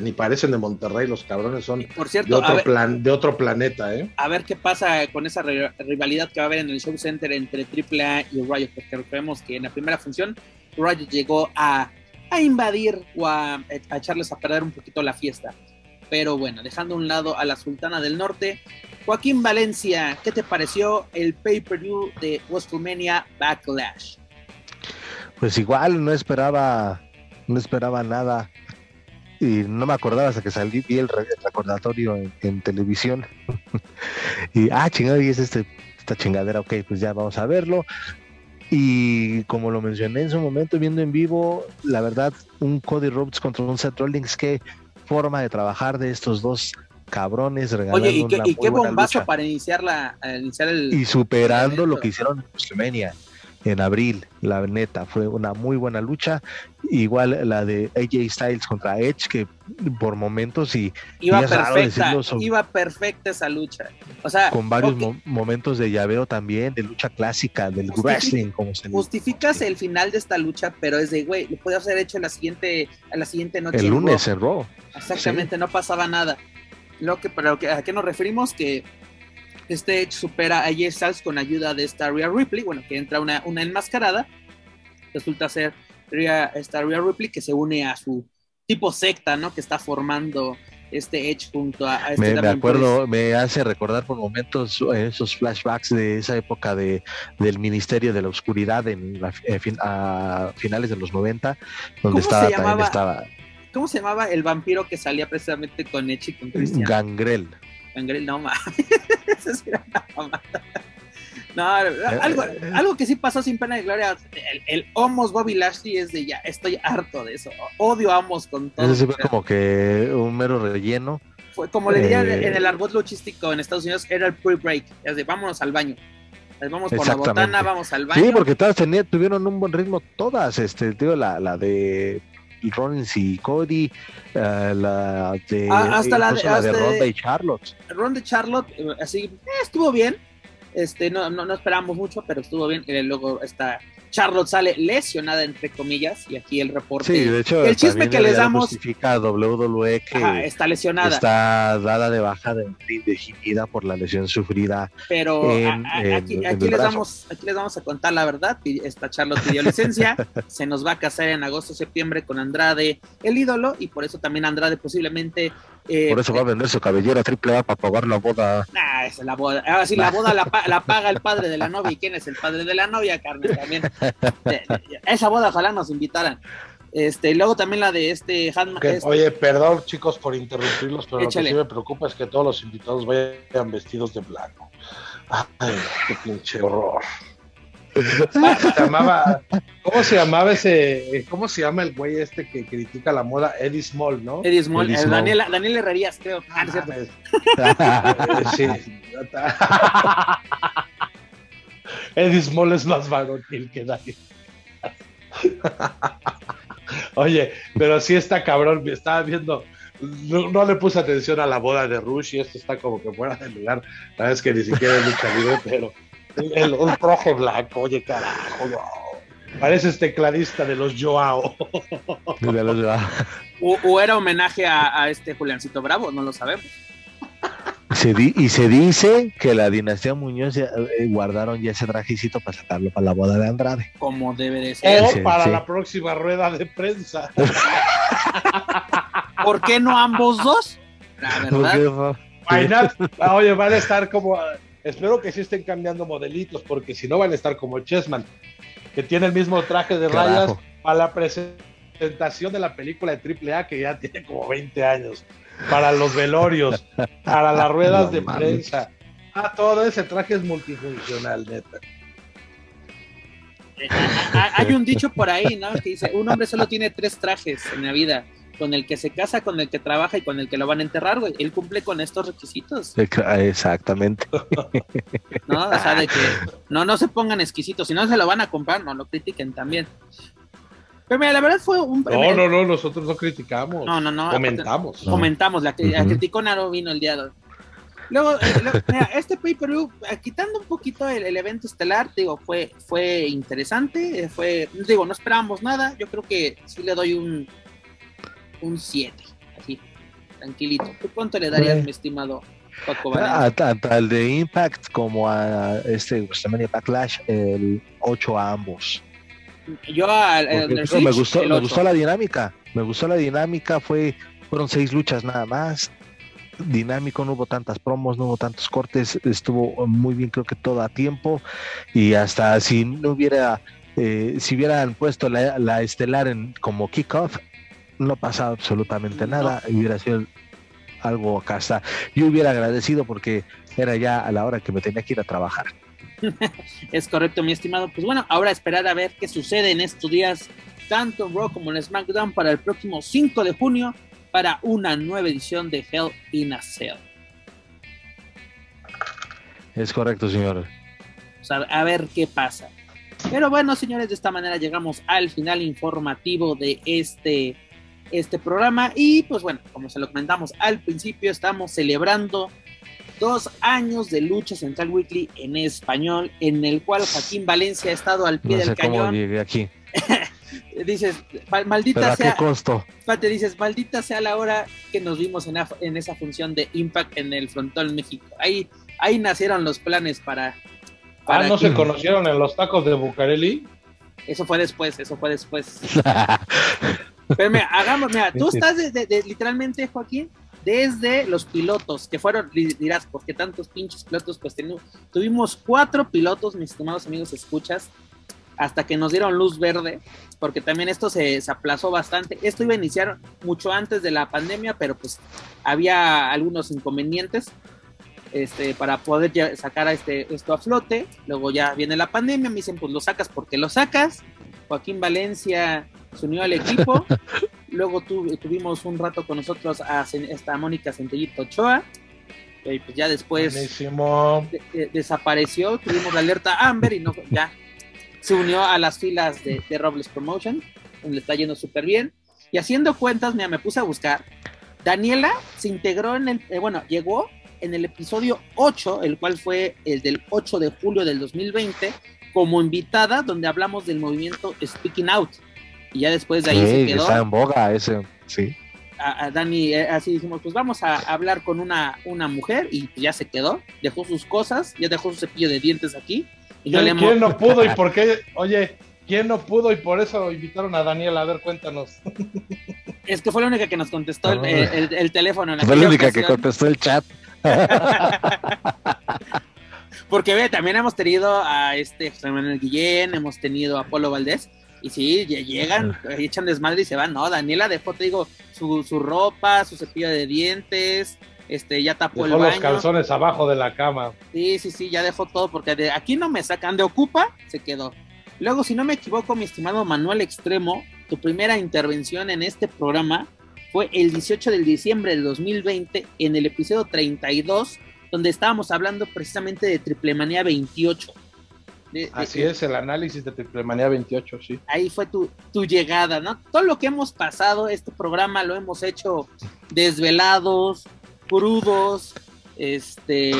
S2: ni parecen de Monterrey, los cabrones son
S1: Por cierto,
S2: de, otro plan, de otro planeta, ¿eh?
S1: A ver qué pasa con esa rivalidad que va a haber en el Show Center entre AAA y Riot, porque recordemos que en la primera función Riot llegó a, invadir o a, echarles a perder un poquito la fiesta. Pero bueno, dejando a un lado a la Sultana del Norte, Joaquín Valencia, ¿qué te pareció el pay-per-view de WrestleMania Backlash?
S3: Pues igual no esperaba, no esperaba nada y no me acordaba hasta que salí, vi el, recordatorio en, televisión. y, ah, chingada, y es este, esta chingadera, ok, pues ya vamos a verlo. Y como lo mencioné en su momento, viendo en vivo, la verdad, un Cody Rhodes contra un Seth Rollins, qué forma de trabajar de estos dos cabrones
S1: regalando Oye, y qué, bombazo para iniciar, la, iniciar el.
S3: Y superando lo que hicieron en WrestleMania en abril, la neta, fue una muy buena lucha. Igual la de AJ Styles contra Edge, que por momentos y
S1: iba perfecta, iba perfecta esa lucha. O sea,
S3: con varios momentos de llaveo también, de lucha clásica, del wrestling, como se
S1: Justificas el final de esta lucha, pero es de, güey, lo podías haber hecho en la siguiente, en la siguiente noche.
S3: El lunes cerró.
S1: Exactamente, no pasaba nada. Lo que, pero ¿a qué nos referimos? Que este Edge supera a AJ Styles con ayuda de esta Rhea Ripley, bueno, que entra una, una enmascarada, resulta ser Rhea, esta Rhea Ripley que se une a su tipo secta, ¿no? Que está formando este Edge junto a,
S3: este me, me acuerdo, me hace recordar por momentos esos flashbacks de esa época de, del Ministerio de la Oscuridad en eh, a finales de los 90, donde estaba,
S1: llamaba, estaba... ¿Cómo se llamaba el vampiro que salía precisamente con Edge y con Christian?
S3: Gangrel
S1: no mames. No, eh, algo, eh, eh. algo que sí pasó sin pena de gloria. El, el Homos Bobby Lashley es de ya, estoy harto de eso. Odio a Homos con todo.
S3: Eso sí fue como que un mero relleno.
S1: Fue como le diría en el argot luchístico en Estados Unidos, era el pre-break. Es de vámonos al baño. Vamos por la botana, vamos al baño.
S3: Sí, porque todas tenían, tuvieron un buen ritmo, todas. Este, digo, la, la de Rollins y Cody, uh, la de,
S1: ah, hasta la de,
S3: la de Ronda y Charlotte.
S1: Ronda y Charlotte, eh, así, eh, estuvo bien. Este, no, no, no esperamos mucho, pero estuvo bien. Y luego está Charlotte sale lesionada, entre comillas, y aquí el reporte.
S3: Sí, de hecho,
S1: el chisme que les damos.
S3: Justifica WWE que
S1: está lesionada.
S3: Está dada de baja de indefinida por la lesión sufrida.
S1: Pero aquí, les vamos, aquí les vamos a contar la verdad. Esta Charlotte pidió licencia, se nos va a casar en agosto, septiembre con Andrade, el ídolo, y por eso también Andrade posiblemente
S3: eh, Por eso va a vender su cabellera triple A para pagar la boda.
S1: Nah, es la boda. Ahora sí, la boda la, paga el padre de la novia. ¿Y quién es el padre de la novia, Carmen? También. esa boda ojalá nos invitaran. Este, y luego también la de este, este
S2: Oye, perdón chicos por interrumpirlos, pero lo que sí me preocupa es que todos los invitados vayan vestidos de blanco. Ay, qué pinche horror. ¿Cómo se llamaba ese? ¿Cómo se llama el güey este que critica la moda? Eddie Small, ¿no?
S1: Eddie Small, eh, Daniel, Daniel Herrerías, creo. Ah,
S2: sí. Eddie Small es más varonil que Daniel. Oye, pero sí está cabrón, me estaba viendo. No, le puse atención a la boda de Rush y esto está como que fuera de lugar. La vez que ni siquiera es lucha libre, pero el, traje blanco, oye, carajo, Pareces tecladista de los Joao.
S3: De los Joao.
S1: O, era homenaje a, este Juliancito Bravo, no lo sabemos.
S3: Se y se dice que la dinastía Muñoz eh, guardaron ya ese trajecito para sacarlo para la boda de Andrade.
S1: Como debe de ser.
S2: O para la próxima rueda de prensa.
S1: ¿Por qué no ambos dos? La
S2: verdad. Oye, van a estar como Espero que sí estén cambiando modelitos, porque si no van a estar como Chessman, que tiene el mismo traje de rayas para la presentación de la película de AAA, que ya tiene como 20 años, para los velorios, para las ruedas de prensa. Ah, todo ese traje es multifuncional, neta.
S1: Eh, hay un dicho por ahí, ¿no? Que dice, un hombre solo tiene tres trajes en la vida con el que se casa, con el que trabaja y con el que lo van a enterrar, güey. Él cumple con estos requisitos.
S3: Exactamente.
S1: no, o sea, de que no, no se pongan exquisitos, si no se lo van a comprar, no lo critiquen también. Pero mira, la verdad fue un.
S2: No, no, no, nosotros no criticamos.
S1: No, no, no.
S2: Comentamos.
S1: Comentamos, la, la criticó Naro vino el día de hoy. Luego, eh, mira, este pay-per-view, eh, quitando un poquito el, el, evento estelar, digo, fue, fue interesante, eh, fue, digo, no esperábamos nada, yo creo que sí le doy un un 7, así, tranquilito. ¿Tú cuánto le darías, mi estimado Paco
S3: Tanto al de Impact como a este WrestleMania Backlash, el 8 a ambos.
S1: Yo al,
S3: me gustó, me gustó la dinámica, me gustó la dinámica, fue, fueron seis luchas nada más, dinámico, no hubo tantas promos, no hubo tantos cortes, estuvo muy bien, creo que todo a tiempo. Y hasta si no hubiera, eh, si hubieran puesto la, la estelar en, como kickoff, no pasaba absolutamente nada, hubiera sido algo está. Yo hubiera agradecido porque era ya a la hora que me tenía que ir a trabajar.
S1: es correcto, mi estimado. Pues bueno, ahora esperar a ver qué sucede en estos días, tanto en Raw como en SmackDown, para el próximo 5 de junio, para una nueva edición de Hell in a Cell.
S3: Es correcto, señor.
S1: Sea, a ver qué pasa. Pero bueno, señores, de esta manera llegamos al final informativo de este, este programa. Y pues bueno, como se lo comentamos al principio, estamos celebrando dos años de lucha central weekly en español, en el cual Joaquín Valencia ha estado al pie
S3: no
S1: del
S3: sé
S1: cañón.
S3: Cómo llegué aquí.
S1: dices, maldita
S3: ¿Pero a
S1: sea.
S3: qué costo?
S1: Te dices, maldita sea la hora que nos vimos en, en, esa función de Impact en el Frontón México. Ahí, ahí nacieron los planes para. para
S2: ah, ¿no se conocieron en los tacos de Bucareli?
S1: Eso fue después, eso fue después. Pero mira, hagamos, mira, tú estás de, de, de, literalmente, Joaquín, desde los pilotos, que fueron, dirás, ¿por qué tantos pinches pilotos? Pues tuvimos cuatro pilotos, mis estimados amigos, escuchas, hasta que nos dieron luz verde, porque también esto se, se, aplazó bastante. Esto iba a iniciar mucho antes de la pandemia, pero pues había algunos inconvenientes este, para poder sacar a este, esto a flote. Luego ya viene la pandemia, me dicen, pues lo sacas porque lo sacas. Joaquín Valencia se unió al equipo. Luego tu, tuvimos un rato con nosotros a esta Mónica Centellito Ochoa. Y pues ya después de, de, desapareció. Tuvimos la alerta Amber y no, ya se unió a las filas de, de Robles Promotion, donde le está yendo súper bien. Y haciendo cuentas, mira, me puse a buscar. Daniela se integró en el, eh, bueno, llegó en el episodio 8, el cual fue el del 8 de julio del 2020, como invitada, donde hablamos del movimiento Speaking Out. Y ya después de ahí
S3: sí,
S1: se quedó.
S3: Está en boga ese, sí.
S1: A, a Dani, eh, así dijimos, pues vamos a hablar con una, una mujer y ya se quedó, dejó sus cosas, ya dejó su cepillo de dientes aquí. Y
S2: ¿Quién,
S1: le
S2: ¿Quién no pudo y por qué? Oye, ¿quién no pudo y por eso invitaron a Daniela? A ver, cuéntanos.
S1: Es que fue la única que nos contestó el, el, el, el teléfono. En
S3: fue la única ocasión. que contestó el chat.
S1: Porque ve, también hemos tenido a este José Manuel Guillén, hemos tenido a Polo Valdés, y sí, llegan, echan desmadre y se van. No, Daniela dejó, te digo, su, su ropa, su cepillo de dientes, este, ya tapó
S2: dejó
S1: el baño.
S2: los calzones abajo de la cama.
S1: Sí, sí, sí, ya dejó todo, porque de aquí no me sacan de Ocupa, se quedó. Luego, si no me equivoco, mi estimado Manuel Extremo, tu primera intervención en este programa fue el 18 de diciembre del 2020 en el episodio 32, donde estábamos hablando precisamente de Triple Manía 28.
S2: De, Así de, es, el análisis de Triple Manía 28, sí.
S1: Ahí fue tu, tu, llegada, ¿no? Todo lo que hemos pasado, este programa lo hemos hecho desvelados, crudos, este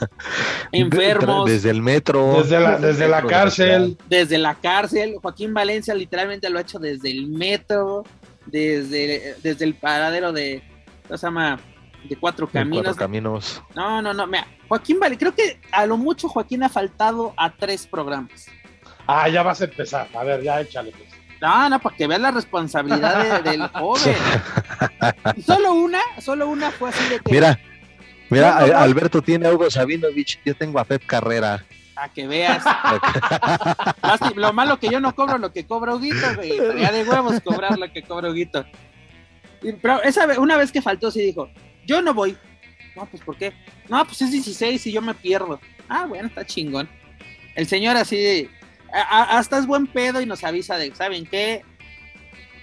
S1: enfermos
S3: desde el metro
S2: desde la, desde la cárcel
S1: desde la cárcel Joaquín Valencia literalmente lo ha hecho desde el metro desde, desde el paradero de ¿cómo se llama? De cuatro caminos.
S3: Cuatro caminos.
S1: No, no, no. Mira, Joaquín vale, creo que a lo mucho Joaquín ha faltado a tres programas.
S2: Ah, ya vas a empezar. A ver, ya échale. Pues.
S1: No, no, para que veas la responsabilidad de, del joven. Y solo una, solo una fue así de que.
S3: Mira, mira, no, no, Alberto tiene a Hugo Sabinovich, yo tengo a Pep Carrera.
S1: A que veas. lo malo que yo no cobro lo que cobra Huguito, güey. Ya de huevos cobrar lo que cobra Huguito. Pero esa vez, una vez que faltó, sí dijo, yo no voy. No, pues ¿por qué? No, pues es 16 y yo me pierdo. Ah, bueno, está chingón. El señor así de, a, a, hasta es buen pedo y nos avisa de, ¿saben qué?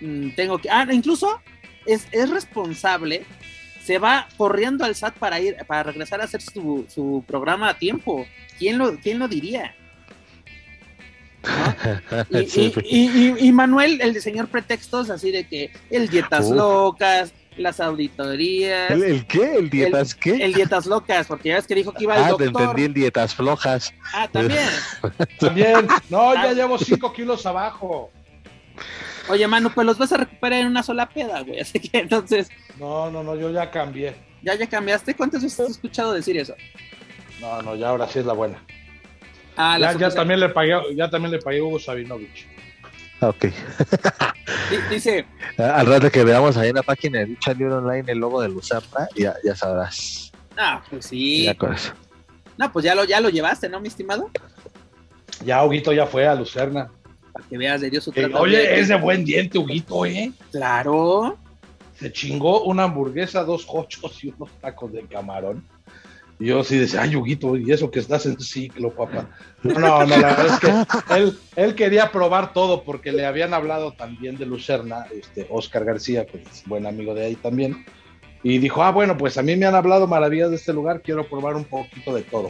S1: Mm, tengo que, ah, incluso es, es, responsable, se va corriendo al SAT para ir, para regresar a hacer su, su programa a tiempo. ¿Quién lo, quién lo diría? ¿No? Y, Manuel, el de señor pretextos, así de que el dietas locas, las auditorías.
S3: ¿El, qué? ¿El dietas qué?
S1: El dietas locas, porque ya ves que dijo que iba al ah,
S3: te entendí el dietas flojas.
S1: Ah, también.
S2: también. No, ya ah. llevo cinco kilos abajo.
S1: Oye, Manu, pues los vas a recuperar en una sola peda, güey. Así que entonces.
S2: No, no, no, yo ya cambié.
S1: ¿Ya, ya cambiaste? ¿Cuántas veces has escuchado decir eso?
S2: No, no, ya ahora sí es la buena. Ah, ya, también le pagué, ya también le pagué a Hugo Sabinovich.
S3: Ah, ok.
S1: Dice.
S3: Al rato que veamos ahí en la página de Lucha Libre Online el logo de Lucerna, ya, ya sabrás.
S1: Ah, pues sí. Ya con eso. No, pues ya lo, ya lo llevaste, ¿no, mi estimado?
S2: Ya, Huguito ya fue a Lucerna.
S1: Para que veas de Dios su
S2: eh, Oye, es de buen diente, Huguito, ¿eh?
S1: Claro.
S2: Se chingó una hamburguesa, dos cochos y unos tacos de camarón. Yo sí decía, ay, Huguito, y eso que estás en ciclo, papá. No, no, la verdad es que él, él quería probar todo porque le habían hablado también de Lucerna, este, Oscar García, que es buen amigo de ahí también. Y dijo, ah, bueno, pues a mí me han hablado maravillas de este lugar, quiero probar un poquito de todo.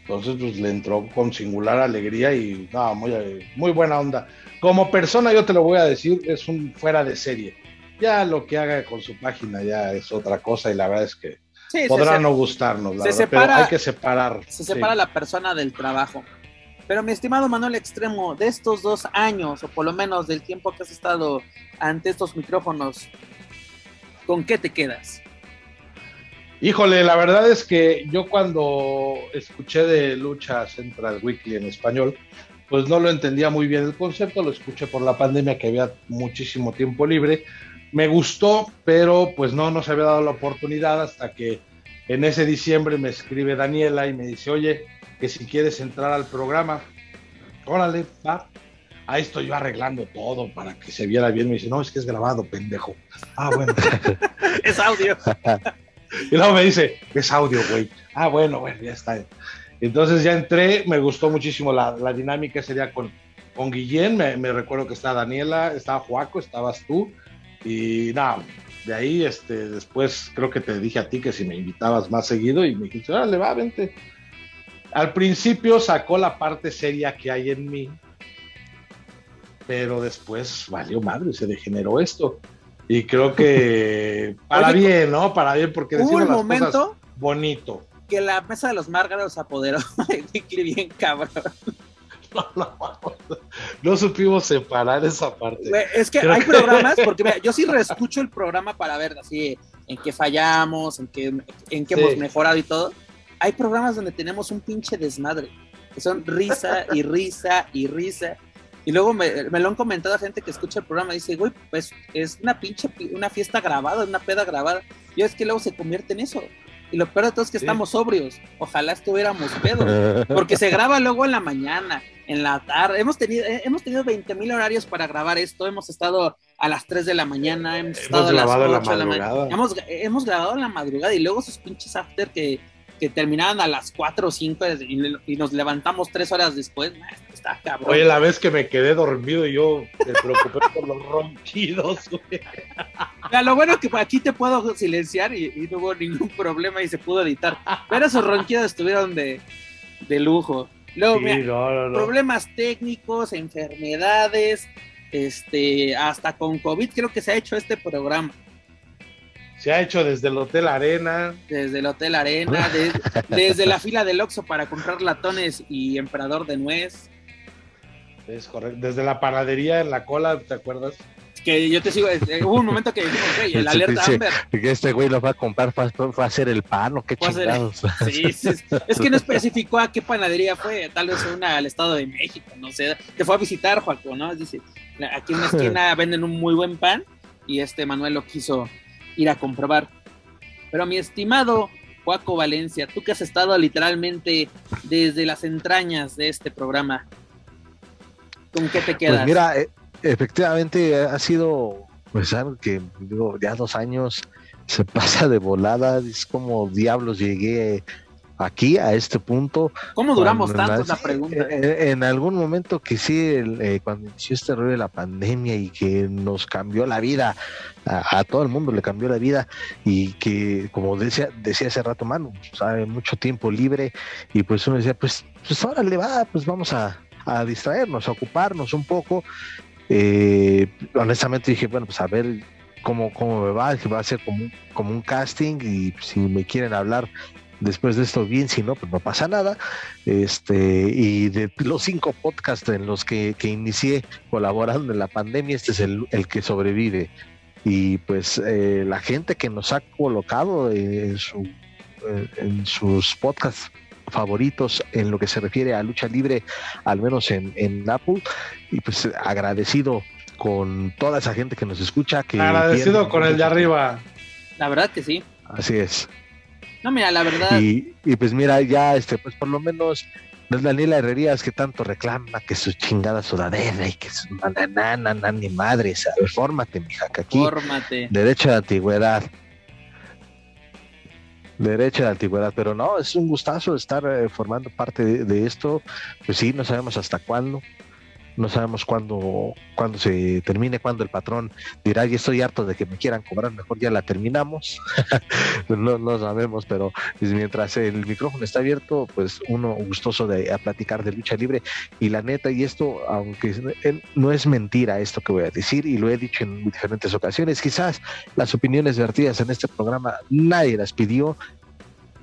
S2: Entonces, pues le entró con singular alegría y, no, muy, muy buena onda. Como persona, yo te lo voy a decir, es un fuera de serie. Ya lo que haga con su página ya es otra cosa y la verdad es que Podrá no gustarnos, la verdad, pero hay que separar.
S1: Se separa la persona del trabajo. Pero mi estimado Manuel Extremo, de estos dos años, o por lo menos del tiempo que has estado ante estos micrófonos, ¿con qué te quedas?
S2: Híjole, la verdad es que yo cuando escuché de Lucha Central Weekly en español, pues no lo entendía muy bien el concepto, lo escuché por la pandemia que había muchísimo tiempo libre, me gustó, pero pues no nos había dado la oportunidad hasta que en ese diciembre me escribe Daniela y me dice, oye, que si quieres entrar al programa, órale, va. Ahí estoy yo arreglando todo para que se viera bien. Me dice, no, es que es grabado, pendejo. Ah, bueno.
S1: es audio.
S2: y luego me dice, es audio, güey. Ah, bueno, bueno, ya está. Entonces ya entré, me gustó muchísimo la, dinámica, sería con, con Guillén, me, me, recuerdo que está Daniela, estaba Juaco, estabas tú, y nada, de ahí este, después creo que te dije a ti que si me invitabas más seguido y me dijiste, le va, vente. Al principio sacó la parte seria que hay en mí, pero después valió madre, se degeneró esto. Y creo que para bien, ¿no? Para bien, porque
S1: decimos las momento cosas
S2: bonito.
S1: Que la mesa de los márgaros apoderó de bien cabrón.
S2: No, supimos separar esa parte.
S1: Es que hay programas, porque yo sí reescucho el programa para ver así en qué fallamos, en qué, en qué hemos mejorado y todo. Hay programas donde tenemos un pinche desmadre, que son risa y risa y risa. Y luego me, lo han comentado gente que escucha el programa dice, güey, pues es una pinche, una fiesta grabada, una peda grabada. Y es que luego se convierte en eso. Y lo peor de todo es que estamos sobrios. Ojalá estuviéramos pedos. Porque se graba luego en la mañana, en la tarde. Hemos tenido, eh, hemos tenido 20 mil horarios para grabar esto. Hemos estado a las 3 de la mañana, hemos, estado a las 8 de la mañana. Hemos, hemos grabado en la madrugada y luego esos pinches after que que terminaban a las 4 o 5 y, nos levantamos 3 horas después. Está cabrón.
S2: Oye, la vez que me quedé dormido y yo me preocupé por los ronquidos.
S1: lo bueno es que aquí te puedo silenciar y, no hubo ningún problema y se pudo editar. Pero esos ronquidos estuvieron de, de lujo. Luego, problemas técnicos, enfermedades, este, hasta con COVID creo que se ha hecho este programa.
S2: Se ha hecho desde el Hotel Arena.
S1: Desde el Hotel Arena, desde la fila del Oxxo para comprar latones y emperador de nuez.
S2: Es correcto. Desde la panadería en la cola, ¿te acuerdas?
S1: Que yo te sigo, eh, hubo un momento que dijimos, güey, el alerta Amber.
S3: Que este güey lo va a comprar para, hacer el pan o qué chingados.
S1: Sí, sí, es que no especificó a qué panadería fue, tal vez una al Estado de México, no sé. Te fue a visitar, Joaquín, ¿no? Dice, aquí en una esquina venden un muy buen pan y este Manuel lo quiso ir a comprobar. Pero mi estimado Juaco Valencia, tú que has estado literalmente desde las entrañas de este programa, ¿con qué te pues quedas?
S3: mira, eh, efectivamente ha sido pues algo que digo, ya dos años se pasa de volada, es como diablos llegué aquí a este punto.
S1: ¿Cómo duramos tanto? La pregunta.
S3: Eh, eh, en, algún momento que sí, eh, cuando inició este rollo de la pandemia y que nos cambió la vida, a, todo el mundo le cambió la vida y que, como decía, decía hace rato Manu, sabe, mucho tiempo libre y pues uno decía, pues, pues ahora le va, pues vamos a, a distraernos, a ocuparnos un poco. Eh, honestamente dije, bueno, pues a ver cómo, cómo me va, que va a ser como, como un casting y si me quieren hablar después de esto bien, si no, pues no pasa nada. Este, y de los cinco podcasts en los que, que inicié colaborando en la pandemia, este es el, el que sobrevive. Y pues eh, la gente que nos ha colocado en, su, en sus podcasts favoritos en lo que se refiere a lucha libre, al menos en, en Apple, y pues agradecido con toda esa gente que nos escucha. Que
S2: agradecido con el de arriba.
S1: La verdad que sí.
S3: Así es.
S1: No, mira, la verdad.
S3: Y, y pues mira, ya, este, pues por lo menos no es Daniela Herrerías que tanto reclama que su chingada sudadera y que su nana, ni madre, ¿sabes? Fórmate, mija, que aquí.
S1: Fórmate.
S3: Derecho de antigüedad. Derecho de antigüedad, pero no, es un gustazo estar eh, formando parte de, de, esto. Pues sí, no sabemos hasta cuándo no sabemos cuándo, cuándo se termine, cuándo el patrón dirá, y estoy harto de que me quieran cobrar, mejor ya la terminamos. no, no sabemos, pero pues, mientras el micrófono está abierto, pues uno gustoso de a platicar de lucha libre. Y la neta, y esto, aunque no es mentira esto que voy a decir, y lo he dicho en diferentes ocasiones, quizás las opiniones vertidas en este programa nadie las pidió,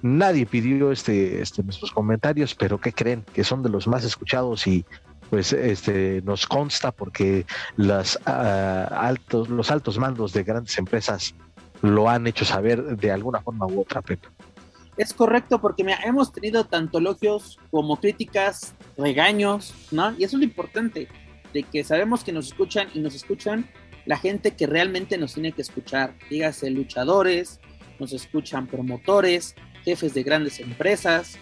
S3: nadie pidió este, este, nuestros comentarios, pero ¿qué creen? Que son de los más escuchados y pues este nos consta porque las uh, altos los altos mandos de grandes empresas lo han hecho saber de alguna forma u otra Pepe.
S1: Es correcto porque mira, hemos tenido tanto elogios como críticas, regaños, ¿no? Y eso es lo importante, de que sabemos que nos escuchan y nos escuchan la gente que realmente nos tiene que escuchar, dígase luchadores, nos escuchan promotores, jefes de grandes empresas,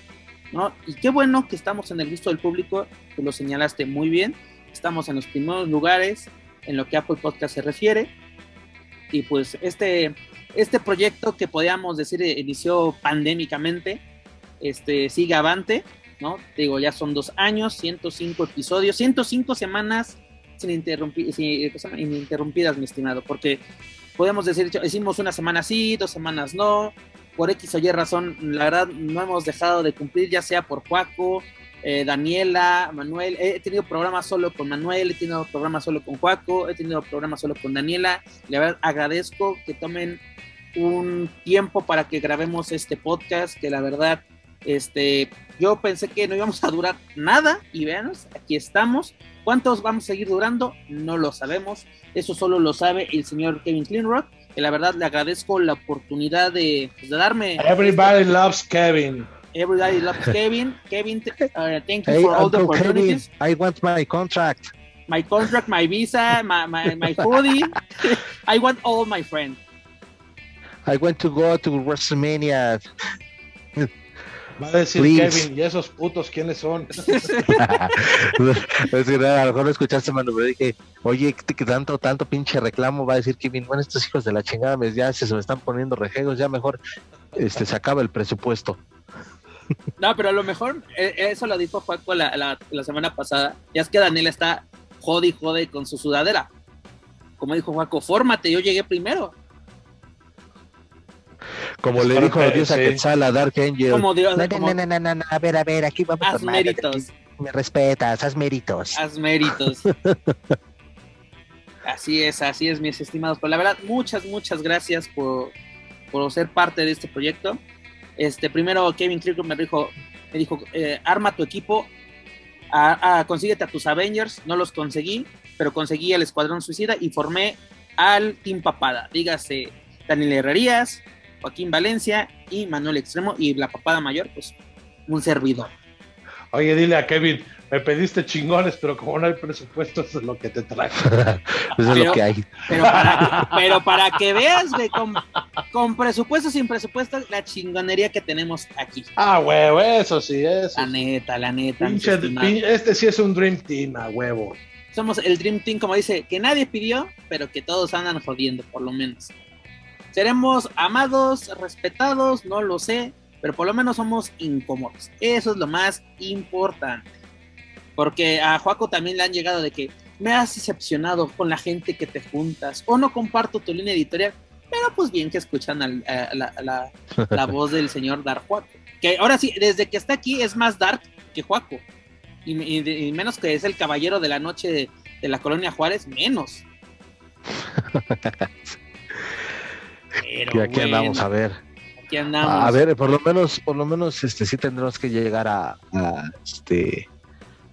S1: ¿no? Y qué bueno que estamos en el gusto del público, tú lo señalaste muy bien, estamos en los primeros lugares en lo que Apple Podcast se refiere, y pues este, este proyecto que podríamos decir inició pandémicamente, este, sigue avante, ¿no? Digo, ya son dos años, 105 episodios, 105 semanas sin, sin, ininterrumpidas, mi estimado, porque podemos decir, hicimos una semana sí, dos semanas no, por X o Y razón, la verdad no hemos dejado de cumplir, ya sea por Juaco, eh, Daniela, Manuel. He tenido programas solo con Manuel, he tenido programas solo con Juaco, he tenido programas solo con Daniela. La verdad agradezco que tomen un tiempo para que grabemos este podcast, que la verdad, este, yo pensé que no íbamos a durar nada y veanos, aquí estamos. ¿Cuántos vamos a seguir durando? No lo sabemos. Eso solo lo sabe el señor Kevin Cleanrock que la verdad le agradezco la oportunidad de, pues, de darme.
S2: Everybody este, loves Kevin.
S1: Everybody loves Kevin. Kevin, uh, thank you hey, for all the opportunities.
S3: Kevin, I want my contract.
S1: My contract, my visa, my, my, my hoodie. I want all my friends.
S3: I want to go to WrestleMania.
S2: Va a decir Kevin, ¿y esos putos quiénes son? es
S3: decir, a lo mejor lo escuchaste, mano, pero dije, oye, que tanto, tanto pinche reclamo va a decir Kevin, bueno, estos hijos de la chingada ya se, me están poniendo rejegos, ya mejor este se acaba el presupuesto.
S1: No, pero a lo mejor eh, eso lo dijo Juaco la, la, la semana pasada. Ya es que Daniel está jode y jode con su sudadera. Como dijo Juaco, fórmate, yo llegué primero.
S3: Como le dijo a Dios a Quetzal a Dark Angel.
S1: Como Dios,
S3: no, no, no, no, no, no, a ver, a ver, aquí vamos
S1: haz méritos.
S3: Me respetas, haz méritos.
S1: Haz méritos. así es, así es, mis estimados. Pero la verdad, muchas, muchas gracias por, por ser parte de este proyecto. Este, primero Kevin Kirk me dijo, me dijo eh, arma tu equipo, a, a, consíguete a tus Avengers, no los conseguí, pero conseguí el Escuadrón Suicida y formé al Team Papada, dígase Daniel Herrerías, Joaquín Valencia y Manuel Extremo y la papada mayor, pues un servidor.
S2: Oye, dile a Kevin, me pediste chingones, pero como no hay presupuesto, eso es lo que te trae.
S3: eso es lo que hay.
S1: Pero para, pero para que veas, güey, con, con, presupuesto, sin presupuesto, la chingonería que tenemos aquí.
S2: Ah, huevo, eso sí, eso.
S1: La neta, la neta.
S2: Pinche, pinche, este sí es un Dream Team, a huevo.
S1: Somos el Dream Team, como dice, que nadie pidió, pero que todos andan jodiendo, por lo menos. Seremos amados, respetados, no lo sé, pero por lo menos somos incómodos. Eso es lo más importante. Porque a Joaco también le han llegado de que me has decepcionado con la gente que te juntas o no comparto tu línea editorial. Pero pues bien que escuchan al, a, la, la, la, voz del señor Dark Joaco. Que ahora sí, desde que está aquí es más Dark que Joaco. Y, menos que es el caballero de la noche de, la colonia Juárez, menos.
S3: Pero aquí andamos a ver. Aquí andamos. A ver, por lo menos, por lo menos, este, sí tendremos que llegar a, a este,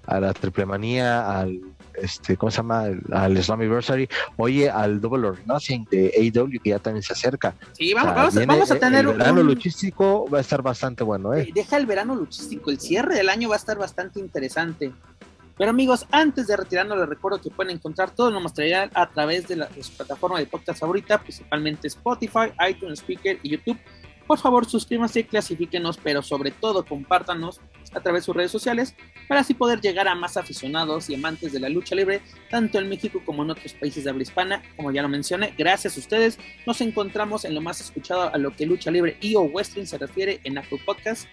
S3: a la triple manía, al este, ¿cómo se llama? Al Slammiversary, oye, al Double or Nothing de AEW que ya también se acerca.
S1: Sí, vamos, vamos, a tener
S3: el verano luchístico va a estar bastante bueno, ¿eh?
S1: Deja el verano luchístico, el cierre del año va a estar bastante interesante. Pero amigos, antes de retirarnos, les recuerdo que pueden encontrar todo lo material a través de, la, su plataforma de podcast favorita, principalmente Spotify, iTunes Speaker y YouTube por favor, suscríbanse, clasifíquenos, pero sobre todo compártanos a través de sus redes sociales para así poder llegar a más aficionados y amantes de la lucha libre, tanto en México como en otros países de habla hispana. Como ya lo mencioné, gracias a ustedes nos encontramos en lo más escuchado a lo que lucha libre y o wrestling se refiere en Apple Podcast.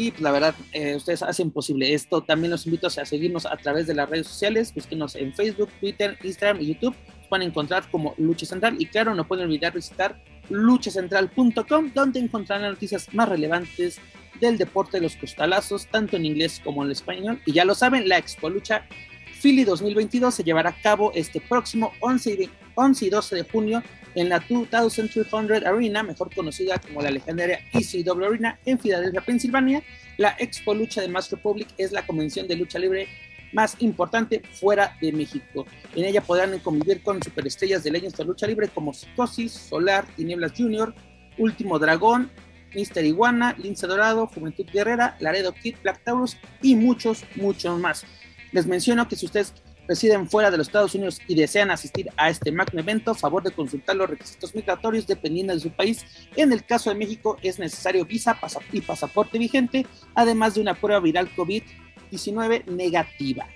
S1: Y pues, la verdad, eh, ustedes hacen posible esto. También los invito a seguirnos a través de las redes sociales. Búsquenos en Facebook, Twitter, Instagram y YouTube. pueden encontrar como Lucha Central. Y claro, no pueden olvidar visitar luchacentral.com, donde encontrarán las noticias más relevantes del deporte de los costalazos, tanto en inglés como en español. Y ya lo saben, la Expo Lucha Philly 2022 se llevará a cabo este próximo 11 y, 11 y 12 de junio en la 2300 Arena, mejor conocida como la legendaria ECW Arena en Filadelfia, Pensilvania. La Expo Lucha de Master Republic es la convención de lucha libre más importante fuera de México. En ella podrán convivir con superestrellas de la de lucha libre como Psicosis, Solar, Tinieblas Junior, Último Dragón, Mister Iguana, Lince Dorado, Juventud Guerrera, Laredo Kid, Black Taurus y muchos, muchos más. Les menciono que si ustedes residen fuera de los Estados Unidos y desean asistir a este magno evento, favor de consultar los requisitos migratorios dependiendo de su país. En el caso de México es necesario visa y pasaporte vigente, además de una prueba viral COVID 19 negativa.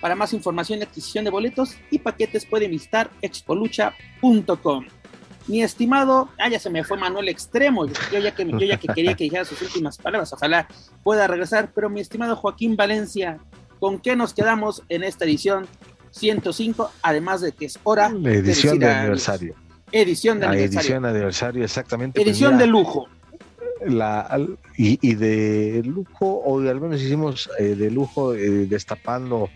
S1: Para más información y adquisición de boletos y paquetes pueden visitar expolucha.com. Mi estimado, ah, ya se me fue Manuel Extremo, yo ya que, yo ya que quería que dijera sus últimas palabras, ojalá pueda regresar, pero mi estimado Joaquín Valencia, ¿con qué nos quedamos en esta edición 105? Además de que es hora
S3: La edición de, aniversario.
S1: Edición de aniversario.
S3: Edición de aniversario, exactamente.
S1: Pues edición de lujo
S3: la, y, de lujo, o al menos hicimos eh, de lujo, eh, destapando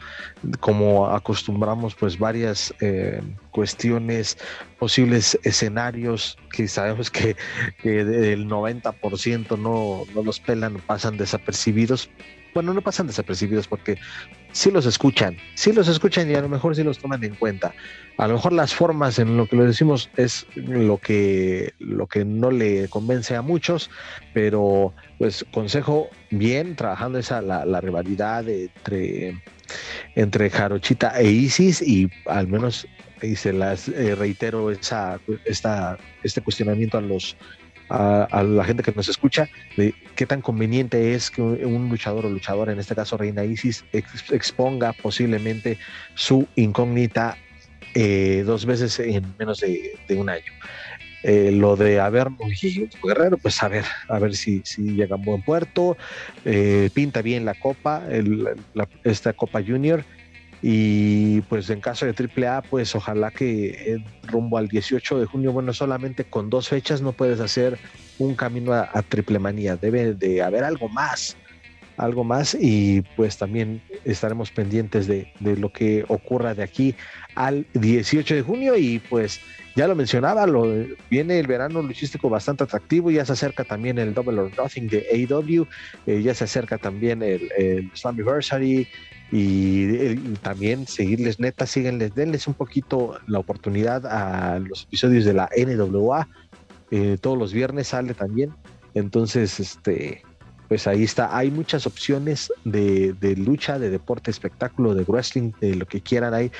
S3: como acostumbramos, pues varias eh, cuestiones, posibles escenarios que sabemos que, que el 90% no, no los pelan, pasan desapercibidos, bueno, no pasan desapercibidos porque sí los escuchan, sí los escuchan y a lo mejor sí los toman en cuenta. A lo mejor las formas en lo que lo decimos es lo que, lo que no le convence a muchos, pero pues consejo bien, trabajando esa la, rivalidad entre, entre Jarochita e Isis y al menos y se las eh, reitero esa, esta, este cuestionamiento a los a, la gente que nos escucha de qué tan conveniente es que un, luchador o luchadora, en este caso Reina Isis, exponga posiblemente su incógnita eh, dos veces en menos de, un año. Eh, lo de haber Guerrero, pues a ver, a ver si, si llega a buen puerto, eh, pinta bien la copa, esta Copa Junior, y pues en caso de AAA, pues ojalá que eh, rumbo al 18 de junio, bueno, solamente con dos fechas no puedes hacer un camino a, triple manía, debe de haber algo más, algo más y pues también estaremos pendientes de, lo que ocurra de aquí al 18 de junio. Y pues ya lo mencionaba, lo, viene el verano luchístico bastante atractivo, ya se acerca también el Double or Nothing de AEW, eh, ya se acerca también el, el Slammiversary, y, también seguirles neta, síguenles, denles un poquito la oportunidad a los episodios de la NWA. Eh, todos los viernes sale también. Entonces, este, pues ahí está. Hay muchas opciones de, de, lucha, de deporte, espectáculo, de wrestling, de lo que quieran ahí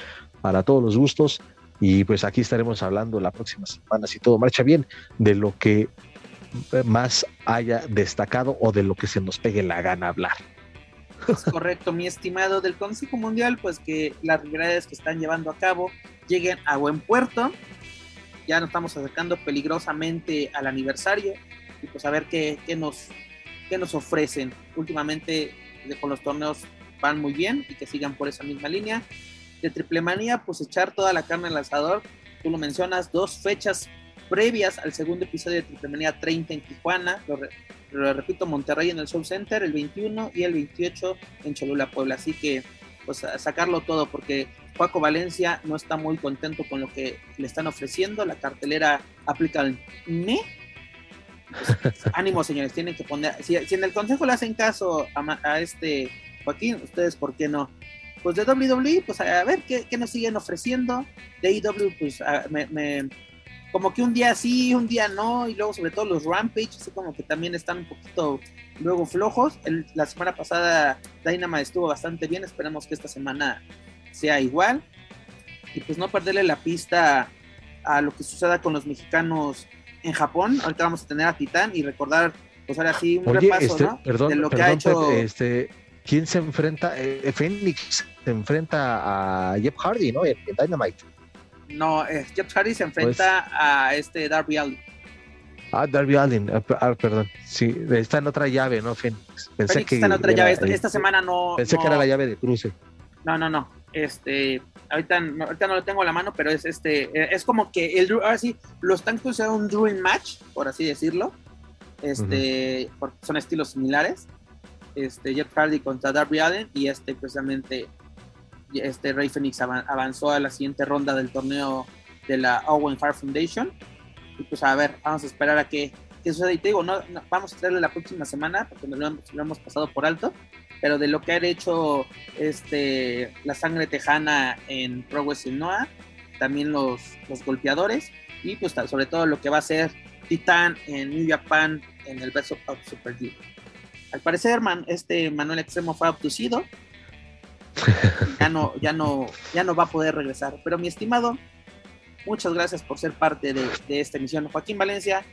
S3: para todos los gustos. Y pues aquí estaremos hablando la próxima semana, si todo marcha bien, de lo que más haya destacado o de lo que se nos pegue la gana hablar.
S1: Es correcto, mi estimado del Consejo Mundial, pues que las rivalidades que están llevando a cabo lleguen a buen puerto. Ya nos estamos acercando peligrosamente al aniversario y pues a ver qué, nos, qué nos ofrecen. Últimamente con los torneos van muy bien y que sigan por esa misma línea. De triple manía, pues echar toda la carne al asador. Tú lo mencionas, dos fechas previas al segundo episodio de Triplemanía 30 en Tijuana. Lo, repito, Monterrey en el Show Center el 21 y el 28 en Cholula, Puebla. Así que, pues, a sacarlo todo porque Paco Valencia no está muy contento con lo que le están ofreciendo. La cartelera aplica el me. Pues, ánimo, señores, tienen que poner. Si, en el consejo le hacen caso a, este Joaquín, ustedes, ¿por qué no? Pues de WWE, pues a ver qué, nos siguen ofreciendo. De AEW, pues me, como que un día sí, un día no, y luego sobre todo los Rampage, así como que también están un poquito luego flojos. la semana pasada Dynamite estuvo bastante bien, esperemos que esta semana sea igual. Y pues no perderle la pista a lo que suceda con los mexicanos en Japón. Ahorita vamos a tener a Titán y recordar, pues ahora sí, un repaso,
S3: este,
S1: ¿no?
S3: Perdón, de lo que ha hecho. este, ¿Quién se enfrenta? Eh, Phoenix se enfrenta a Jeff Hardy, ¿no? En, Dynamite.
S1: No, eh, Jeff Hardy se enfrenta pues a este Darby Allin.
S3: Ah, Darby Allin, ah, ah, perdón. Sí, está en otra llave, ¿no? Phoenix.
S1: Pensé que está en otra llave. Esta, esta, semana no.
S3: Pensé que era la llave de cruce.
S1: No, no, no. Este, ahorita, ahorita no lo tengo a la mano, pero es este, eh, es como que el ahora sí, los están considerando un Dream Match, por así decirlo. Este, porque son estilos similares. Este, Jeff Hardy contra Darby Allen y este precisamente este Ray Phoenix avanzó a la siguiente ronda del torneo de la Owen Fire Foundation. Y pues a ver, vamos a esperar a que, que suceda. Y te digo, no, vamos a traerle la próxima semana, porque lo, lo hemos pasado por alto pero de lo que ha hecho este, la sangre tejana en Pro Wrestling Noah, también los, los golpeadores y pues sobre todo lo que va a ser Titán en New Japan en el verso of Super League. Al parecer, man, este Manuel Extremo fue abducido. Ya no, ya no, ya no va a poder regresar. Pero mi estimado, muchas gracias por ser parte de, de esta emisión. Joaquín Valencia,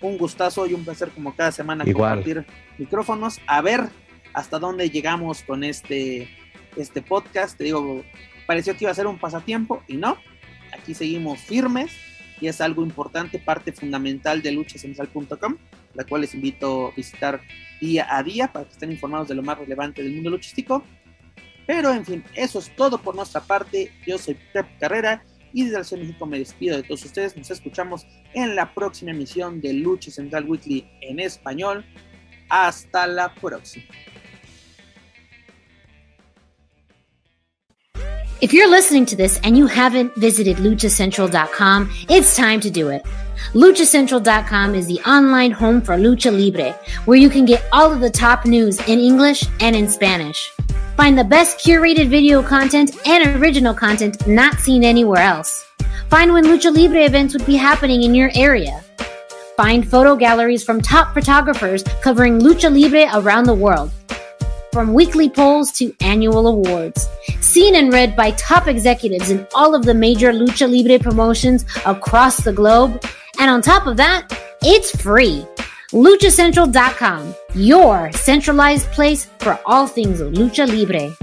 S1: un gustazo y un placer como cada semana compartir micrófonos. A ver hasta dónde llegamos con este, este podcast. Te digo, pareció que iba a ser un pasatiempo y no. Aquí seguimos firmes y es algo importante, parte fundamental de luchacentral.com, la cual les invito a visitar día a día para que estén informados de lo más relevante del mundo luchístico. Pero en fin, eso es todo por nuestra parte. Yo soy Pep Carrera y desde la Ciudad de México me despido de todos ustedes. Nos escuchamos en la próxima emisión de Lucha Central Weekly en español. Hasta la próxima.
S4: If you're listening to this and you haven't visited luchacentral.com, it's time to do it. LuchaCentral.com is the online home for Lucha Libre, where you can get all of the top news in English and in Spanish. Find the best curated video content and original content not seen anywhere else. Find when Lucha Libre events would be happening in your area. Find photo galleries from top photographers covering Lucha Libre around the world from weekly polls to annual awards. Seen and read by top executives in all of the major Lucha Libre promotions across the globe. And on top of that, it's free. LuchaCentral.com, your centralized place for all things Lucha Libre.